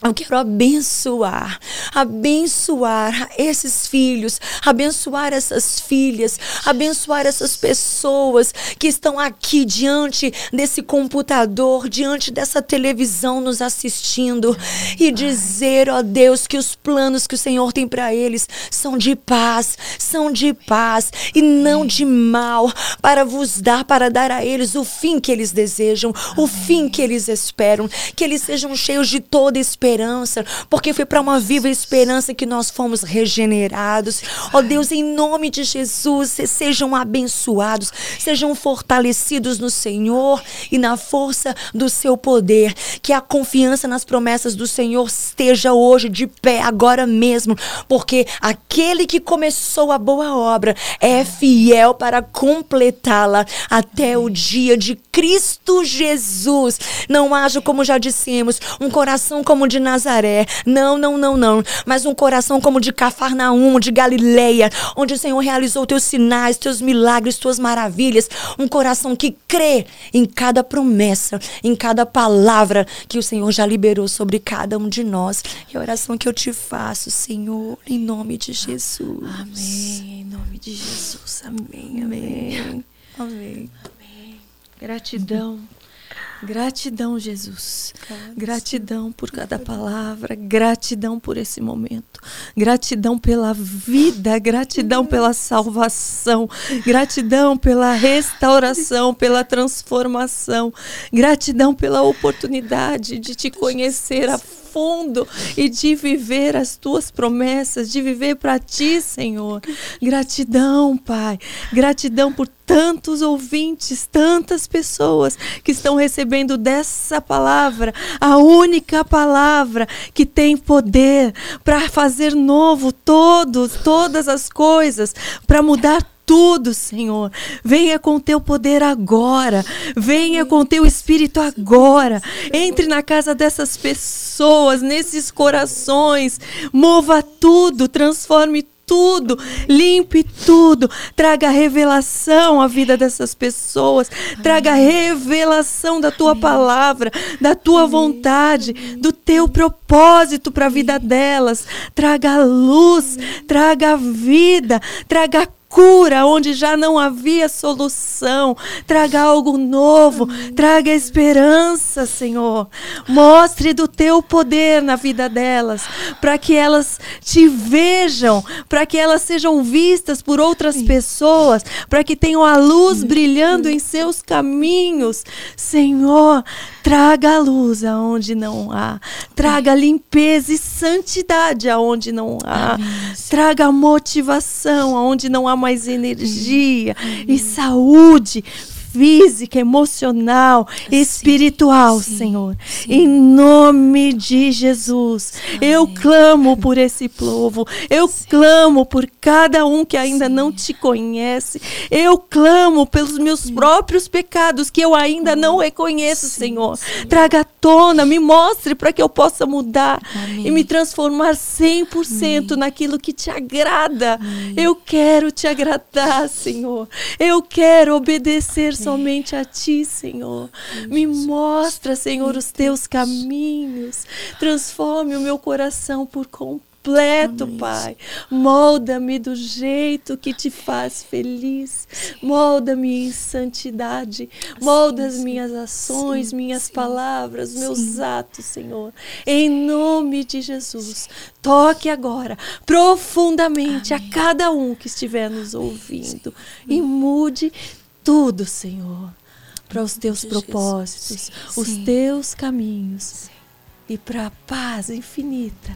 eu quero abençoar, abençoar esses filhos, abençoar essas filhas, abençoar essas pessoas que estão aqui diante desse computador, diante dessa televisão nos assistindo e dizer, ó Deus, que os planos que o Senhor tem para eles são de paz, são de paz e não de mal, para vos dar, para dar a eles o fim que eles desejam, o fim que eles esperam, que eles sejam cheios de toda esperança esperança, porque foi para uma viva esperança que nós fomos regenerados. Ó Deus, em nome de Jesus, sejam abençoados, sejam fortalecidos no Senhor e na força do seu poder. Que a confiança nas promessas do Senhor esteja hoje de pé, agora mesmo, porque aquele que começou a boa obra é fiel para completá-la até o dia de Cristo Jesus. Não haja, como já dissemos, um coração como o de Nazaré. Não, não, não, não. Mas um coração como o de Cafarnaum, de Galileia, onde o Senhor realizou teus sinais, teus milagres, tuas maravilhas. Um coração que crê em cada promessa, em cada palavra que o Senhor já liberou sobre cada um de nós. E a oração que eu te faço, Senhor, em nome de Jesus. Amém. Em nome de Jesus. Amém. Amém. Amém. Amém. Gratidão. Gratidão, Jesus. Gratidão por cada palavra, gratidão por esse momento, gratidão pela vida, gratidão pela salvação, gratidão pela restauração, pela transformação, gratidão pela oportunidade de te conhecer a fundo e de viver as tuas promessas, de viver para ti, Senhor. Gratidão, Pai. Gratidão por tantos ouvintes, tantas pessoas que estão recebendo dessa palavra, a única palavra que tem poder para fazer novo todos, todas as coisas, para mudar tudo, Senhor. Venha com teu poder agora. Venha com teu espírito agora. Entre na casa dessas pessoas, nesses corações. Mova tudo, transforme tudo, limpe tudo, traga revelação à vida dessas pessoas, traga revelação da tua palavra, da tua vontade, do teu propósito para a vida delas, traga luz, traga vida, traga cura onde já não havia solução. Traga algo novo, traga esperança, Senhor. Mostre do teu poder na vida delas, para que elas te vejam, para que elas sejam vistas por outras pessoas, para que tenham a luz brilhando em seus caminhos. Senhor, traga luz aonde não há, traga limpeza e santidade aonde não há, traga motivação aonde não há mais energia e saúde física, emocional, Sim. espiritual, Sim. Senhor. Sim. Em nome de Jesus. Amém. Eu clamo por esse povo. Eu clamo por cada um que ainda não te conhece. Eu clamo pelos meus próprios pecados que eu ainda não reconheço, Senhor. Traga à tona, me mostre para que eu possa mudar Amém. e me transformar 100% Amém. naquilo que te agrada. Eu quero te agradar, Senhor. Eu quero obedecer somente a Ti, Senhor. Me mostra, Senhor, os Teus caminhos. Transforme o meu coração por completo. Pai. Molda-me do jeito que te faz feliz. Molda-me em santidade. Molda as minhas ações, minhas palavras, meus atos, Senhor. Em nome de Jesus. Toque agora profundamente a cada um que estiver nos ouvindo e mude tudo, Senhor, para os teus propósitos, sim, os sim. teus caminhos sim. e para a paz infinita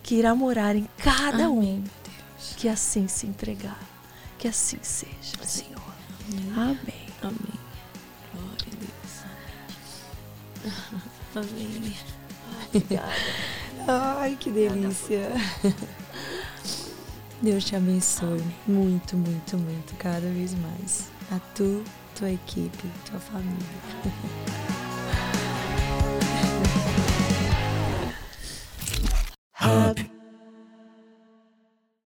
que irá morar em cada Amém, um Deus. que assim se entregar. Que assim seja, Senhor. Amém. Amém. Glória a Deus. Amém. Obrigada. Ai, que delícia. Deus te abençoe Amém. muito, muito, muito, cada vez mais a tu, tua equipe, tua família. Hub.